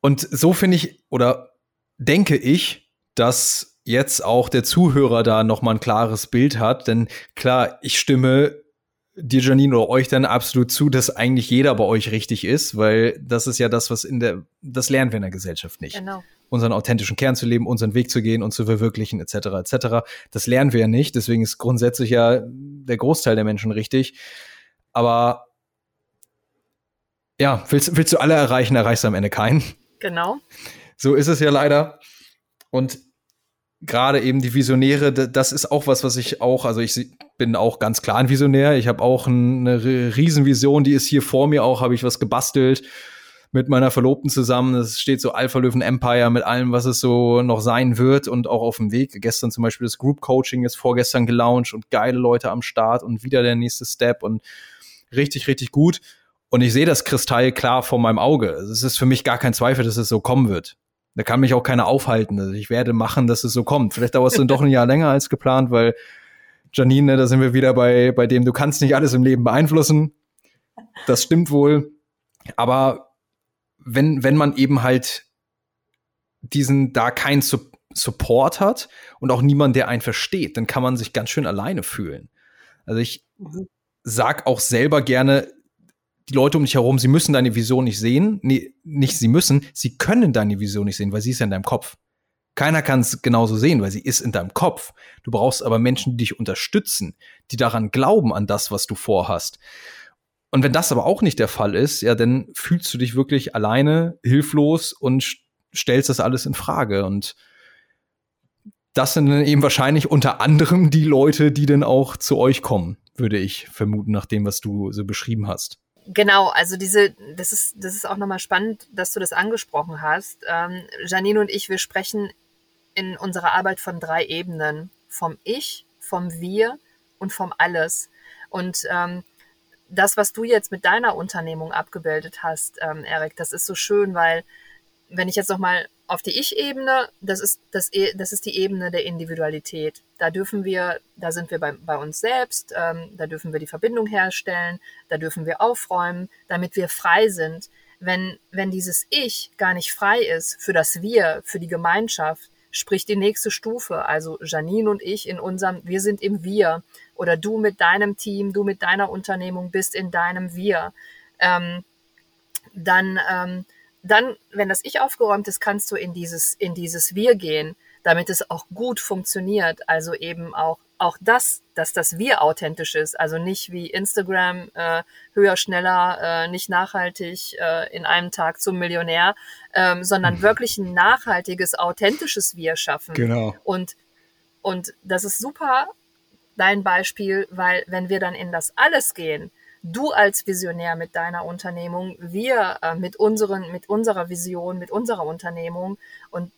Und so finde ich, oder denke ich, dass jetzt auch der Zuhörer da noch mal ein klares Bild hat. Denn klar, ich stimme dir, Janine, oder euch dann absolut zu, dass eigentlich jeder bei euch richtig ist, weil das ist ja das, was in der, das lernen wir in der Gesellschaft nicht. Genau. Unseren authentischen Kern zu leben, unseren Weg zu gehen und zu verwirklichen, etc., etc. Das lernen wir ja nicht. Deswegen ist grundsätzlich ja der Großteil der Menschen richtig. Aber ja, willst, willst du alle erreichen, erreichst du am Ende keinen. Genau. So ist es ja leider. Und gerade eben die Visionäre, das ist auch was, was ich auch, also ich bin auch ganz klar ein Visionär. Ich habe auch eine Riesenvision, die ist hier vor mir auch, habe ich was gebastelt mit meiner Verlobten zusammen. Es steht so Alpha Löwen Empire mit allem, was es so noch sein wird und auch auf dem Weg. Gestern zum Beispiel das Group Coaching ist vorgestern gelauncht und geile Leute am Start und wieder der nächste Step und richtig, richtig gut. Und ich sehe das Kristall klar vor meinem Auge. Es ist für mich gar kein Zweifel, dass es so kommen wird. Da kann mich auch keiner aufhalten. Also ich werde machen, dass es so kommt. Vielleicht dauert es dann doch ein Jahr länger als geplant, weil Janine, da sind wir wieder bei, bei dem, du kannst nicht alles im Leben beeinflussen. Das stimmt wohl. Aber wenn, wenn man eben halt diesen da keinen Su Support hat und auch niemand, der einen versteht, dann kann man sich ganz schön alleine fühlen. Also ich mhm. sag auch selber gerne, die Leute um dich herum, sie müssen deine Vision nicht sehen. Nee, nicht sie müssen, sie können deine Vision nicht sehen, weil sie ist ja in deinem Kopf. Keiner kann es genauso sehen, weil sie ist in deinem Kopf. Du brauchst aber Menschen, die dich unterstützen, die daran glauben an das, was du vorhast. Und wenn das aber auch nicht der Fall ist, ja, dann fühlst du dich wirklich alleine, hilflos und stellst das alles in Frage. Und das sind dann eben wahrscheinlich unter anderem die Leute, die dann auch zu euch kommen, würde ich vermuten, nach dem, was du so beschrieben hast. Genau, also diese, das ist, das ist auch nochmal spannend, dass du das angesprochen hast. Ähm, Janine und ich, wir sprechen in unserer Arbeit von drei Ebenen. Vom Ich, vom Wir und vom Alles. Und ähm, das, was du jetzt mit deiner Unternehmung abgebildet hast, ähm, Erik, das ist so schön, weil wenn ich jetzt nochmal auf die Ich-Ebene, das ist, das, e, das ist die Ebene der Individualität. Da dürfen wir, da sind wir bei, bei uns selbst, ähm, da dürfen wir die Verbindung herstellen, da dürfen wir aufräumen, damit wir frei sind. Wenn, wenn dieses Ich gar nicht frei ist für das Wir, für die Gemeinschaft, sprich die nächste Stufe, also Janine und ich in unserem, wir sind im Wir oder du mit deinem Team, du mit deiner Unternehmung bist in deinem Wir, ähm, dann ähm, dann, wenn das Ich aufgeräumt ist, kannst du in dieses, in dieses Wir gehen, damit es auch gut funktioniert. Also eben auch, auch das, dass das Wir authentisch ist. Also nicht wie Instagram, äh, höher, schneller, äh, nicht nachhaltig, äh, in einem Tag zum Millionär, ähm, sondern mhm. wirklich ein nachhaltiges, authentisches Wir schaffen. Genau. Und, und das ist super, dein Beispiel, weil wenn wir dann in das Alles gehen, du als Visionär mit deiner Unternehmung, wir äh, mit, unseren, mit unserer Vision, mit unserer Unternehmung und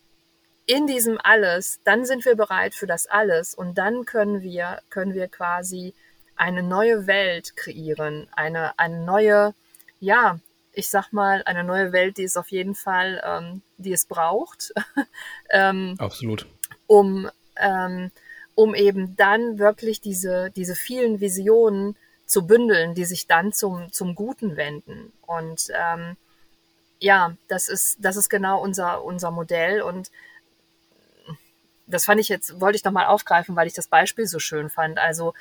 in diesem alles, dann sind wir bereit für das alles und dann können wir, können wir quasi eine neue Welt kreieren, eine, eine neue, ja, ich sag mal, eine neue Welt, die es auf jeden Fall, ähm, die es braucht. (laughs) ähm, Absolut. Um, ähm, um eben dann wirklich diese, diese vielen Visionen zu bündeln, die sich dann zum, zum Guten wenden. Und ähm, ja, das ist, das ist genau unser, unser Modell. Und das fand ich jetzt, wollte ich nochmal aufgreifen, weil ich das Beispiel so schön fand. Also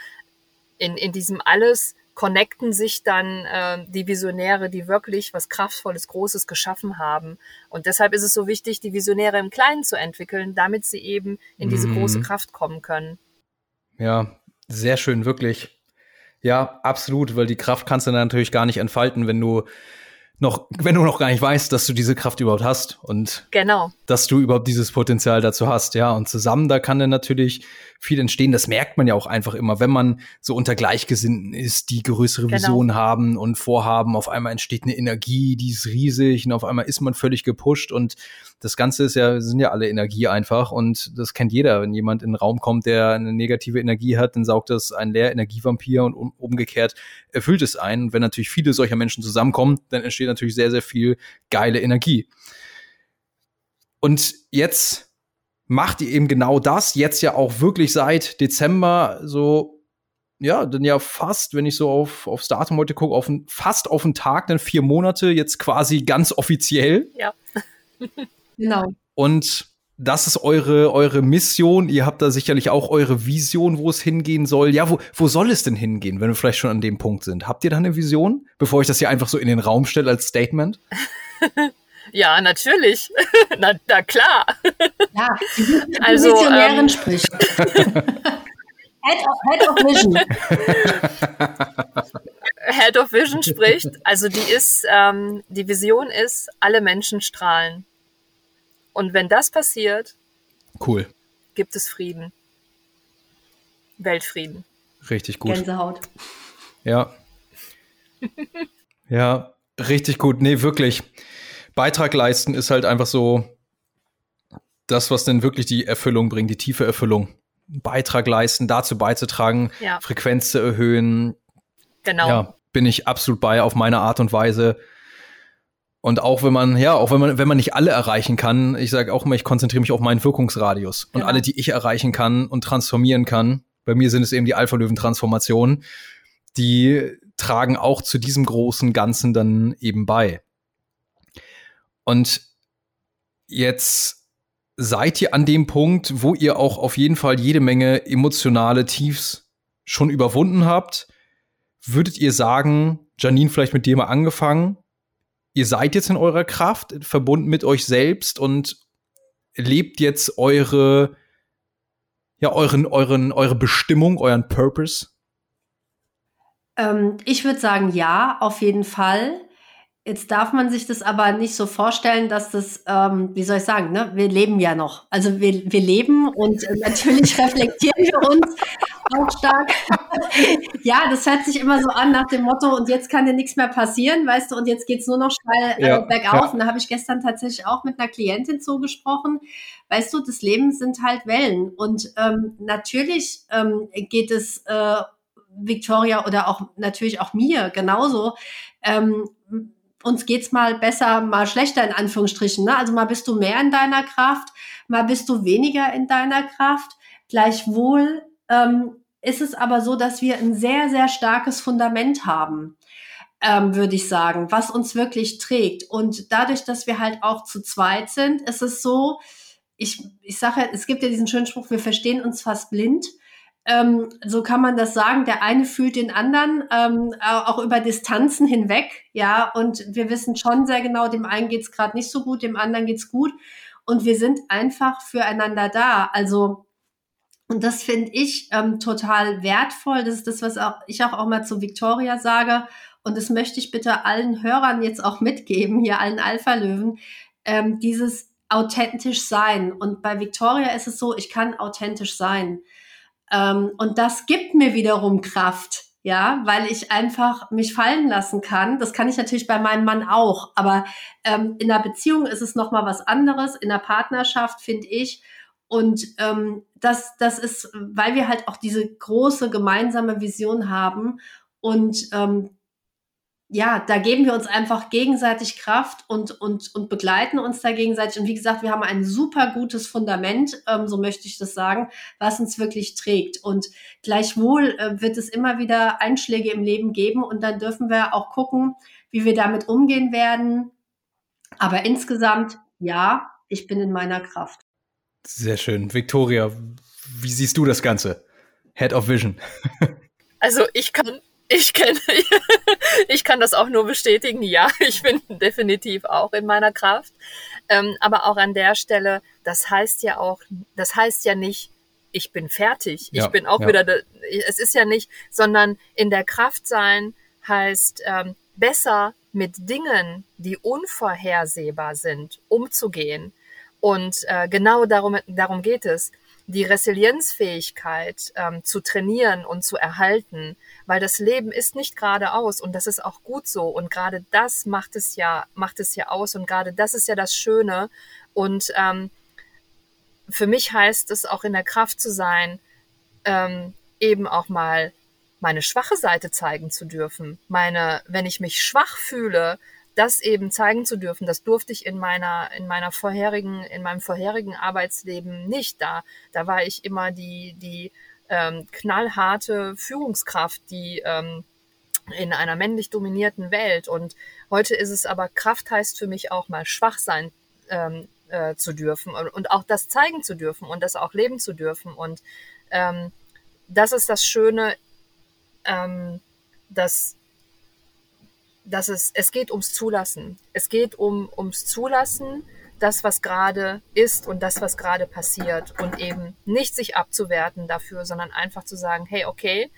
in, in diesem alles connecten sich dann äh, die Visionäre, die wirklich was Kraftvolles, Großes geschaffen haben. Und deshalb ist es so wichtig, die Visionäre im Kleinen zu entwickeln, damit sie eben in diese mhm. große Kraft kommen können. Ja, sehr schön, wirklich. Ja, absolut, weil die Kraft kannst du dann natürlich gar nicht entfalten, wenn du noch, wenn du noch gar nicht weißt, dass du diese Kraft überhaupt hast und genau. dass du überhaupt dieses Potenzial dazu hast, ja. Und zusammen, da kann dann natürlich viel entstehen. Das merkt man ja auch einfach immer, wenn man so unter Gleichgesinnten ist, die größere genau. Visionen haben und vorhaben. Auf einmal entsteht eine Energie, die ist riesig und auf einmal ist man völlig gepusht und das Ganze ist ja, sind ja alle Energie einfach und das kennt jeder. Wenn jemand in einen Raum kommt, der eine negative Energie hat, dann saugt das ein leer Energievampir und umgekehrt erfüllt es einen. Und wenn natürlich viele solcher Menschen zusammenkommen, dann entsteht natürlich sehr, sehr viel geile Energie. Und jetzt macht ihr eben genau das, jetzt ja auch wirklich seit Dezember so, ja, dann ja fast, wenn ich so auf, aufs Datum heute gucke, auf fast auf den Tag, dann vier Monate, jetzt quasi ganz offiziell. Ja. (laughs) genau. Und das ist eure, eure Mission. Ihr habt da sicherlich auch eure Vision, wo es hingehen soll. Ja, wo, wo soll es denn hingehen, wenn wir vielleicht schon an dem Punkt sind? Habt ihr da eine Vision, bevor ich das hier einfach so in den Raum stelle als Statement? (laughs) Ja, natürlich. (laughs) na, na klar. Ja, die also, Visionärin ähm, spricht. (laughs) Head of, Head of Vision. (laughs) Head of Vision spricht. Also die ist, ähm, die Vision ist, alle Menschen strahlen. Und wenn das passiert, cool. gibt es Frieden. Weltfrieden. Richtig gut. Gänsehaut. Ja. ja, richtig gut. Nee, wirklich. Beitrag leisten ist halt einfach so das, was denn wirklich die Erfüllung bringt, die tiefe Erfüllung. Beitrag leisten, dazu beizutragen, ja. Frequenz zu erhöhen. Genau. Ja, bin ich absolut bei auf meine Art und Weise. Und auch wenn man, ja, auch wenn man, wenn man nicht alle erreichen kann, ich sage auch immer, ich konzentriere mich auf meinen Wirkungsradius. Und genau. alle, die ich erreichen kann und transformieren kann, bei mir sind es eben die Alpha-Löwen-Transformationen, die tragen auch zu diesem großen Ganzen dann eben bei. Und jetzt seid ihr an dem Punkt, wo ihr auch auf jeden Fall jede Menge emotionale Tiefs schon überwunden habt. Würdet ihr sagen, Janine, vielleicht mit dir mal angefangen, ihr seid jetzt in eurer Kraft, verbunden mit euch selbst und lebt jetzt eure, ja, euren, euren, eure Bestimmung, euren Purpose? Ähm, ich würde sagen, ja, auf jeden Fall. Jetzt darf man sich das aber nicht so vorstellen, dass das, ähm, wie soll ich sagen, ne? wir leben ja noch. Also wir, wir leben und äh, natürlich (laughs) reflektieren wir uns auch stark. (laughs) ja, das hört sich immer so an nach dem Motto, und jetzt kann dir nichts mehr passieren, weißt du, und jetzt geht's nur noch steil äh, ja, bergauf. Ja. Und da habe ich gestern tatsächlich auch mit einer Klientin zugesprochen. Weißt du, das Leben sind halt Wellen. Und ähm, natürlich ähm, geht es äh, Victoria oder auch natürlich auch mir genauso. Ähm, uns geht's mal besser, mal schlechter in Anführungsstrichen. Ne? Also mal bist du mehr in deiner Kraft, mal bist du weniger in deiner Kraft. Gleichwohl ähm, ist es aber so, dass wir ein sehr, sehr starkes Fundament haben, ähm, würde ich sagen, was uns wirklich trägt. Und dadurch, dass wir halt auch zu zweit sind, ist es so, ich, ich sage, es gibt ja diesen schönen Spruch, wir verstehen uns fast blind. Ähm, so kann man das sagen. Der eine fühlt den anderen ähm, auch über Distanzen hinweg, ja. Und wir wissen schon sehr genau, dem einen geht's es gerade nicht so gut, dem anderen geht's gut. Und wir sind einfach füreinander da. Also und das finde ich ähm, total wertvoll. Das ist das, was auch, ich auch, auch mal zu Victoria sage. Und das möchte ich bitte allen Hörern jetzt auch mitgeben, hier allen Alpha-Löwen. Ähm, dieses authentisch sein. Und bei Victoria ist es so, ich kann authentisch sein. Ähm, und das gibt mir wiederum Kraft, ja, weil ich einfach mich fallen lassen kann. Das kann ich natürlich bei meinem Mann auch, aber ähm, in der Beziehung ist es noch mal was anderes. In der Partnerschaft finde ich. Und ähm, das, das ist, weil wir halt auch diese große gemeinsame Vision haben und ähm, ja, da geben wir uns einfach gegenseitig Kraft und, und, und begleiten uns da gegenseitig. Und wie gesagt, wir haben ein super gutes Fundament, ähm, so möchte ich das sagen, was uns wirklich trägt. Und gleichwohl äh, wird es immer wieder Einschläge im Leben geben und dann dürfen wir auch gucken, wie wir damit umgehen werden. Aber insgesamt, ja, ich bin in meiner Kraft. Sehr schön. Victoria, wie siehst du das Ganze? Head of Vision. (laughs) Also ich kann ich kenne, (laughs) ich kann das auch nur bestätigen. Ja, (laughs) ich bin definitiv auch in meiner Kraft. Ähm, aber auch an der Stelle, das heißt ja auch, das heißt ja nicht, ich bin fertig. Ja, ich bin auch ja. wieder, es ist ja nicht, sondern in der Kraft sein heißt ähm, besser mit Dingen, die unvorhersehbar sind, umzugehen. Und äh, genau darum, darum geht es die Resilienzfähigkeit ähm, zu trainieren und zu erhalten, weil das Leben ist nicht geradeaus und das ist auch gut so und gerade das macht es ja macht es ja aus und gerade das ist ja das Schöne und ähm, für mich heißt es auch in der Kraft zu sein, ähm, eben auch mal meine schwache Seite zeigen zu dürfen. Meine, wenn ich mich schwach fühle, das eben zeigen zu dürfen, das durfte ich in meiner, in meiner vorherigen, in meinem vorherigen Arbeitsleben nicht. Da, da war ich immer die, die ähm, knallharte Führungskraft, die ähm, in einer männlich dominierten Welt. Und heute ist es aber, Kraft heißt für mich auch mal schwach sein ähm, äh, zu dürfen und, und, auch das zeigen zu dürfen und das auch leben zu dürfen. Und ähm, das ist das Schöne, ähm, dass dass es, es geht ums Zulassen. Es geht um, ums Zulassen, das, was gerade ist und das, was gerade passiert und eben nicht sich abzuwerten dafür, sondern einfach zu sagen, hey, okay,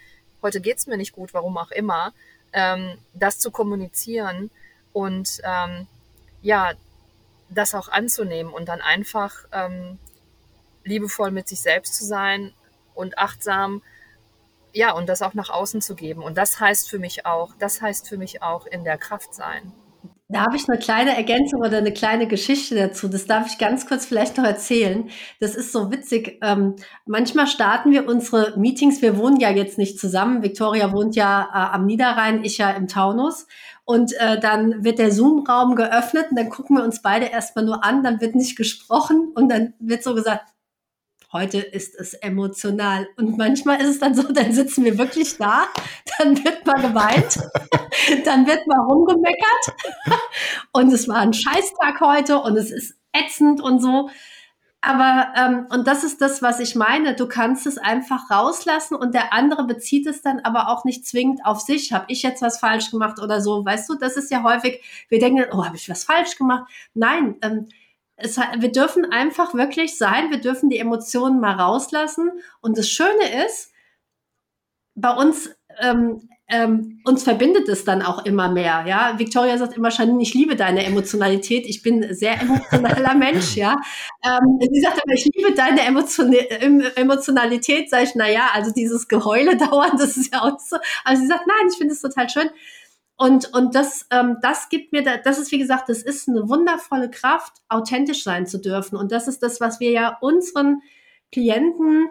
heute geht's mir nicht gut, warum auch immer, ähm, das zu kommunizieren und ähm, ja, das auch anzunehmen und dann einfach ähm, liebevoll mit sich selbst zu sein und achtsam ja, und das auch nach außen zu geben. Und das heißt für mich auch, das heißt für mich auch in der Kraft sein. Da habe ich eine kleine Ergänzung oder eine kleine Geschichte dazu. Das darf ich ganz kurz vielleicht noch erzählen. Das ist so witzig. Ähm, manchmal starten wir unsere Meetings. Wir wohnen ja jetzt nicht zusammen. Victoria wohnt ja äh, am Niederrhein, ich ja im Taunus. Und äh, dann wird der Zoom-Raum geöffnet und dann gucken wir uns beide erstmal nur an. Dann wird nicht gesprochen und dann wird so gesagt, heute ist es emotional. Und manchmal ist es dann so, (laughs) dann sitzen wir wirklich da, dann wird mal geweint, (laughs) dann wird mal rumgemeckert (laughs) und es war ein Scheißtag heute und es ist ätzend und so. Aber, ähm, und das ist das, was ich meine. Du kannst es einfach rauslassen und der andere bezieht es dann aber auch nicht zwingend auf sich. Habe ich jetzt was falsch gemacht oder so? Weißt du, das ist ja häufig, wir denken, oh, habe ich was falsch gemacht? Nein, ähm, es, wir dürfen einfach wirklich sein, wir dürfen die Emotionen mal rauslassen. Und das Schöne ist, bei uns, ähm, ähm, uns verbindet es dann auch immer mehr. Ja, Victoria sagt immer schon, ich liebe deine Emotionalität. Ich bin ein sehr emotionaler (laughs) Mensch. Ja, ähm, sie sagt immer, ich liebe deine Emotion Emotionalität. Sag ich, na ja, also dieses Geheule (laughs) dauern, das ist ja auch so. Also sie sagt, nein, ich finde es total schön. Und, und das, ähm, das gibt mir, da, das ist wie gesagt, das ist eine wundervolle Kraft, authentisch sein zu dürfen. Und das ist das, was wir ja unseren Klienten,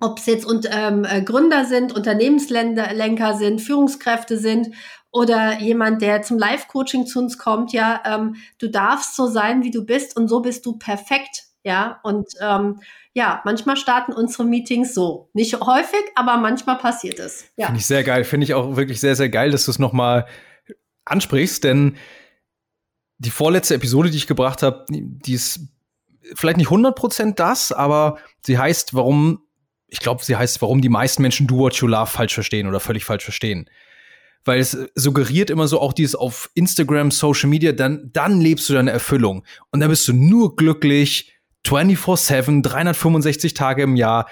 ob es jetzt und, ähm, äh, Gründer sind, Unternehmenslenker sind, Führungskräfte sind oder jemand, der zum Live-Coaching zu uns kommt, ja, ähm, du darfst so sein, wie du bist und so bist du perfekt, ja. Und ähm, ja, manchmal starten unsere Meetings so. Nicht häufig, aber manchmal passiert es. Ja. Finde ich sehr geil. Finde ich auch wirklich sehr, sehr geil, dass du es nochmal ansprichst, denn die vorletzte Episode, die ich gebracht habe, die ist vielleicht nicht 100% das, aber sie heißt, warum, ich glaube, sie heißt, warum die meisten Menschen Do What You Love falsch verstehen oder völlig falsch verstehen. Weil es suggeriert immer so auch dieses auf Instagram, Social Media, dann, dann lebst du deine Erfüllung. Und dann bist du nur glücklich, 24-7, 365 Tage im Jahr.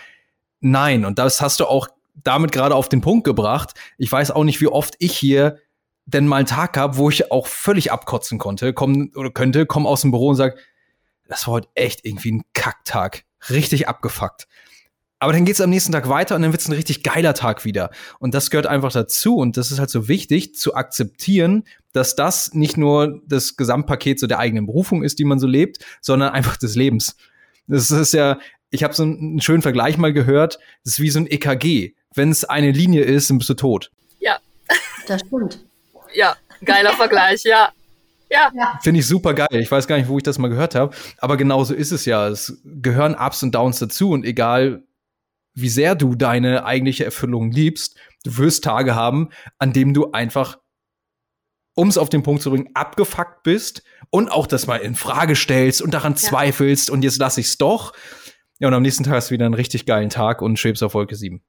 Nein, und das hast du auch damit gerade auf den Punkt gebracht. Ich weiß auch nicht, wie oft ich hier denn mal einen Tag habe, wo ich auch völlig abkotzen konnte, kommen oder könnte, komm aus dem Büro und sag, das war heute echt irgendwie ein Kacktag. Richtig abgefuckt. Aber dann geht's am nächsten Tag weiter und dann wird's ein richtig geiler Tag wieder. Und das gehört einfach dazu. Und das ist halt so wichtig zu akzeptieren, dass das nicht nur das Gesamtpaket so der eigenen Berufung ist, die man so lebt, sondern einfach des Lebens. Das ist ja, ich habe so einen schönen Vergleich mal gehört, das ist wie so ein EKG. Wenn es eine Linie ist, dann bist du tot. Ja. Das stimmt. Ja. Geiler Vergleich, ja. Ja. ja. Finde ich super geil. Ich weiß gar nicht, wo ich das mal gehört habe. Aber genauso ist es ja. Es gehören Ups und Downs dazu. Und egal, wie sehr du deine eigentliche Erfüllung liebst, du wirst Tage haben, an denen du einfach, um es auf den Punkt zu bringen, abgefuckt bist und auch das mal in Frage stellst und daran ja. zweifelst und jetzt lass ich's doch. Ja, und am nächsten Tag hast du wieder einen richtig geilen Tag und schwebst auf Wolke 7.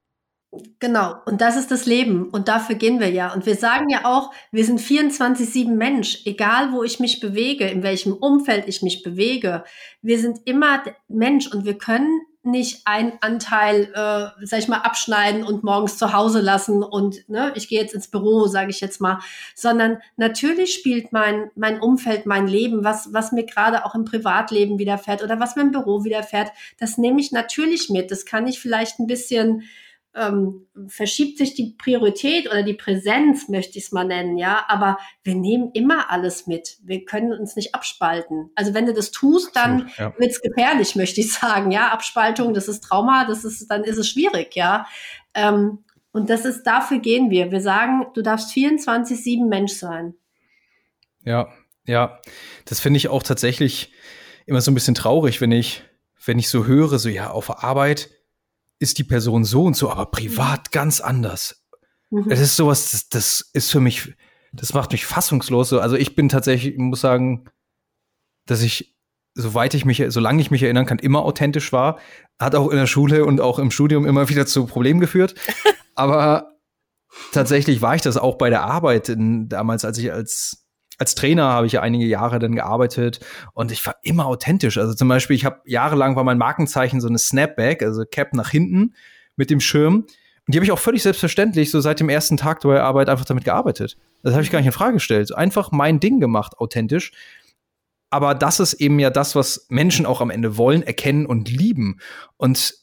Genau, und das ist das Leben und dafür gehen wir ja. Und wir sagen ja auch, wir sind 24-7 Mensch, egal wo ich mich bewege, in welchem Umfeld ich mich bewege. Wir sind immer Mensch und wir können nicht einen Anteil, äh, sag ich mal, abschneiden und morgens zu Hause lassen und ne, ich gehe jetzt ins Büro, sage ich jetzt mal, sondern natürlich spielt mein mein Umfeld, mein Leben, was was mir gerade auch im Privatleben widerfährt oder was mir im Büro widerfährt, das nehme ich natürlich mit. Das kann ich vielleicht ein bisschen ähm, verschiebt sich die Priorität oder die Präsenz, möchte ich es mal nennen, ja. Aber wir nehmen immer alles mit. Wir können uns nicht abspalten. Also wenn du das tust, dann ja. wird es gefährlich, möchte ich sagen, ja. Abspaltung, das ist Trauma, das ist, dann ist es schwierig, ja. Ähm, und das ist, dafür gehen wir. Wir sagen, du darfst 24-7 Mensch sein. Ja, ja. Das finde ich auch tatsächlich immer so ein bisschen traurig, wenn ich, wenn ich so höre, so ja, auf Arbeit, ist die Person so und so, aber privat ganz anders. Mhm. Es ist sowas, das, das ist für mich, das macht mich fassungslos. So. Also ich bin tatsächlich, ich muss sagen, dass ich, soweit ich mich, solange ich mich erinnern kann, immer authentisch war. Hat auch in der Schule und auch im Studium immer wieder zu Problemen geführt. (laughs) aber tatsächlich war ich das auch bei der Arbeit in, damals, als ich als als Trainer habe ich ja einige Jahre dann gearbeitet und ich war immer authentisch. Also zum Beispiel, ich habe jahrelang war mein Markenzeichen so eine Snapback, also Cap nach hinten mit dem Schirm. Und die habe ich auch völlig selbstverständlich so seit dem ersten Tag der Arbeit einfach damit gearbeitet. Das habe ich gar nicht in Frage gestellt. Einfach mein Ding gemacht, authentisch. Aber das ist eben ja das, was Menschen auch am Ende wollen, erkennen und lieben. Und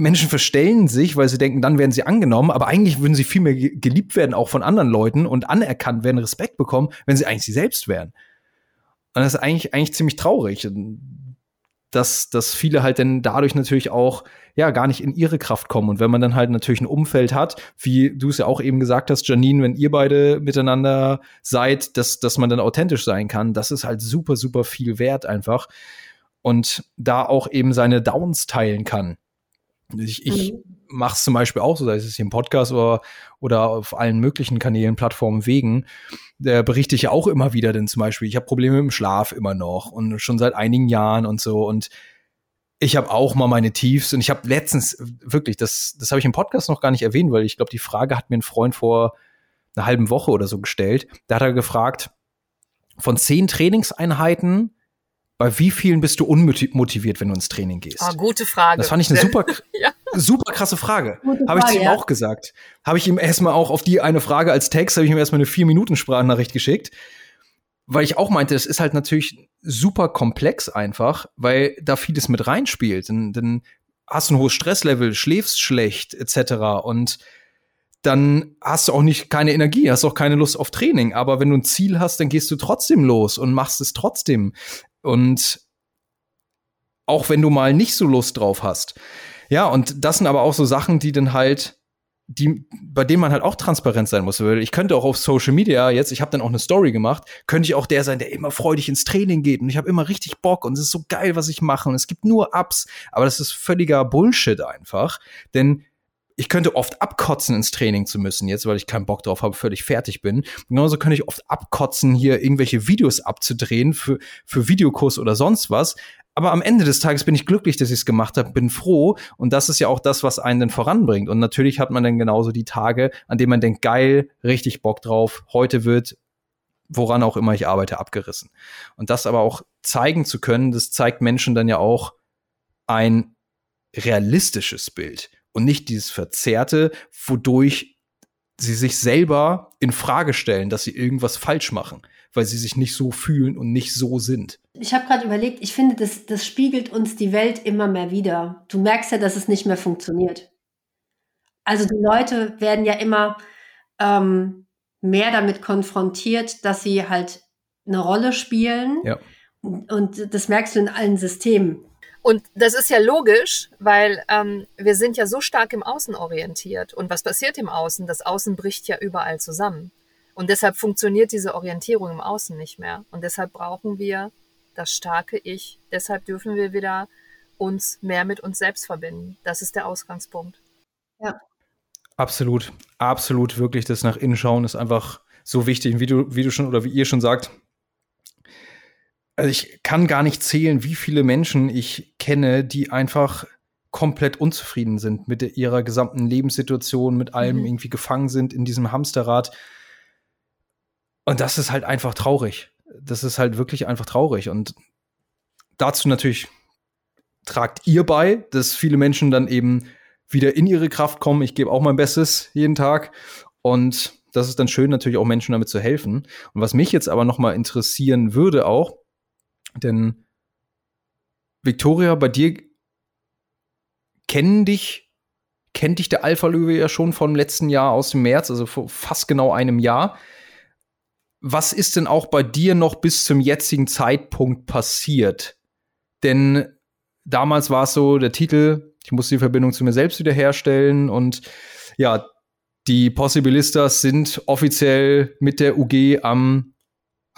Menschen verstellen sich, weil sie denken, dann werden sie angenommen, aber eigentlich würden sie viel mehr geliebt werden, auch von anderen Leuten und anerkannt werden, Respekt bekommen, wenn sie eigentlich sie selbst wären. Und das ist eigentlich, eigentlich ziemlich traurig, dass, dass viele halt dann dadurch natürlich auch ja gar nicht in ihre Kraft kommen. Und wenn man dann halt natürlich ein Umfeld hat, wie du es ja auch eben gesagt hast, Janine, wenn ihr beide miteinander seid, dass, dass man dann authentisch sein kann, das ist halt super, super viel wert einfach. Und da auch eben seine Downs teilen kann. Ich, ich mhm. mache es zum Beispiel auch so, sei es hier im Podcast oder, oder auf allen möglichen Kanälen, Plattformen, Wegen. Da berichte ich ja auch immer wieder, denn zum Beispiel, ich habe Probleme mit dem Schlaf immer noch und schon seit einigen Jahren und so. Und ich habe auch mal meine Tiefs und ich habe letztens wirklich, das, das habe ich im Podcast noch gar nicht erwähnt, weil ich glaube, die Frage hat mir ein Freund vor einer halben Woche oder so gestellt. Da hat er gefragt, von zehn Trainingseinheiten bei wie vielen bist du unmotiviert, wenn du ins Training gehst? Ah, gute Frage. Das fand ich eine super, (laughs) ja. super krasse Frage. Habe ich zu ihm ja. auch gesagt. Habe ich ihm erstmal auch auf die eine Frage als Text, habe ich ihm erstmal eine vier Minuten Sprachnachricht geschickt. Weil ich auch meinte, es ist halt natürlich super komplex einfach, weil da vieles mit reinspielt. Dann, dann hast du ein hohes Stresslevel, schläfst schlecht, etc. Und dann hast du auch nicht keine Energie, hast auch keine Lust auf Training. Aber wenn du ein Ziel hast, dann gehst du trotzdem los und machst es trotzdem. Und auch wenn du mal nicht so Lust drauf hast. Ja, und das sind aber auch so Sachen, die dann halt, die, bei denen man halt auch transparent sein muss. Ich könnte auch auf Social Media jetzt, ich habe dann auch eine Story gemacht, könnte ich auch der sein, der immer freudig ins Training geht und ich habe immer richtig Bock und es ist so geil, was ich mache und es gibt nur Ups, aber das ist völliger Bullshit einfach, denn ich könnte oft abkotzen, ins Training zu müssen, jetzt, weil ich keinen Bock drauf habe, völlig fertig bin. Genauso könnte ich oft abkotzen, hier irgendwelche Videos abzudrehen für, für Videokurs oder sonst was. Aber am Ende des Tages bin ich glücklich, dass ich es gemacht habe, bin froh. Und das ist ja auch das, was einen dann voranbringt. Und natürlich hat man dann genauso die Tage, an denen man denkt, geil, richtig Bock drauf, heute wird woran auch immer ich arbeite, abgerissen. Und das aber auch zeigen zu können, das zeigt Menschen dann ja auch ein realistisches Bild und nicht dieses Verzerrte, wodurch sie sich selber in Frage stellen, dass sie irgendwas falsch machen, weil sie sich nicht so fühlen und nicht so sind. Ich habe gerade überlegt, ich finde, das, das spiegelt uns die Welt immer mehr wieder. Du merkst ja, dass es nicht mehr funktioniert. Also die Leute werden ja immer ähm, mehr damit konfrontiert, dass sie halt eine Rolle spielen. Ja. Und das merkst du in allen Systemen. Und das ist ja logisch, weil ähm, wir sind ja so stark im Außen orientiert. Und was passiert im Außen? Das Außen bricht ja überall zusammen. Und deshalb funktioniert diese Orientierung im Außen nicht mehr. Und deshalb brauchen wir das starke Ich. Deshalb dürfen wir wieder uns mehr mit uns selbst verbinden. Das ist der Ausgangspunkt. Ja. Absolut, absolut, wirklich das nach innen schauen ist einfach so wichtig. Wie du, wie du schon oder wie ihr schon sagt, also ich kann gar nicht zählen, wie viele Menschen ich kenne, die einfach komplett unzufrieden sind mit ihrer gesamten Lebenssituation, mit allem mhm. irgendwie gefangen sind in diesem Hamsterrad. Und das ist halt einfach traurig. Das ist halt wirklich einfach traurig. Und dazu natürlich tragt ihr bei, dass viele Menschen dann eben wieder in ihre Kraft kommen. Ich gebe auch mein Bestes jeden Tag. Und das ist dann schön, natürlich auch Menschen damit zu helfen. Und was mich jetzt aber noch mal interessieren würde auch, denn Victoria, bei dir kennen dich, kennt dich der Alpha-Löwe ja schon vom letzten Jahr aus dem März, also vor fast genau einem Jahr. Was ist denn auch bei dir noch bis zum jetzigen Zeitpunkt passiert? Denn damals war es so, der Titel, ich muss die Verbindung zu mir selbst wiederherstellen und ja, die Possibilistas sind offiziell mit der UG am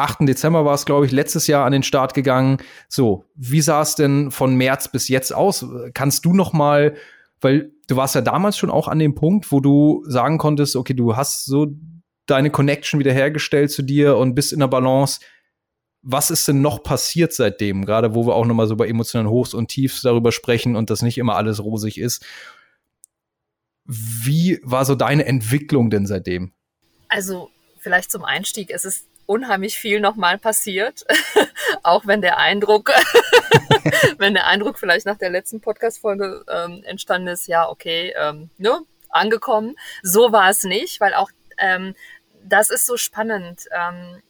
8. Dezember war es, glaube ich, letztes Jahr an den Start gegangen. So, wie sah es denn von März bis jetzt aus? Kannst du noch mal, weil du warst ja damals schon auch an dem Punkt, wo du sagen konntest, okay, du hast so deine Connection wiederhergestellt zu dir und bist in der Balance. Was ist denn noch passiert seitdem? Gerade wo wir auch noch mal so bei emotionalen Hochs und Tiefs darüber sprechen und das nicht immer alles rosig ist. Wie war so deine Entwicklung denn seitdem? Also vielleicht zum Einstieg, es ist unheimlich viel nochmal passiert, (laughs) auch wenn der Eindruck, (laughs) wenn der Eindruck vielleicht nach der letzten Podcast-Folge ähm, entstanden ist, ja, okay, ähm, ne, angekommen. So war es nicht, weil auch ähm, das ist so spannend. Ähm,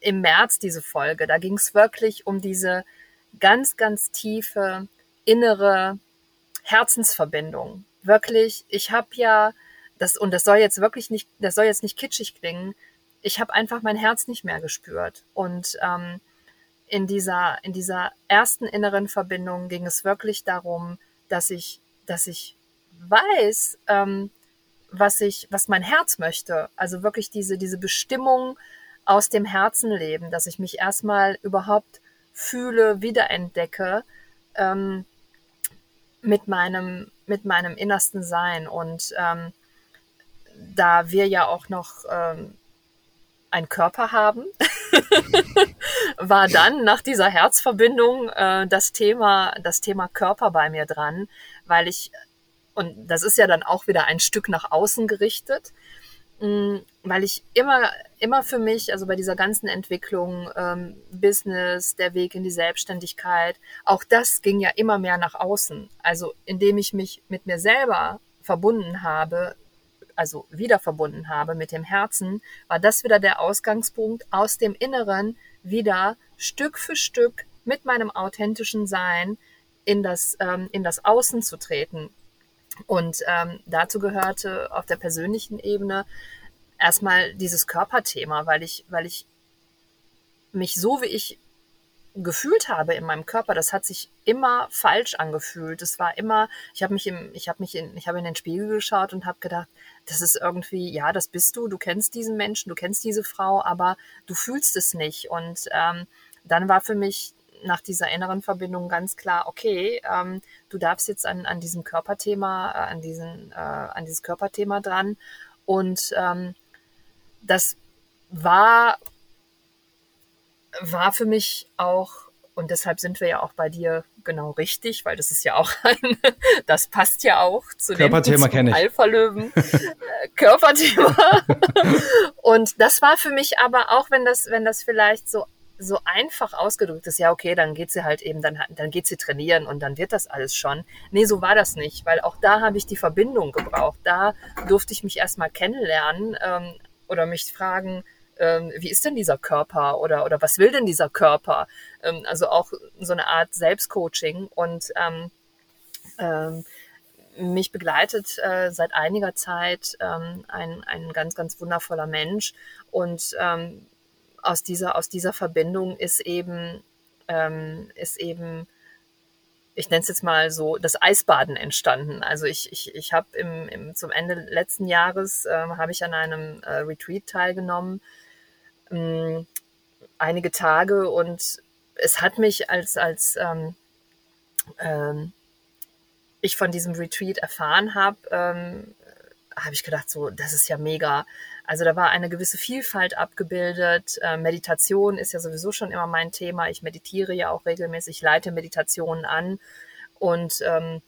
Im März diese Folge, da ging es wirklich um diese ganz, ganz tiefe innere Herzensverbindung. Wirklich, ich habe ja das und das soll jetzt wirklich nicht, das soll jetzt nicht kitschig klingen, ich habe einfach mein Herz nicht mehr gespürt. Und ähm, in dieser, in dieser ersten inneren Verbindung ging es wirklich darum, dass ich, dass ich weiß, ähm, was ich, was mein Herz möchte. Also wirklich diese, diese Bestimmung aus dem Herzen leben, dass ich mich erstmal überhaupt fühle, wiederentdecke ähm, mit meinem, mit meinem innersten Sein. Und ähm, da wir ja auch noch ähm, einen Körper haben, (laughs) war dann nach dieser Herzverbindung äh, das Thema, das Thema Körper bei mir dran, weil ich, und das ist ja dann auch wieder ein Stück nach außen gerichtet, mh, mm, weil ich immer, immer für mich, also bei dieser ganzen Entwicklung, ähm, Business, der Weg in die Selbstständigkeit, auch das ging ja immer mehr nach außen. Also indem ich mich mit mir selber verbunden habe, also wieder verbunden habe mit dem Herzen, war das wieder der Ausgangspunkt, aus dem Inneren wieder Stück für Stück mit meinem authentischen Sein in das, ähm, in das Außen zu treten. Und ähm, dazu gehörte auf der persönlichen Ebene erstmal dieses Körperthema, weil ich, weil ich mich so, wie ich gefühlt habe in meinem Körper, das hat sich immer falsch angefühlt. Es war immer, ich habe mich im, ich habe mich in, ich habe in den Spiegel geschaut und habe gedacht, das ist irgendwie, ja, das bist du, du kennst diesen Menschen, du kennst diese Frau, aber du fühlst es nicht. Und ähm, dann war für mich nach dieser inneren Verbindung ganz klar, okay, ähm, du darfst jetzt an, an diesem Körperthema, äh, an diesen, äh, an dieses Körperthema dran. Und ähm, das war war für mich auch, und deshalb sind wir ja auch bei dir genau richtig, weil das ist ja auch (laughs) ein, das passt ja auch zu Körperthema dem Alpha-Löwen. (laughs) Äh, Körperthema. (laughs) und das war für mich aber auch, wenn das, wenn das vielleicht so so einfach ausgedrückt ist, ja, okay, dann geht sie halt eben, dann, dann geht sie trainieren und dann wird das alles schon. Nee, so war das nicht, weil auch da habe ich die Verbindung gebraucht. Da durfte ich mich erstmal kennenlernen ähm, oder mich fragen, ähm, wie ist denn dieser Körper oder, oder was will denn dieser Körper? Ähm, also auch so eine Art Selbstcoaching und ähm, ähm, mich begleitet äh, seit einiger Zeit ähm, ein, ein ganz, ganz wundervoller Mensch und ähm, aus dieser, aus dieser Verbindung ist eben, ähm, ist eben ich nenne es jetzt mal so, das Eisbaden entstanden. Also ich, ich, ich habe im, im, zum Ende letzten Jahres äh, habe ich an einem äh, Retreat teilgenommen, ähm, einige Tage und es hat mich als, als ähm, ähm, ich von diesem Retreat erfahren habe, ähm, habe ich gedacht, so, das ist ja mega. Also da war eine gewisse Vielfalt abgebildet. Äh, Meditation ist ja sowieso schon immer mein Thema. Ich meditiere ja auch regelmäßig, leite Meditationen an. Und ähm,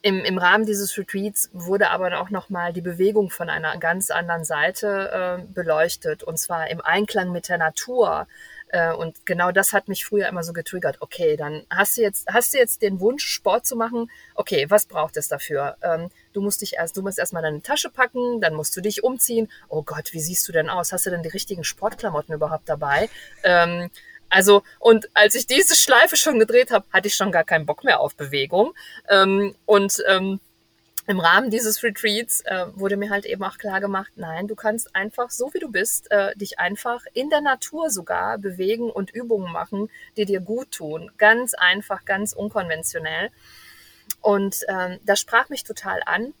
im, im Rahmen dieses Retreats wurde aber auch nochmal die Bewegung von einer ganz anderen Seite äh, beleuchtet. Und zwar im Einklang mit der Natur. Äh, und genau das hat mich früher immer so getriggert. Okay, dann hast du jetzt, hast du jetzt den Wunsch, Sport zu machen. Okay, was braucht es dafür? Ähm, du musst dich erst, du musst erstmal deine Tasche packen, dann musst du dich umziehen. Oh Gott, wie siehst du denn aus? Hast du denn die richtigen Sportklamotten überhaupt dabei? Ähm, also, und als ich diese Schleife schon gedreht habe, hatte ich schon gar keinen Bock mehr auf Bewegung. Ähm, und ähm, im Rahmen dieses Retreats äh, wurde mir halt eben auch klar gemacht, nein, du kannst einfach, so wie du bist, äh, dich einfach in der Natur sogar bewegen und Übungen machen, die dir gut tun. Ganz einfach, ganz unkonventionell. Und ähm, das sprach mich total an.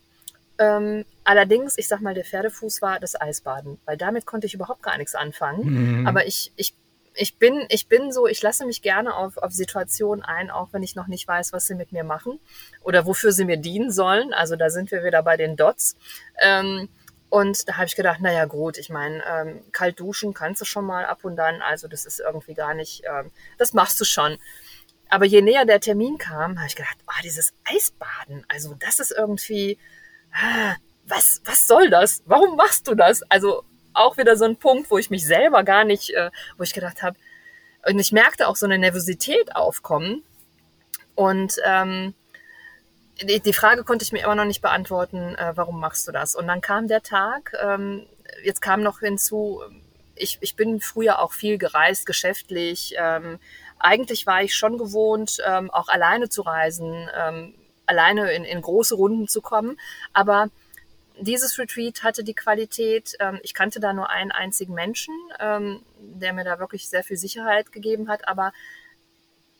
Ähm, allerdings, ich sag mal, der Pferdefuß war das Eisbaden, weil damit konnte ich überhaupt gar nichts anfangen. Mhm. Aber ich, ich ich bin, ich bin so, ich lasse mich gerne auf, auf Situationen ein, auch wenn ich noch nicht weiß, was sie mit mir machen oder wofür sie mir dienen sollen. Also da sind wir wieder bei den Dots. Ähm, und da habe ich gedacht, naja gut, ich meine, ähm, kalt duschen kannst du schon mal ab und dann, also das ist irgendwie gar nicht, ähm, das machst du schon. Aber je näher der Termin kam, habe ich gedacht, oh, dieses Eisbaden, also das ist irgendwie, ah, was, was soll das? Warum machst du das? Also auch wieder so ein Punkt, wo ich mich selber gar nicht, äh, wo ich gedacht habe, und ich merkte auch so eine Nervosität aufkommen. Und ähm, die, die Frage konnte ich mir immer noch nicht beantworten, äh, warum machst du das? Und dann kam der Tag, ähm, jetzt kam noch hinzu, ich, ich bin früher auch viel gereist, geschäftlich. Ähm, eigentlich war ich schon gewohnt, ähm, auch alleine zu reisen, ähm, alleine in, in große Runden zu kommen. Aber dieses Retreat hatte die Qualität, ähm, ich kannte da nur einen einzigen Menschen, ähm, der mir da wirklich sehr viel Sicherheit gegeben hat, aber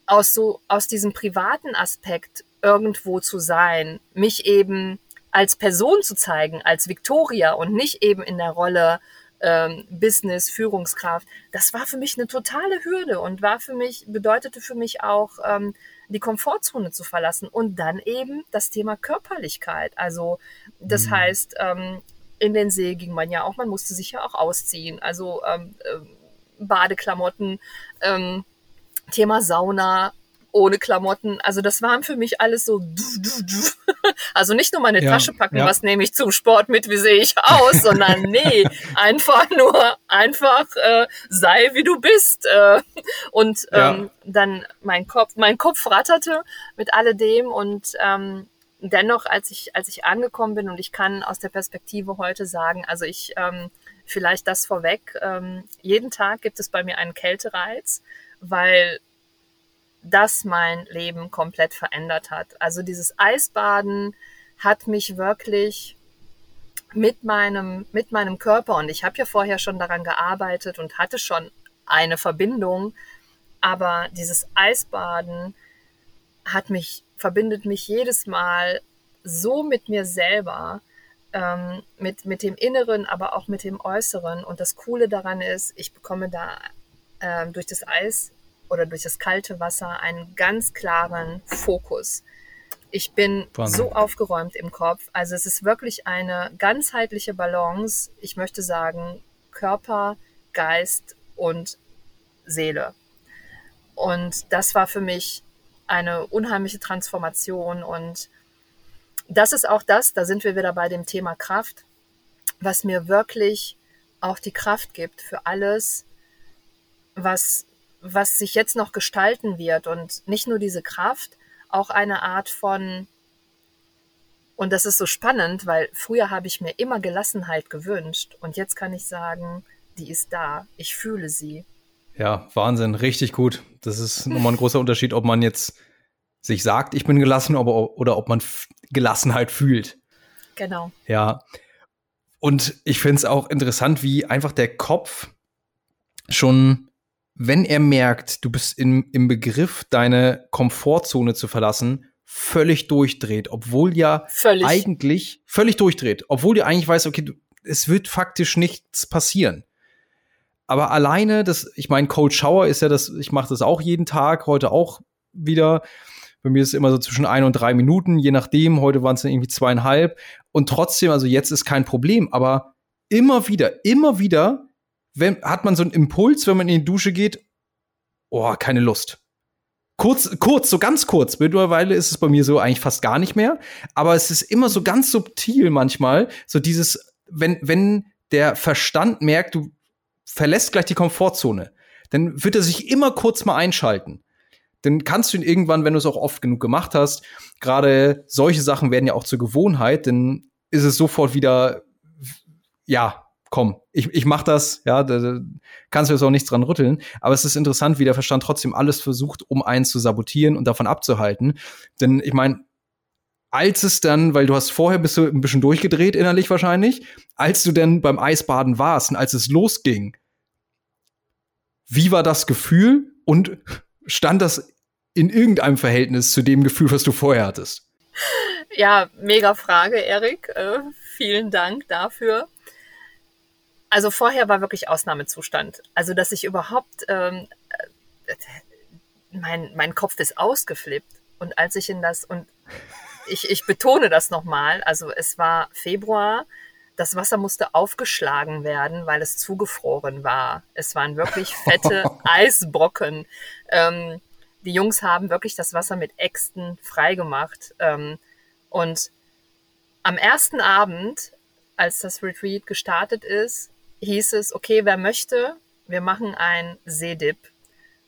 aus so, aus diesem privaten Aspekt irgendwo zu sein, mich eben als Person zu zeigen, als Victoria und nicht eben in der Rolle ähm, Business, Führungskraft, das war für mich eine totale Hürde und war für mich, bedeutete für mich auch, ähm, die Komfortzone zu verlassen und dann eben das Thema Körperlichkeit. Also das mhm. heißt, ähm, in den See ging man ja auch, man musste sich ja auch ausziehen. Also ähm, äh, Badeklamotten, ähm, Thema Sauna, ohne Klamotten. Also das waren für mich alles so. (laughs) Also nicht nur meine ja, Tasche packen, ja. was nehme ich zum Sport mit, wie sehe ich aus, (laughs) sondern nee, einfach nur einfach äh, sei wie du bist. Äh, und ähm, ja. dann mein Kopf, mein Kopf ratterte mit alledem und ähm, dennoch, als ich als ich angekommen bin und ich kann aus der Perspektive heute sagen, also ich ähm, vielleicht das vorweg, ähm, jeden Tag gibt es bei mir einen Kältereiz, weil das mein Leben komplett verändert hat. Also dieses Eisbaden hat mich wirklich mit meinem, mit meinem Körper, und ich habe ja vorher schon daran gearbeitet und hatte schon eine Verbindung, aber dieses Eisbaden hat mich, verbindet mich jedes Mal so mit mir selber, ähm, mit, mit dem Inneren, aber auch mit dem Äußeren. Und das Coole daran ist, ich bekomme da ähm, durch das Eis oder durch das kalte Wasser einen ganz klaren Fokus. Ich bin Wahnsinn. so aufgeräumt im Kopf. Also es ist wirklich eine ganzheitliche Balance. Ich möchte sagen, Körper, Geist und Seele. Und das war für mich eine unheimliche Transformation. Und das ist auch das, da sind wir wieder bei dem Thema Kraft, was mir wirklich auch die Kraft gibt für alles, was was sich jetzt noch gestalten wird und nicht nur diese Kraft, auch eine Art von, und das ist so spannend, weil früher habe ich mir immer Gelassenheit gewünscht und jetzt kann ich sagen, die ist da, ich fühle sie. Ja, Wahnsinn, richtig gut. Das ist nochmal ein großer Unterschied, ob man jetzt sich sagt, ich bin gelassen, aber, oder ob man Gelassenheit fühlt. Genau. Ja. Und ich finde es auch interessant, wie einfach der Kopf schon wenn er merkt, du bist in, im Begriff, deine Komfortzone zu verlassen, völlig durchdreht, obwohl ja völlig. eigentlich völlig durchdreht, obwohl du eigentlich weißt, okay, du, es wird faktisch nichts passieren. Aber alleine, das, ich meine, Cold Shower ist ja das, ich mache das auch jeden Tag, heute auch wieder. Bei mir ist es immer so zwischen ein und drei Minuten, je nachdem. Heute waren es irgendwie zweieinhalb. Und trotzdem, also jetzt ist kein Problem, aber immer wieder, immer wieder wenn, hat man so einen Impuls, wenn man in die Dusche geht, oh, keine Lust. Kurz, kurz, so ganz kurz. Mittlerweile ist es bei mir so eigentlich fast gar nicht mehr. Aber es ist immer so ganz subtil manchmal. So dieses, wenn, wenn der Verstand merkt, du verlässt gleich die Komfortzone, dann wird er sich immer kurz mal einschalten. Dann kannst du ihn irgendwann, wenn du es auch oft genug gemacht hast, gerade solche Sachen werden ja auch zur Gewohnheit, dann ist es sofort wieder, ja, komm, ich, ich mach das, ja, da, da kannst du jetzt auch nichts dran rütteln. Aber es ist interessant, wie der Verstand trotzdem alles versucht, um einen zu sabotieren und davon abzuhalten. Denn ich meine, als es dann, weil du hast vorher bist du ein bisschen durchgedreht innerlich wahrscheinlich, als du denn beim Eisbaden warst und als es losging, wie war das Gefühl und stand das in irgendeinem Verhältnis zu dem Gefühl, was du vorher hattest? Ja, mega Frage, Erik. Äh, vielen Dank dafür. Also vorher war wirklich Ausnahmezustand. Also dass ich überhaupt, ähm, äh, mein, mein Kopf ist ausgeflippt. Und als ich in das, und ich, ich betone das nochmal, also es war Februar, das Wasser musste aufgeschlagen werden, weil es zugefroren war. Es waren wirklich (laughs) fette Eisbrocken. Ähm, die Jungs haben wirklich das Wasser mit Äxten freigemacht. Ähm, und am ersten Abend, als das Retreat gestartet ist, hieß es, okay, wer möchte, wir machen ein Seedip.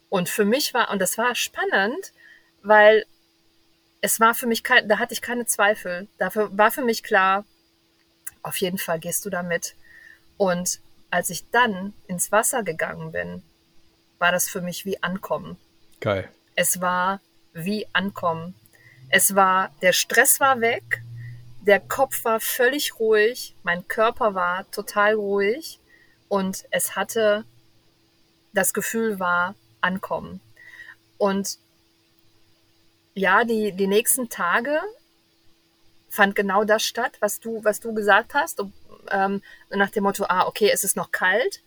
Und für mich war, und das war spannend, weil es war für mich kein, da hatte ich keine Zweifel. Dafür war für mich klar, auf jeden Fall gehst du damit. Und als ich dann ins Wasser gegangen bin, war das für mich wie Ankommen. Geil. Es war wie Ankommen. Es war, der Stress war weg, der Kopf war völlig ruhig, mein Körper war total ruhig und es hatte, das Gefühl war Ankommen. Und ja, die, die nächsten Tage fand genau das statt, was du, was du gesagt hast, und, ähm, nach dem Motto, ah, okay, es ist noch kalt.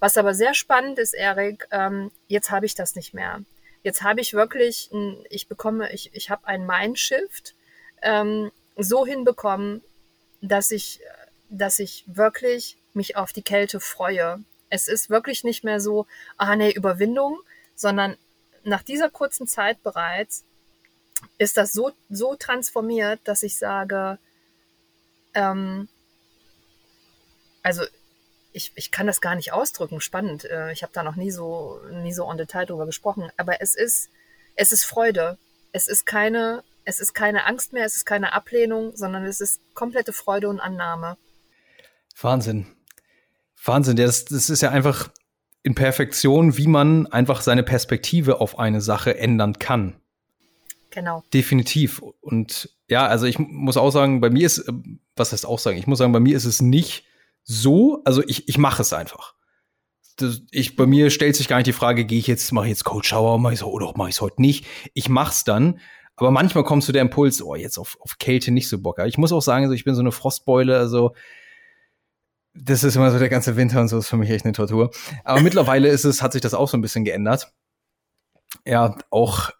Was aber sehr spannend ist, Erik, ähm, jetzt habe ich das nicht mehr. Jetzt habe ich wirklich, ich bekomme, ich, ich habe ein Mindshift ähm, so hinbekommen, dass ich, dass ich wirklich mich auf die Kälte freue. Es ist wirklich nicht mehr so, ah nee, Überwindung, sondern nach dieser kurzen Zeit bereits ist das so, so transformiert, dass ich sage, ähm, also ich, ich kann das gar nicht ausdrücken, spannend. Äh, ich habe da noch nie so, nie so on Detail drüber gesprochen, aber es ist, es ist Freude. Es ist keine, es ist keine Angst mehr, es ist keine Ablehnung, sondern es ist komplette Freude und Annahme. Wahnsinn. Wahnsinn, das, das ist ja einfach in Perfektion, wie man einfach seine Perspektive auf eine Sache ändern kann. Genau. Definitiv. Und ja, also ich muss auch sagen, bei mir ist, äh, was heißt auch sagen, ich muss sagen, bei mir ist es nicht so, also ich, ich mache es einfach. Das, ich, bei mir stellt sich gar nicht die Frage, gehe ich jetzt, mache ich jetzt Cold Shower, mache ich oder mache ich es heute nicht. Ich mach's dann. Aber manchmal kommt zu der Impuls, oh, jetzt auf, auf Kälte nicht so Bock. Aber ich muss auch sagen, also ich bin so eine Frostbeule, also das ist immer so der ganze Winter und so ist für mich echt eine Tortur. Aber mittlerweile ist es, hat sich das auch so ein bisschen geändert. Ja, auch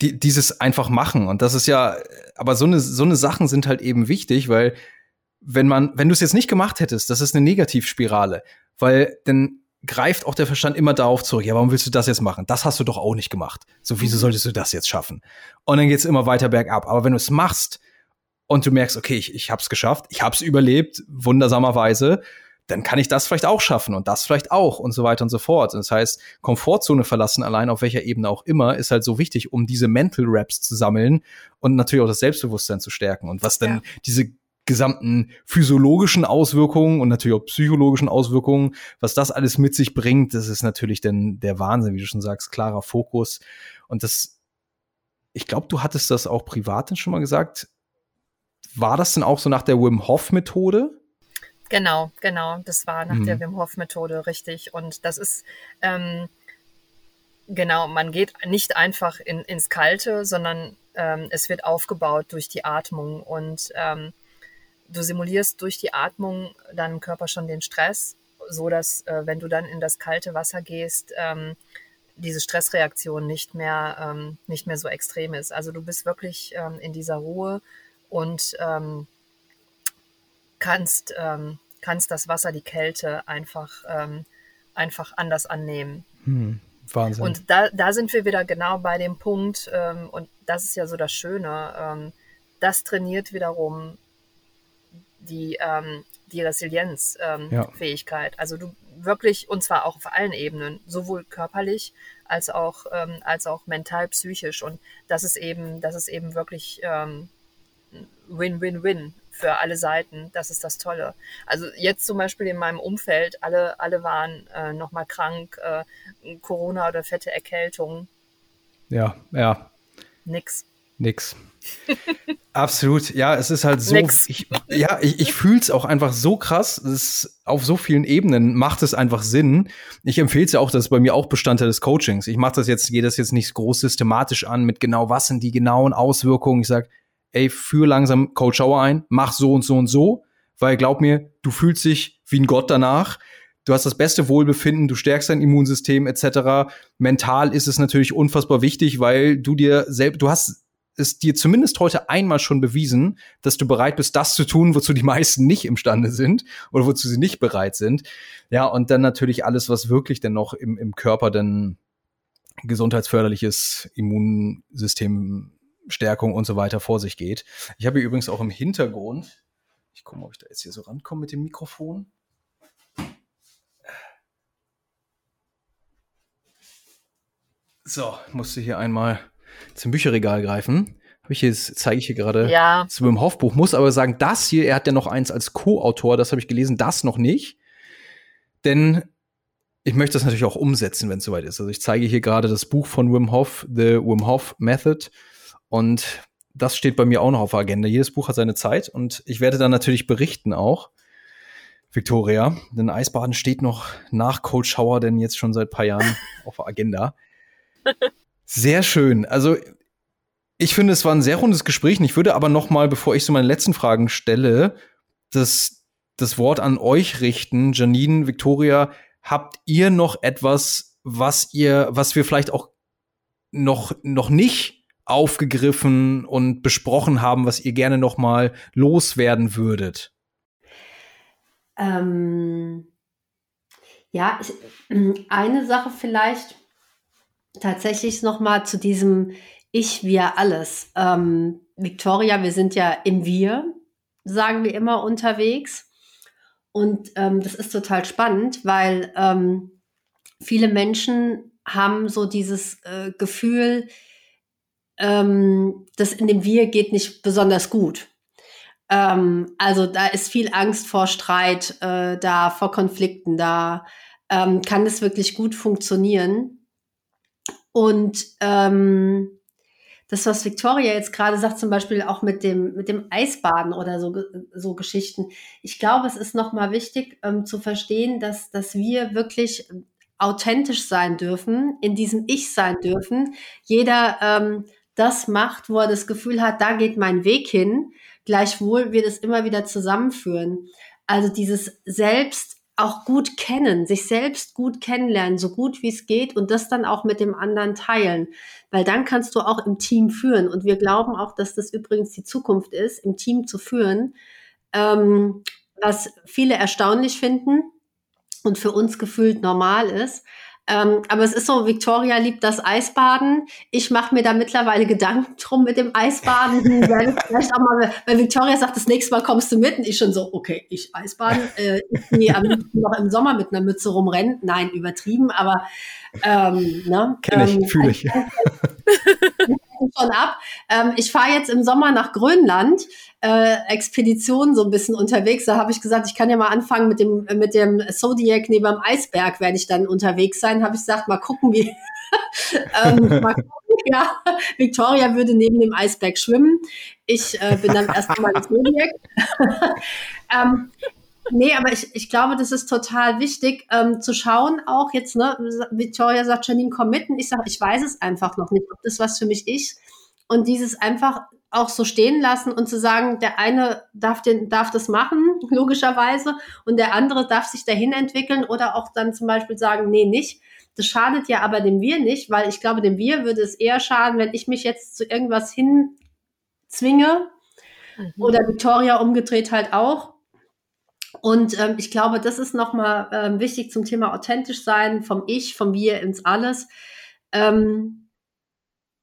die, dieses einfach machen. Und das ist ja, aber so eine, so eine Sachen sind halt eben wichtig, weil wenn man, wenn du es jetzt nicht gemacht hättest, das ist eine Negativspirale, weil dann greift auch der Verstand immer darauf zurück. Ja, warum willst du das jetzt machen? Das hast du doch auch nicht gemacht. So, wieso solltest du das jetzt schaffen? Und dann geht's immer weiter bergab. Aber wenn du es machst, und du merkst, okay, ich, ich habe es geschafft, ich habe es überlebt, wundersamerweise, dann kann ich das vielleicht auch schaffen und das vielleicht auch und so weiter und so fort. Das heißt, Komfortzone verlassen, allein auf welcher Ebene auch immer, ist halt so wichtig, um diese Mental Raps zu sammeln und natürlich auch das Selbstbewusstsein zu stärken. Und was dann ja. diese gesamten physiologischen Auswirkungen und natürlich auch psychologischen Auswirkungen, was das alles mit sich bringt, das ist natürlich dann der Wahnsinn, wie du schon sagst, klarer Fokus. Und das, ich glaube, du hattest das auch privat schon mal gesagt, war das denn auch so nach der Wim Hof Methode? Genau, genau. Das war nach mhm. der Wim Hof Methode richtig. Und das ist, ähm, genau, man geht nicht einfach in, ins Kalte, sondern ähm, es wird aufgebaut durch die Atmung und ähm, du simulierst durch die Atmung deinem Körper schon den Stress, so dass äh, wenn du dann in das kalte Wasser gehst, ähm, diese Stressreaktion nicht mehr ähm, nicht mehr so extrem ist. Also du bist wirklich ähm, in dieser Ruhe und ähm, kannst ähm, kannst das Wasser, die Kälte einfach ähm, einfach anders annehmen. Hm, Wahnsinn. Und da, da sind wir wieder genau bei dem Punkt, ähm, und das ist ja so das Schöne, ähm, das trainiert wiederum die, ähm, die Resilienzfähigkeit. Ja. Also du wirklich, und zwar auch auf allen Ebenen, sowohl körperlich als auch, ähm, als auch mental, psychisch. Und das ist eben, das ist eben wirklich Win-Win-Win für alle Seiten. Das ist das Tolle. Also jetzt zum Beispiel in meinem Umfeld, alle, alle waren äh, nochmal krank, äh, Corona oder fette Erkältung. Ja, ja. Nix. Nix. (laughs) Absolut, ja, es ist halt so. Nix. Ich, ja, ich, ich fühle es auch einfach so krass. Es auf so vielen Ebenen macht es einfach Sinn. Ich empfehle es ja auch, das ist bei mir auch Bestandteil des Coachings. Ich mache das jetzt, gehe das jetzt nicht groß systematisch an mit genau, was sind die genauen Auswirkungen. Ich sage, ey, führ langsam Coach Schauer ein, mach so und so und so, weil glaub mir, du fühlst dich wie ein Gott danach. Du hast das beste Wohlbefinden, du stärkst dein Immunsystem etc. Mental ist es natürlich unfassbar wichtig, weil du dir selbst, du hast es dir zumindest heute einmal schon bewiesen, dass du bereit bist, das zu tun, wozu die meisten nicht imstande sind oder wozu sie nicht bereit sind. Ja, und dann natürlich alles, was wirklich denn noch im, im Körper dann gesundheitsförderliches Immunsystemstärkung und so weiter vor sich geht. Ich habe hier übrigens auch im Hintergrund, ich gucke mal, ob ich da jetzt hier so rankomme mit dem Mikrofon. So, musste hier einmal zum Bücherregal greifen. Habe ich jetzt zeige ich hier gerade Ja. zu Wim Hof Buch. Muss aber sagen, das hier, er hat ja noch eins als Co-Autor, das habe ich gelesen, das noch nicht. Denn ich möchte das natürlich auch umsetzen, wenn es soweit ist. Also ich zeige hier gerade das Buch von Wim Hof, The Wim Hof Method. Und das steht bei mir auch noch auf der Agenda. Jedes Buch hat seine Zeit und ich werde dann natürlich berichten auch. Victoria, denn Eisbaden steht noch nach Coach Schauer denn jetzt schon seit ein paar Jahren (laughs) auf der Agenda. Sehr schön. Also ich finde, es war ein sehr rundes Gespräch. Und ich würde aber noch mal, bevor ich so meine letzten Fragen stelle, das, das Wort an euch richten. Janine, Victoria, habt ihr noch etwas, was ihr, was wir vielleicht auch noch, noch nicht aufgegriffen und besprochen haben, was ihr gerne noch mal loswerden würdet? Ähm, ja, ich, eine Sache vielleicht tatsächlich noch mal zu diesem Ich, wir, alles. Ähm, Victoria, wir sind ja im Wir, sagen wir immer unterwegs. Und ähm, das ist total spannend, weil ähm, viele Menschen haben so dieses äh, Gefühl, ähm, das in dem Wir geht nicht besonders gut. Ähm, also da ist viel Angst vor Streit, äh, da vor Konflikten, da ähm, kann es wirklich gut funktionieren. Und ähm, das, was Victoria jetzt gerade sagt, zum Beispiel auch mit dem, mit dem Eisbaden oder so, so Geschichten. Ich glaube, es ist nochmal wichtig ähm, zu verstehen, dass, dass wir wirklich authentisch sein dürfen, in diesem Ich sein dürfen. Jeder ähm, das macht, wo er das Gefühl hat, da geht mein Weg hin. Gleichwohl wir das immer wieder zusammenführen. Also dieses Selbst auch gut kennen, sich selbst gut kennenlernen, so gut wie es geht und das dann auch mit dem anderen teilen. Weil dann kannst du auch im Team führen. Und wir glauben auch, dass das übrigens die Zukunft ist, im Team zu führen, ähm, was viele erstaunlich finden und für uns gefühlt normal ist. Ähm, aber es ist so, Victoria liebt das Eisbaden. Ich mache mir da mittlerweile Gedanken drum mit dem Eisbaden. (laughs) Vielleicht auch mal, weil Victoria sagt, das nächste Mal kommst du mit. Und ich schon so, okay, ich Eisbaden. Äh, ich nee, am liebsten noch im Sommer mit einer Mütze rumrennen. Nein, übertrieben, aber ähm, ne? Kenn ich, ähm, fühle ich. (laughs) schon ab. Ähm, ich fahre jetzt im Sommer nach Grönland, äh, Expedition so ein bisschen unterwegs. Da habe ich gesagt, ich kann ja mal anfangen mit dem mit dem Zodiac neben dem Eisberg werde ich dann unterwegs sein. Habe ich gesagt, mal gucken, wie (laughs) ähm, mal gucken, (laughs) ja, Victoria würde neben dem Eisberg schwimmen. Ich äh, bin dann erst mal im Zodiac. (laughs) ähm, Nee, aber ich, ich glaube, das ist total wichtig ähm, zu schauen, auch jetzt, ne, Victoria sagt, Janine, komm mitten. Ich sage, ich weiß es einfach noch nicht, ob das was für mich ist. Und dieses einfach auch so stehen lassen und zu sagen, der eine darf, den, darf das machen, (laughs) logischerweise, und der andere darf sich dahin entwickeln oder auch dann zum Beispiel sagen, nee, nicht. Das schadet ja aber dem Wir nicht, weil ich glaube, dem Wir würde es eher schaden, wenn ich mich jetzt zu irgendwas hinzwinge mhm. oder Victoria umgedreht halt auch. Und ähm, ich glaube, das ist nochmal ähm, wichtig zum Thema authentisch sein, vom Ich, vom Wir ins Alles. Ähm,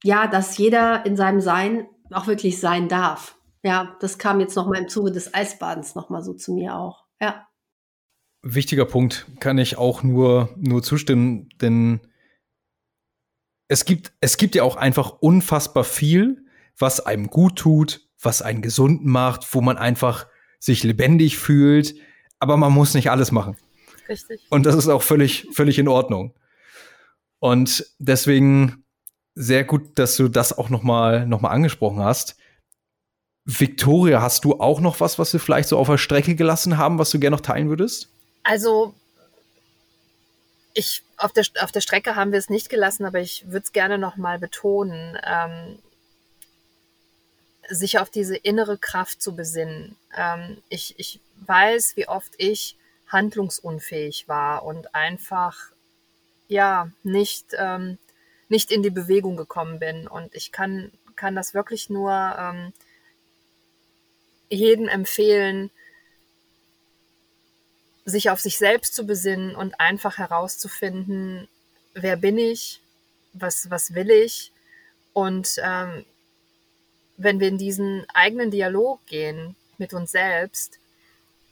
ja, dass jeder in seinem Sein auch wirklich sein darf. Ja, das kam jetzt nochmal im Zuge des Eisbadens nochmal so zu mir auch. Ja. Wichtiger Punkt, kann ich auch nur, nur zustimmen, denn es gibt, es gibt ja auch einfach unfassbar viel, was einem gut tut, was einen gesund macht, wo man einfach sich lebendig fühlt, aber man muss nicht alles machen. Richtig. Und das ist auch völlig, völlig in Ordnung. Und deswegen sehr gut, dass du das auch noch mal, noch mal angesprochen hast. Victoria, hast du auch noch was, was wir vielleicht so auf der Strecke gelassen haben, was du gerne noch teilen würdest? Also, ich, auf der, auf der Strecke haben wir es nicht gelassen, aber ich würde es gerne noch mal betonen, ähm, sich auf diese innere Kraft zu besinnen. Ähm, ich, ich weiß, wie oft ich handlungsunfähig war und einfach, ja, nicht, ähm, nicht in die Bewegung gekommen bin. Und ich kann, kann das wirklich nur ähm, jedem empfehlen, sich auf sich selbst zu besinnen und einfach herauszufinden, wer bin ich, was, was will ich. Und ähm, wenn wir in diesen eigenen Dialog gehen mit uns selbst,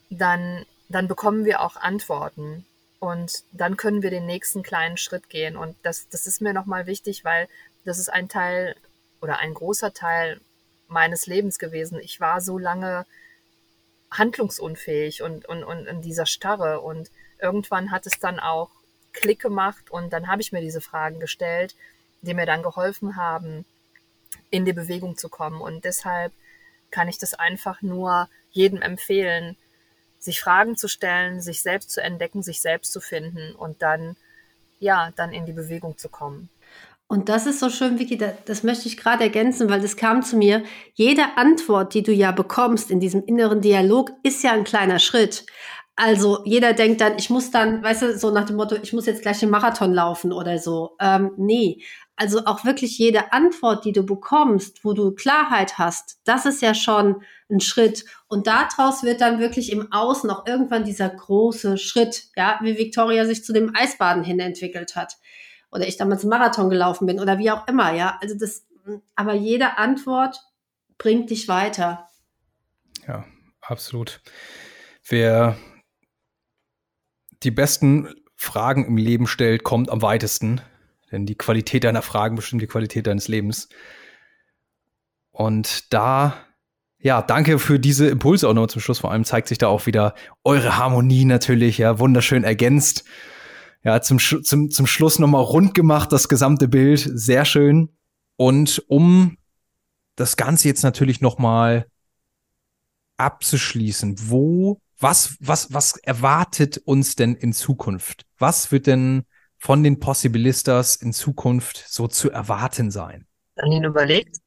dann, dann bekommen wir auch Antworten. Und dann können wir den nächsten kleinen Schritt gehen. Und das, das ist mir nochmal wichtig, weil das ist ein Teil oder ein großer Teil meines Lebens gewesen. Ich war so lange handlungsunfähig und, und, und in dieser Starre. Und irgendwann hat es dann auch Klick gemacht und dann habe ich mir diese Fragen gestellt, die mir dann geholfen haben, in die Bewegung zu kommen. Und deshalb kann ich das einfach nur jedem empfehlen, sich Fragen zu stellen, sich selbst zu entdecken, sich selbst zu finden und dann, ja, dann in die Bewegung zu kommen. Und das ist so schön, Vicky, das, das möchte ich gerade ergänzen, weil das kam zu mir. Jede Antwort, die du ja bekommst in diesem inneren Dialog, ist ja ein kleiner Schritt. Also jeder denkt dann, ich muss dann, weißt du, so nach dem Motto, ich muss jetzt gleich den Marathon laufen oder so. Ähm, nee, also auch wirklich jede Antwort, die du bekommst, wo du Klarheit hast, das ist ja schon ein Schritt. Und daraus wird dann wirklich im Außen auch irgendwann dieser große Schritt, ja, wie Victoria sich zu dem Eisbaden hin entwickelt hat. Oder ich damals einen Marathon gelaufen bin oder wie auch immer, ja. Also das, aber jede Antwort bringt dich weiter. Ja, absolut. Wer die besten Fragen im Leben stellt, kommt am weitesten. Denn die Qualität deiner Fragen bestimmt die Qualität deines Lebens. Und da, ja, danke für diese Impulse auch noch zum Schluss. Vor allem zeigt sich da auch wieder eure Harmonie natürlich, ja, wunderschön ergänzt. Ja, zum, zum, zum Schluss nochmal rund gemacht, das gesamte Bild. Sehr schön. Und um das Ganze jetzt natürlich nochmal abzuschließen, wo, was, was, was erwartet uns denn in Zukunft? Was wird denn von den Possibilistas in Zukunft so zu erwarten sein? Janine überlegt.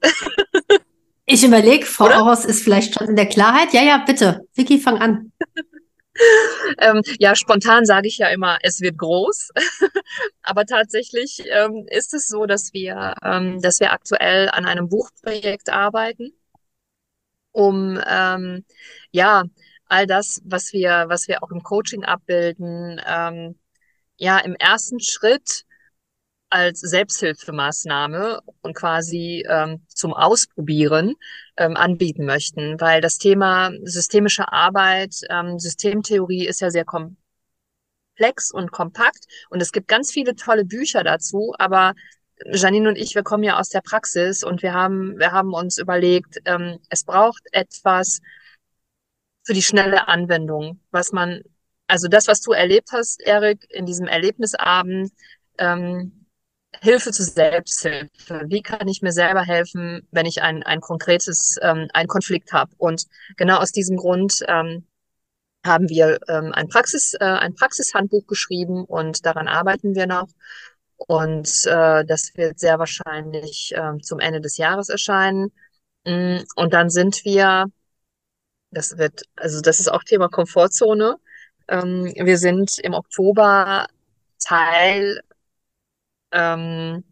ich überlege, Frau Oros ist vielleicht schon in der Klarheit. Ja, ja, bitte. Vicky, fang an. (laughs) ähm, ja, spontan sage ich ja immer, es wird groß. (laughs) Aber tatsächlich ähm, ist es so, dass wir, ähm, dass wir aktuell an einem Buchprojekt arbeiten, um ähm, ja all das, was wir, was wir auch im Coaching abbilden, ähm, ja im ersten Schritt als Selbsthilfemaßnahme und quasi ähm, zum Ausprobieren ähm, anbieten möchten, weil das Thema systemische Arbeit, ähm, Systemtheorie ist ja sehr komplex und kompakt und es gibt ganz viele tolle Bücher dazu, aber Janine und ich, wir kommen ja aus der Praxis und wir haben, wir haben uns überlegt, ähm, es braucht etwas für die schnelle Anwendung, was man also das, was du erlebt hast, Erik, in diesem Erlebnisabend, ähm, Hilfe zur Selbsthilfe. Wie kann ich mir selber helfen, wenn ich ein, ein konkretes, ähm, ein Konflikt habe? Und genau aus diesem Grund ähm, haben wir ähm, ein, Praxis, äh, ein Praxishandbuch geschrieben und daran arbeiten wir noch. Und äh, das wird sehr wahrscheinlich äh, zum Ende des Jahres erscheinen. Mm, und dann sind wir, das wird, also das ist auch Thema Komfortzone. Ähm, wir sind im Oktober Teil ähm,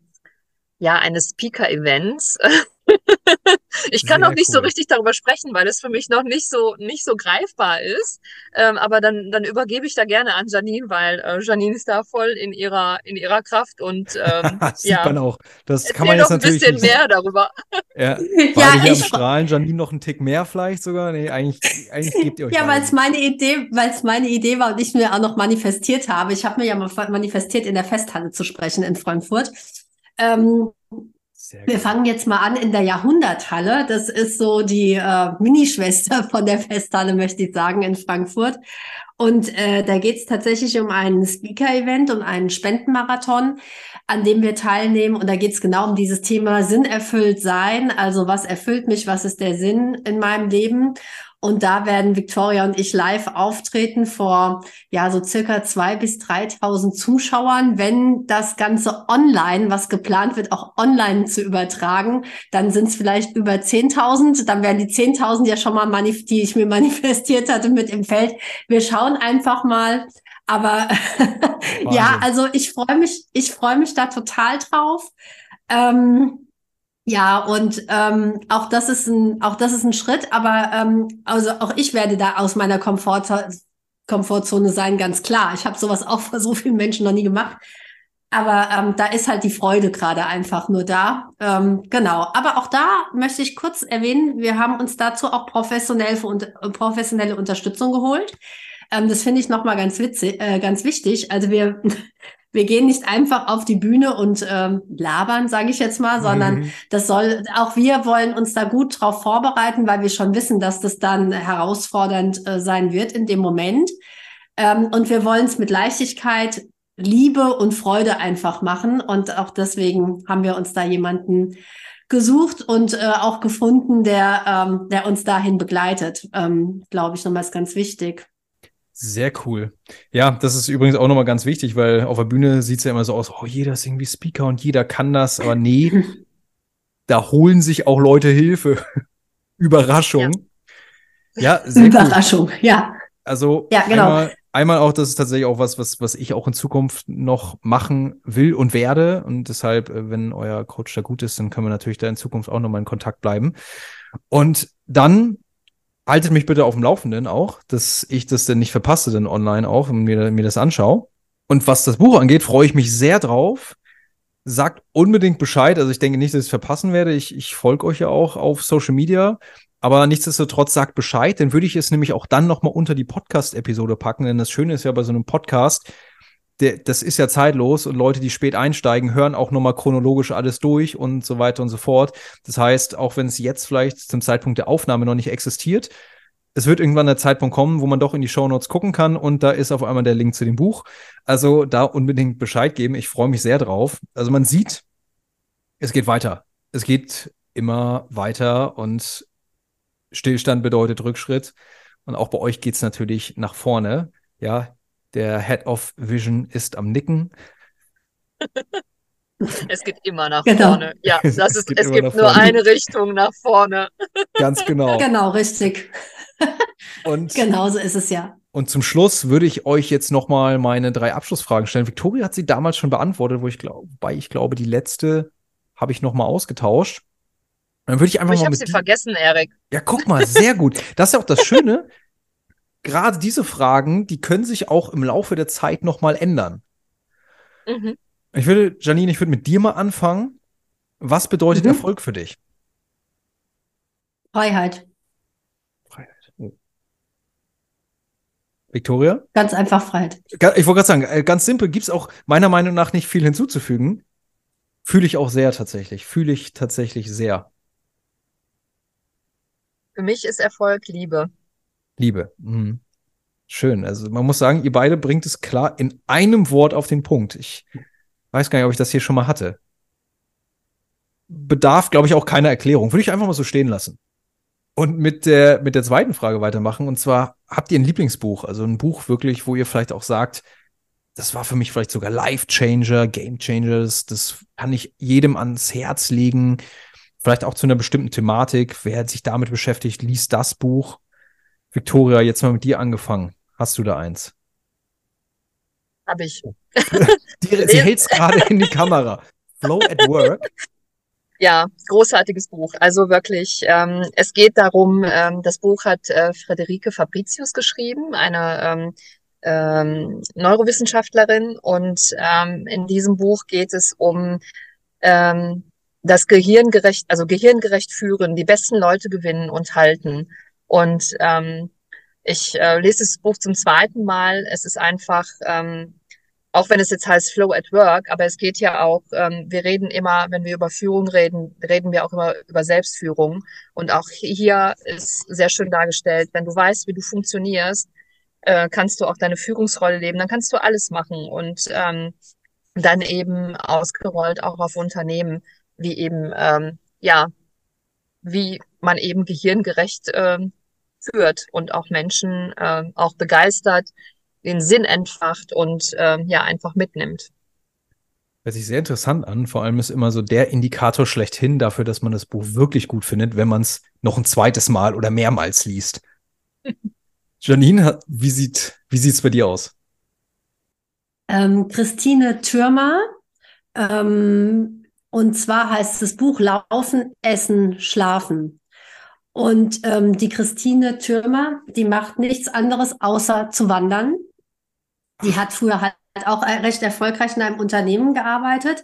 ja eines Speaker-Events (laughs) (laughs) ich kann Sehr noch nicht cool. so richtig darüber sprechen, weil es für mich noch nicht so nicht so greifbar ist. Ähm, aber dann dann übergebe ich da gerne an Janine, weil äh, Janine ist da voll in ihrer in ihrer Kraft und ähm, (laughs) sieht ja, man auch. Das kann man jetzt noch natürlich ein bisschen mehr darüber. (laughs) Ja, ja hier am Strahlen, Janine noch einen Tick mehr vielleicht sogar. Nee, eigentlich eigentlich gebt ihr euch. Ja, weil es meine Idee, weil es meine Idee war und ich mir auch noch manifestiert habe. Ich habe mir ja mal manifestiert in der Festhalle zu sprechen in Frankfurt. Ähm, wir fangen jetzt mal an in der Jahrhunderthalle. Das ist so die äh, Minischwester von der Festhalle, möchte ich sagen, in Frankfurt. Und äh, da geht es tatsächlich um ein Speaker-Event, um einen Spendenmarathon, an dem wir teilnehmen. Und da geht es genau um dieses Thema Sinn erfüllt sein. Also was erfüllt mich, was ist der Sinn in meinem Leben? Und da werden Victoria und ich live auftreten vor ja so circa zwei bis 3.000 Zuschauern. Wenn das Ganze online, was geplant wird, auch online zu übertragen, dann sind es vielleicht über 10.000. Dann werden die 10.000 ja schon mal, die ich mir (laughs) manifestiert hatte, mit im Feld. Wir schauen einfach mal. Aber (laughs) ja, also ich freue mich, ich freue mich da total drauf. Ähm, ja, und ähm, auch das ist ein, auch das ist ein Schritt, aber ähm, also auch ich werde da aus meiner Komfortzone, Komfortzone sein, ganz klar. Ich habe sowas auch vor so vielen Menschen noch nie gemacht. Aber ähm, da ist halt die Freude gerade einfach nur da. Ähm, genau. Aber auch da möchte ich kurz erwähnen, wir haben uns dazu auch professionell für, professionelle Unterstützung geholt. Ähm, das finde ich nochmal ganz witzig, äh, ganz wichtig. Also wir (laughs) wir gehen nicht einfach auf die Bühne und ähm, labern, sage ich jetzt mal, sondern mhm. das soll, auch wir wollen uns da gut drauf vorbereiten, weil wir schon wissen, dass das dann herausfordernd äh, sein wird in dem Moment. Ähm, und wir wollen es mit Leichtigkeit, Liebe und Freude einfach machen. Und auch deswegen haben wir uns da jemanden gesucht und äh, auch gefunden, der, ähm, der uns dahin begleitet. Ähm, Glaube ich, nochmal ist ganz wichtig. Sehr cool. Ja, das ist übrigens auch nochmal ganz wichtig, weil auf der Bühne sieht es ja immer so aus, oh, jeder ist irgendwie Speaker und jeder kann das, aber nee, (laughs) da holen sich auch Leute Hilfe. (laughs) Überraschung. Ja, ja Überraschung, cool. ja. Also ja, genau. einmal, einmal auch, das ist tatsächlich auch was, was, was ich auch in Zukunft noch machen will und werde. Und deshalb, äh, wenn euer Coach da gut ist, dann können wir natürlich da in Zukunft auch nochmal in Kontakt bleiben. Und dann haltet mich bitte auf dem Laufenden auch, dass ich das denn nicht verpasse, dann online auch und mir, mir das anschaue. Und was das Buch angeht, freue ich mich sehr drauf. Sagt unbedingt Bescheid. Also ich denke nicht, dass ich es verpassen werde. Ich, ich folge euch ja auch auf Social Media. Aber nichtsdestotrotz sagt Bescheid, dann würde ich es nämlich auch dann nochmal unter die Podcast-Episode packen. Denn das Schöne ist ja bei so einem Podcast, der, das ist ja zeitlos und Leute, die spät einsteigen, hören auch nochmal chronologisch alles durch und so weiter und so fort. Das heißt, auch wenn es jetzt vielleicht zum Zeitpunkt der Aufnahme noch nicht existiert, es wird irgendwann der Zeitpunkt kommen, wo man doch in die Shownotes gucken kann und da ist auf einmal der Link zu dem Buch. Also da unbedingt Bescheid geben. Ich freue mich sehr drauf. Also man sieht, es geht weiter. Es geht immer weiter und Stillstand bedeutet Rückschritt. Und auch bei euch geht es natürlich nach vorne. Ja, der Head of Vision ist am Nicken. Es geht immer nach genau. vorne. Ja, (laughs) das ist, es, geht es gibt nur eine Richtung nach vorne. (laughs) (laughs) Ganz genau. Genau, richtig. Und genau so ist es ja. Und zum Schluss würde ich euch jetzt nochmal meine drei Abschlussfragen stellen. Victoria hat sie damals schon beantwortet, wo ich glaube, wobei ich glaube, die letzte habe ich nochmal ausgetauscht. Dann würde ich einfach ich mal. Ich habe sie vergessen, Erik. Ja, guck mal, sehr gut. Das ist ja auch das Schöne gerade diese Fragen, die können sich auch im Laufe der Zeit nochmal ändern. Mhm. Ich würde, Janine, ich würde mit dir mal anfangen. Was bedeutet mhm. Erfolg für dich? Freiheit. Freiheit. Oh. Victoria? Ganz einfach Freiheit. Ich wollte gerade sagen, äh, ganz simpel, gibt es auch meiner Meinung nach nicht viel hinzuzufügen. Fühle ich auch sehr tatsächlich. Fühle ich tatsächlich sehr. Für mich ist Erfolg Liebe. Liebe. Mhm. Schön. Also man muss sagen, ihr beide bringt es klar in einem Wort auf den Punkt. Ich weiß gar nicht, ob ich das hier schon mal hatte. Bedarf, glaube ich, auch keiner Erklärung. Würde ich einfach mal so stehen lassen. Und mit der, mit der zweiten Frage weitermachen. Und zwar, habt ihr ein Lieblingsbuch? Also ein Buch wirklich, wo ihr vielleicht auch sagt, das war für mich vielleicht sogar Life Changer, Game Changers. Das kann ich jedem ans Herz legen. Vielleicht auch zu einer bestimmten Thematik. Wer sich damit beschäftigt, liest das Buch. Victoria, jetzt mal mit dir angefangen. Hast du da eins? Habe ich. (laughs) die, sie hält es gerade in die Kamera. Flow at Work. Ja, großartiges Buch. Also wirklich, ähm, es geht darum, ähm, das Buch hat äh, Frederike Fabricius geschrieben, eine ähm, ähm, Neurowissenschaftlerin. Und ähm, in diesem Buch geht es um ähm, das Gehirngerecht, also gehirngerecht führen, die besten Leute gewinnen und halten. Und ähm, ich äh, lese das Buch zum zweiten Mal. Es ist einfach, ähm, auch wenn es jetzt heißt Flow at Work, aber es geht ja auch, ähm, wir reden immer, wenn wir über Führung reden, reden wir auch immer über Selbstführung. Und auch hier ist sehr schön dargestellt, wenn du weißt, wie du funktionierst, äh, kannst du auch deine Führungsrolle leben, dann kannst du alles machen und ähm, dann eben ausgerollt auch auf Unternehmen, wie eben, ähm, ja, wie man eben gehirngerecht äh, führt und auch Menschen äh, auch begeistert, den Sinn entfacht und äh, ja, einfach mitnimmt. Hört sich sehr interessant an. Vor allem ist immer so der Indikator schlechthin dafür, dass man das Buch wirklich gut findet, wenn man es noch ein zweites Mal oder mehrmals liest. (laughs) Janine, wie sieht wie sieht's bei dir aus? Ähm, Christine Türmer. Ähm, und zwar heißt das Buch Laufen, Essen, Schlafen. Und ähm, die Christine Türmer, die macht nichts anderes außer zu wandern. Die hat früher halt auch recht erfolgreich in einem Unternehmen gearbeitet,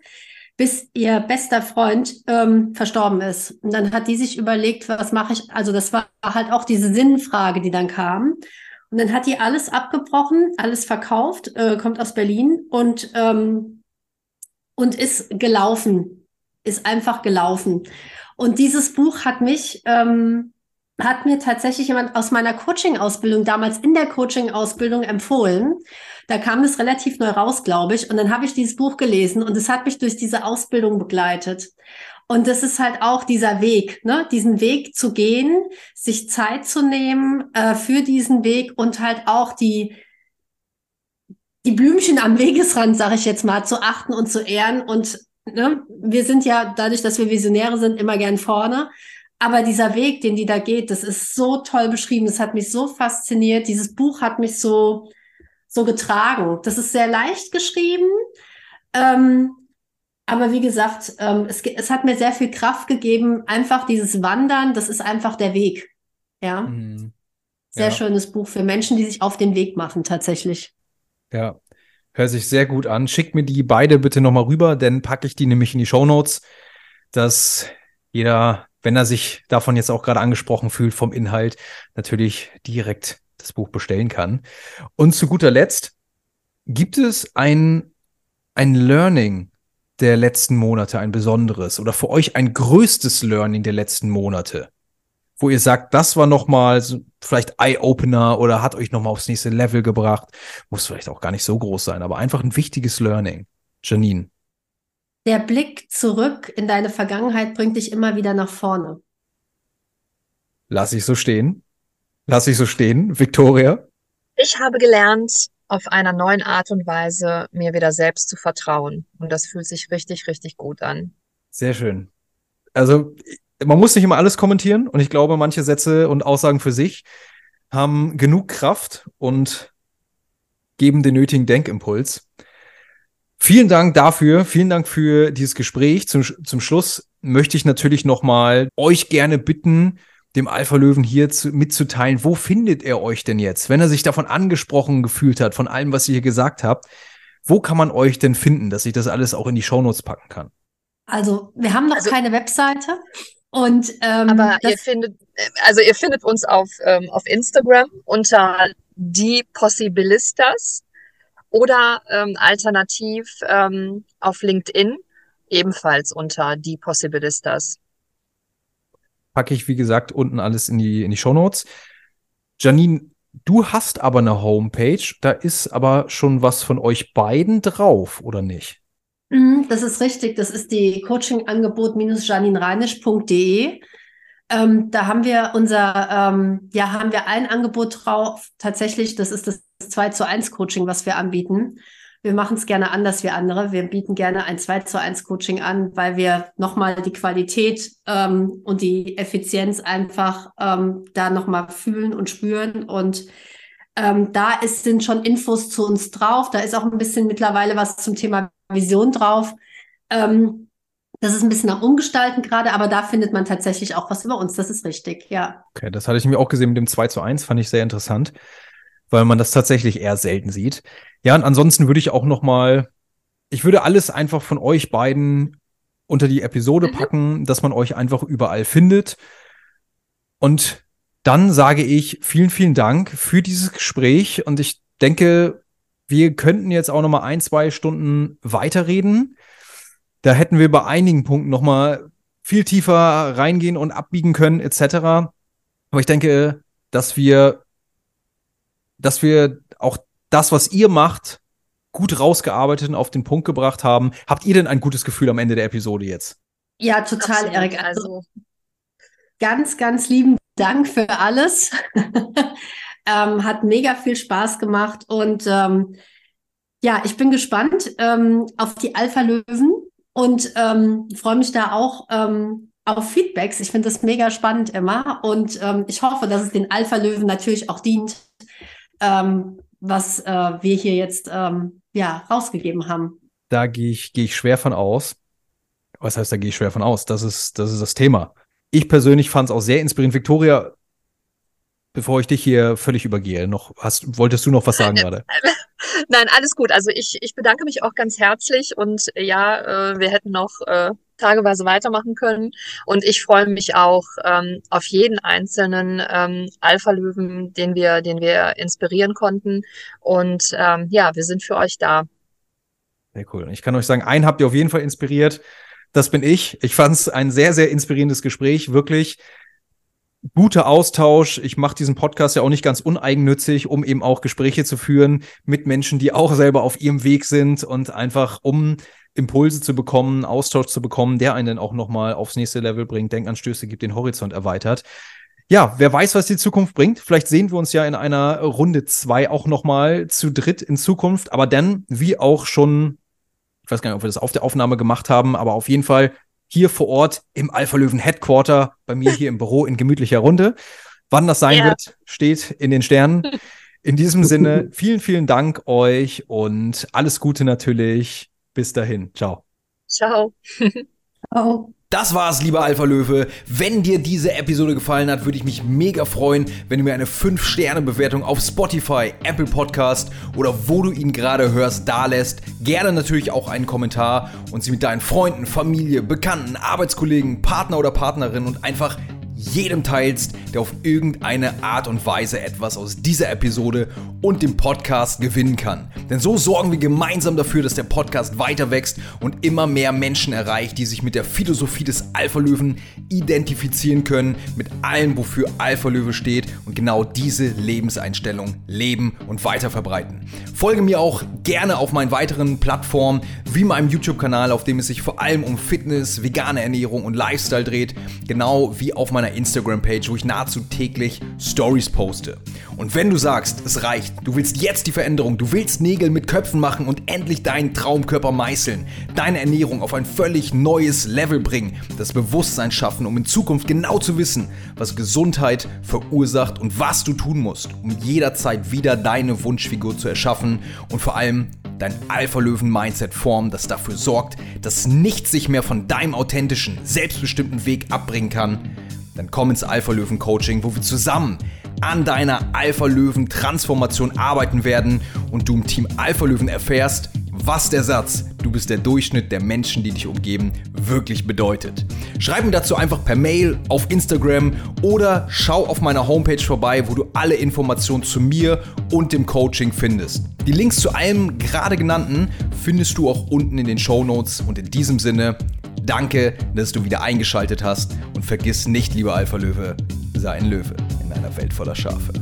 bis ihr bester Freund ähm, verstorben ist. Und dann hat die sich überlegt, was mache ich? Also das war halt auch diese Sinnfrage, die dann kam. Und dann hat die alles abgebrochen, alles verkauft, äh, kommt aus Berlin und, ähm, und ist gelaufen, ist einfach gelaufen. Und dieses Buch hat mich, ähm, hat mir tatsächlich jemand aus meiner Coaching-Ausbildung, damals in der Coaching-Ausbildung empfohlen. Da kam es relativ neu raus, glaube ich. Und dann habe ich dieses Buch gelesen und es hat mich durch diese Ausbildung begleitet. Und das ist halt auch dieser Weg, ne? diesen Weg zu gehen, sich Zeit zu nehmen äh, für diesen Weg und halt auch die, die Blümchen am Wegesrand, sage ich jetzt mal, zu achten und zu ehren und ne, wir sind ja dadurch, dass wir Visionäre sind, immer gern vorne. Aber dieser Weg, den die da geht, das ist so toll beschrieben. Das hat mich so fasziniert. Dieses Buch hat mich so, so getragen. Das ist sehr leicht geschrieben. Ähm, aber wie gesagt, ähm, es, es hat mir sehr viel Kraft gegeben. Einfach dieses Wandern, das ist einfach der Weg. Ja. Mhm. Sehr ja. schönes Buch für Menschen, die sich auf den Weg machen, tatsächlich. Ja, Hört sich sehr gut an. Schickt mir die beide bitte nochmal rüber, denn packe ich die nämlich in die Show Notes, dass jeder, wenn er sich davon jetzt auch gerade angesprochen fühlt vom Inhalt, natürlich direkt das Buch bestellen kann. Und zu guter Letzt, gibt es ein, ein Learning der letzten Monate, ein besonderes oder für euch ein größtes Learning der letzten Monate? wo ihr sagt, das war nochmal so vielleicht Eye-Opener oder hat euch nochmal aufs nächste Level gebracht? Muss vielleicht auch gar nicht so groß sein, aber einfach ein wichtiges Learning. Janine. Der Blick zurück in deine Vergangenheit bringt dich immer wieder nach vorne. Lass ich so stehen. Lass ich so stehen. Victoria? Ich habe gelernt, auf einer neuen Art und Weise mir wieder selbst zu vertrauen. Und das fühlt sich richtig, richtig gut an. Sehr schön. Also man muss nicht immer alles kommentieren und ich glaube, manche Sätze und Aussagen für sich haben genug Kraft und geben den nötigen Denkimpuls. Vielen Dank dafür, vielen Dank für dieses Gespräch. Zum, zum Schluss möchte ich natürlich nochmal euch gerne bitten, dem Alpha Löwen hier zu, mitzuteilen, wo findet er euch denn jetzt? Wenn er sich davon angesprochen gefühlt hat, von allem, was ihr hier gesagt habt, wo kann man euch denn finden, dass ich das alles auch in die Shownotes packen kann? Also, wir haben noch also, keine Webseite. Und, ähm, aber ihr findet, also ihr findet uns auf, ähm, auf Instagram unter die Possibilistas oder ähm, alternativ ähm, auf LinkedIn ebenfalls unter die Possibilistas. Packe ich, wie gesagt, unten alles in die, in die Show Notes. Janine, du hast aber eine Homepage, da ist aber schon was von euch beiden drauf, oder nicht? Mhm, das ist richtig. Das ist die Coachingangebot-janinreinisch.de. Ähm, da haben wir unser, ähm, ja, haben wir ein Angebot drauf. Tatsächlich, das ist das 2 zu 1 Coaching, was wir anbieten. Wir machen es gerne anders wie andere. Wir bieten gerne ein 2 zu 1 Coaching an, weil wir nochmal die Qualität ähm, und die Effizienz einfach ähm, da nochmal fühlen und spüren. Und ähm, da ist, sind schon Infos zu uns drauf. Da ist auch ein bisschen mittlerweile was zum Thema Vision drauf. Ähm, das ist ein bisschen am Umgestalten gerade, aber da findet man tatsächlich auch was über uns. Das ist richtig, ja. Okay, das hatte ich mir auch gesehen mit dem 2 zu 1, fand ich sehr interessant, weil man das tatsächlich eher selten sieht. Ja, und ansonsten würde ich auch noch mal, ich würde alles einfach von euch beiden unter die Episode mhm. packen, dass man euch einfach überall findet. Und dann sage ich vielen, vielen Dank für dieses Gespräch und ich denke, wir könnten jetzt auch noch mal ein, zwei Stunden weiterreden. Da hätten wir bei einigen Punkten noch mal viel tiefer reingehen und abbiegen können etc. Aber ich denke, dass wir, dass wir auch das, was ihr macht, gut rausgearbeitet und auf den Punkt gebracht haben. Habt ihr denn ein gutes Gefühl am Ende der Episode jetzt? Ja, total, Absolut. Erik. Also ganz, ganz lieben Dank für alles. (laughs) ähm, hat mega viel Spaß gemacht und ähm, ja, ich bin gespannt ähm, auf die Alpha-Löwen und ähm, freue mich da auch ähm, auf Feedbacks. Ich finde das mega spannend immer und ähm, ich hoffe, dass es den Alpha-Löwen natürlich auch dient, was äh, wir hier jetzt ja, rausgegeben haben. Da gehe ich, geh ich schwer von aus. Was heißt, da gehe ich schwer von aus? Das ist, das ist das Thema. Ich persönlich fand es auch sehr inspirierend. Victoria, bevor ich dich hier völlig übergehe, noch hast, wolltest du noch was sagen gerade? (laughs) Nein, alles gut. Also ich, ich bedanke mich auch ganz herzlich und ja, äh, wir hätten noch äh, tageweise weitermachen können. Und ich freue mich auch ähm, auf jeden einzelnen ähm, Alpha-Löwen, den wir, den wir inspirieren konnten. Und ähm, ja, wir sind für euch da. Sehr cool. Ich kann euch sagen, einen habt ihr auf jeden Fall inspiriert. Das bin ich. Ich fand es ein sehr, sehr inspirierendes Gespräch. Wirklich guter Austausch. Ich mache diesen Podcast ja auch nicht ganz uneigennützig, um eben auch Gespräche zu führen mit Menschen, die auch selber auf ihrem Weg sind und einfach um Impulse zu bekommen, Austausch zu bekommen, der einen dann auch nochmal aufs nächste Level bringt, Denkanstöße gibt, den Horizont erweitert. Ja, wer weiß, was die Zukunft bringt. Vielleicht sehen wir uns ja in einer Runde zwei auch nochmal zu dritt in Zukunft. Aber dann, wie auch schon, weiß gar nicht, ob wir das auf der Aufnahme gemacht haben, aber auf jeden Fall hier vor Ort im Alpha Löwen Headquarter, bei mir hier im Büro in gemütlicher Runde. Wann das sein ja. wird, steht in den Sternen. (laughs) In diesem Sinne, vielen, vielen Dank euch und alles Gute natürlich. Bis dahin. Ciao. Ciao. Ciao. (laughs) Das war's, lieber Alpha Löwe. Wenn dir diese Episode gefallen hat, würde ich mich mega freuen, wenn du mir eine 5-Sterne-Bewertung auf Spotify, Apple Podcast oder wo du ihn gerade hörst, da lässt. Gerne natürlich auch einen Kommentar und sie mit deinen Freunden, Familie, Bekannten, Arbeitskollegen, Partner oder Partnerin und einfach jedem teilst, der auf irgendeine Art und Weise etwas aus dieser Episode und dem Podcast gewinnen kann. Denn so sorgen wir gemeinsam dafür, dass der Podcast weiter wächst und immer mehr Menschen erreicht, die sich mit der Philosophie des Alpha-Löwen identifizieren können, mit allem, wofür Alpha-Löwe steht und genau diese Lebenseinstellung leben und weiter verbreiten. Folge mir auch gerne auf meinen weiteren Plattformen, wie meinem YouTube-Kanal, auf dem es sich vor allem um Fitness, vegane Ernährung und Lifestyle dreht, genau wie auf meiner Instagram-Page, wo ich nahezu täglich Stories poste. Und wenn du sagst, es reicht, du willst jetzt die Veränderung, du willst Nägel mit Köpfen machen und endlich deinen Traumkörper meißeln, deine Ernährung auf ein völlig neues Level bringen, das Bewusstsein schaffen, um in Zukunft genau zu wissen, was Gesundheit verursacht und was du tun musst, um jederzeit wieder deine Wunschfigur zu erschaffen und vor allem dein Alpha-Löwen-Mindset formen, das dafür sorgt, dass nichts sich mehr von deinem authentischen, selbstbestimmten Weg abbringen kann, dann komm ins Alpha-Löwen-Coaching, wo wir zusammen an deiner Alpha-Löwen-Transformation arbeiten werden und du im Team Alpha-Löwen erfährst, was der Satz, du bist der Durchschnitt der Menschen, die dich umgeben, wirklich bedeutet. Schreib mir dazu einfach per Mail, auf Instagram oder schau auf meiner Homepage vorbei, wo du alle Informationen zu mir und dem Coaching findest. Die Links zu allem gerade genannten findest du auch unten in den Show Notes und in diesem Sinne, danke, dass du wieder eingeschaltet hast und vergiss nicht, lieber Alpha Löwe, sei ein Löwe in einer Welt voller Schafe.